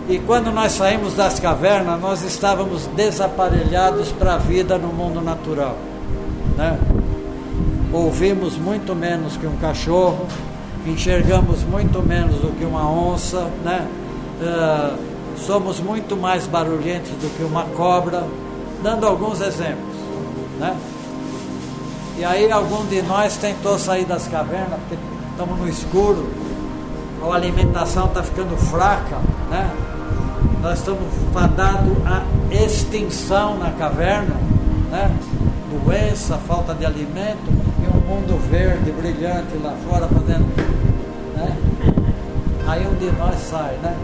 E quando nós saímos das cavernas, nós estávamos desaparelhados para a vida no mundo natural. Né? Ouvimos muito menos que um cachorro, enxergamos muito menos do que uma onça, né? Uh, somos muito mais barulhentos do que uma cobra, dando alguns exemplos. Né? E aí algum de nós tentou sair das cavernas, porque estamos no escuro, a alimentação está ficando fraca, né? nós estamos fadados à extinção na caverna, né? doença, falta de alimento e um mundo verde, brilhante lá fora fazendo. Né? Aí um de nós sai, né?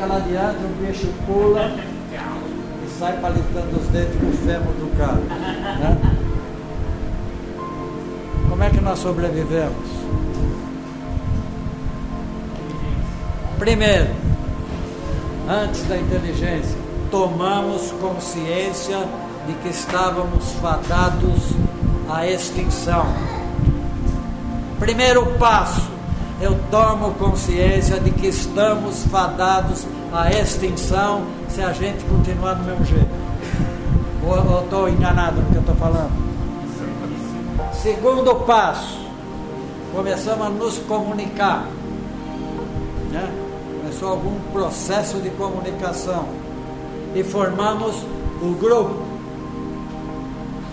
Chega lá adiante, o bicho pula e sai palitando os dentes no fêmur do cara. Né? Como é que nós sobrevivemos? Primeiro, antes da inteligência, tomamos consciência de que estávamos fadados à extinção. Primeiro passo, eu tomo consciência de que estamos fadados à extinção se a gente continuar do mesmo jeito. Ou estou enganado no que eu estou falando? Segundo passo, começamos a nos comunicar. Né? Começou algum processo de comunicação. E formamos o grupo.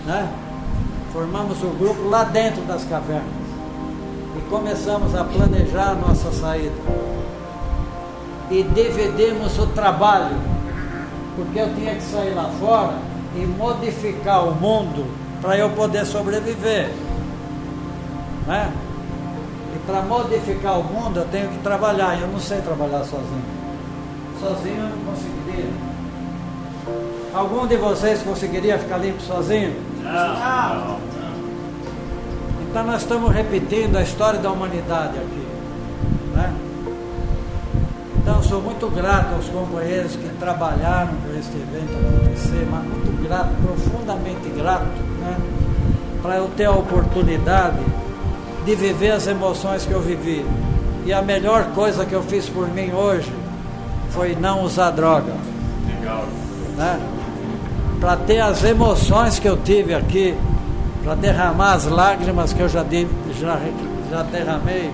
Né? Formamos o grupo lá dentro das cavernas. Começamos a planejar nossa saída. E dividimos o trabalho. Porque eu tinha que sair lá fora e modificar o mundo para eu poder sobreviver. Né? E para modificar o mundo eu tenho que trabalhar. Eu não sei trabalhar sozinho. Sozinho eu não conseguiria. Algum de vocês conseguiria ficar limpo sozinho? Não. não. Então nós estamos repetindo a história da humanidade aqui. Né? Então sou muito grato aos companheiros que trabalharam para este evento acontecer, mas muito grato, profundamente grato, né? para eu ter a oportunidade de viver as emoções que eu vivi. E a melhor coisa que eu fiz por mim hoje foi não usar droga. Legal. Né? Para ter as emoções que eu tive aqui, para derramar as lágrimas que eu já, de, já, já derramei,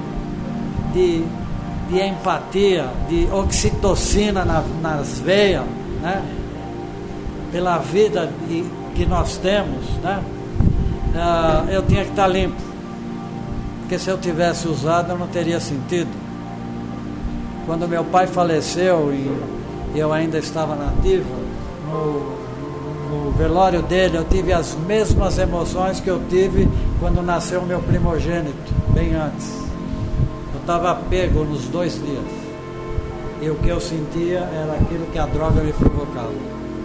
de, de empatia, de oxitocina na, nas veias, né? pela vida de, que nós temos, né? Uh, eu tinha que estar limpo. Porque se eu tivesse usado, eu não teria sentido. Quando meu pai faleceu e eu ainda estava nativa, no, no velório dele, eu tive as mesmas emoções que eu tive quando nasceu meu primogênito, bem antes. Eu estava pego nos dois dias. E o que eu sentia era aquilo que a droga me provocava.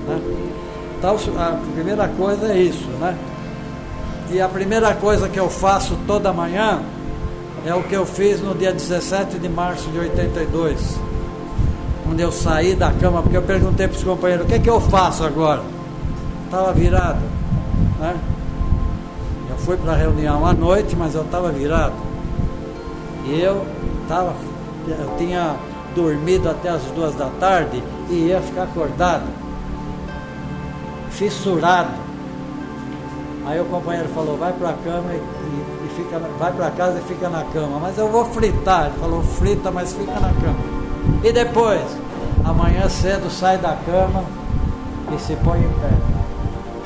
Né? Então, a primeira coisa é isso, né? E a primeira coisa que eu faço toda manhã é o que eu fiz no dia 17 de março de 82. Quando eu saí da cama, porque eu perguntei para os companheiros, o que, é que eu faço agora? Estava virado. Né? Eu fui para a reunião à noite, mas eu estava virado. E eu estava, eu tinha dormido até as duas da tarde e ia ficar acordado, fissurado Aí o companheiro falou, vai para a cama e, e, e, fica, vai para casa e fica na cama. Mas eu vou fritar. Ele falou, frita, mas fica na cama. E depois, amanhã cedo sai da cama e se põe em pé.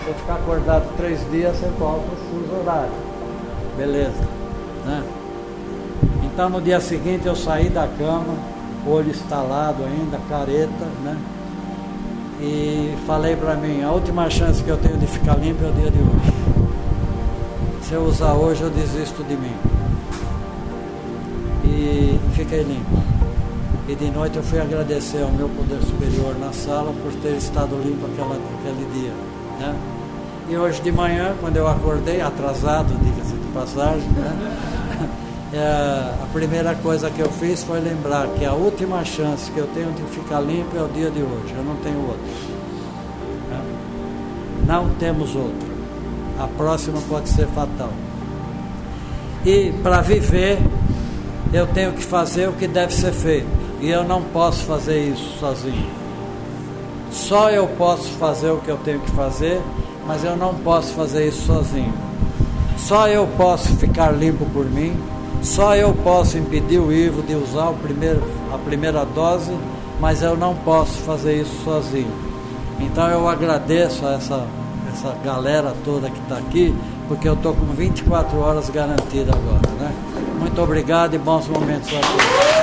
Se ficar acordado três dias, você volta o fuso horário. Beleza. Né? Então no dia seguinte eu saí da cama, olho estalado ainda, careta, né? E falei para mim, a última chance que eu tenho de ficar limpo é o dia de hoje. Se eu usar hoje, eu desisto de mim. E fiquei limpo. E de noite eu fui agradecer ao meu poder superior na sala por ter estado limpo aquela, aquele dia. Né? E hoje de manhã, quando eu acordei, atrasado, diga-se de passagem, né? é, a primeira coisa que eu fiz foi lembrar que a última chance que eu tenho de ficar limpo é o dia de hoje. Eu não tenho outro. Né? Não temos outro a próxima pode ser fatal. E para viver, eu tenho que fazer o que deve ser feito. E eu não posso fazer isso sozinho. Só eu posso fazer o que eu tenho que fazer, mas eu não posso fazer isso sozinho. Só eu posso ficar limpo por mim, só eu posso impedir o Ivo de usar o primeiro, a primeira dose, mas eu não posso fazer isso sozinho. Então eu agradeço a essa essa galera toda que está aqui, porque eu estou com 24 horas garantida agora. Né? Muito obrigado e bons momentos a todos.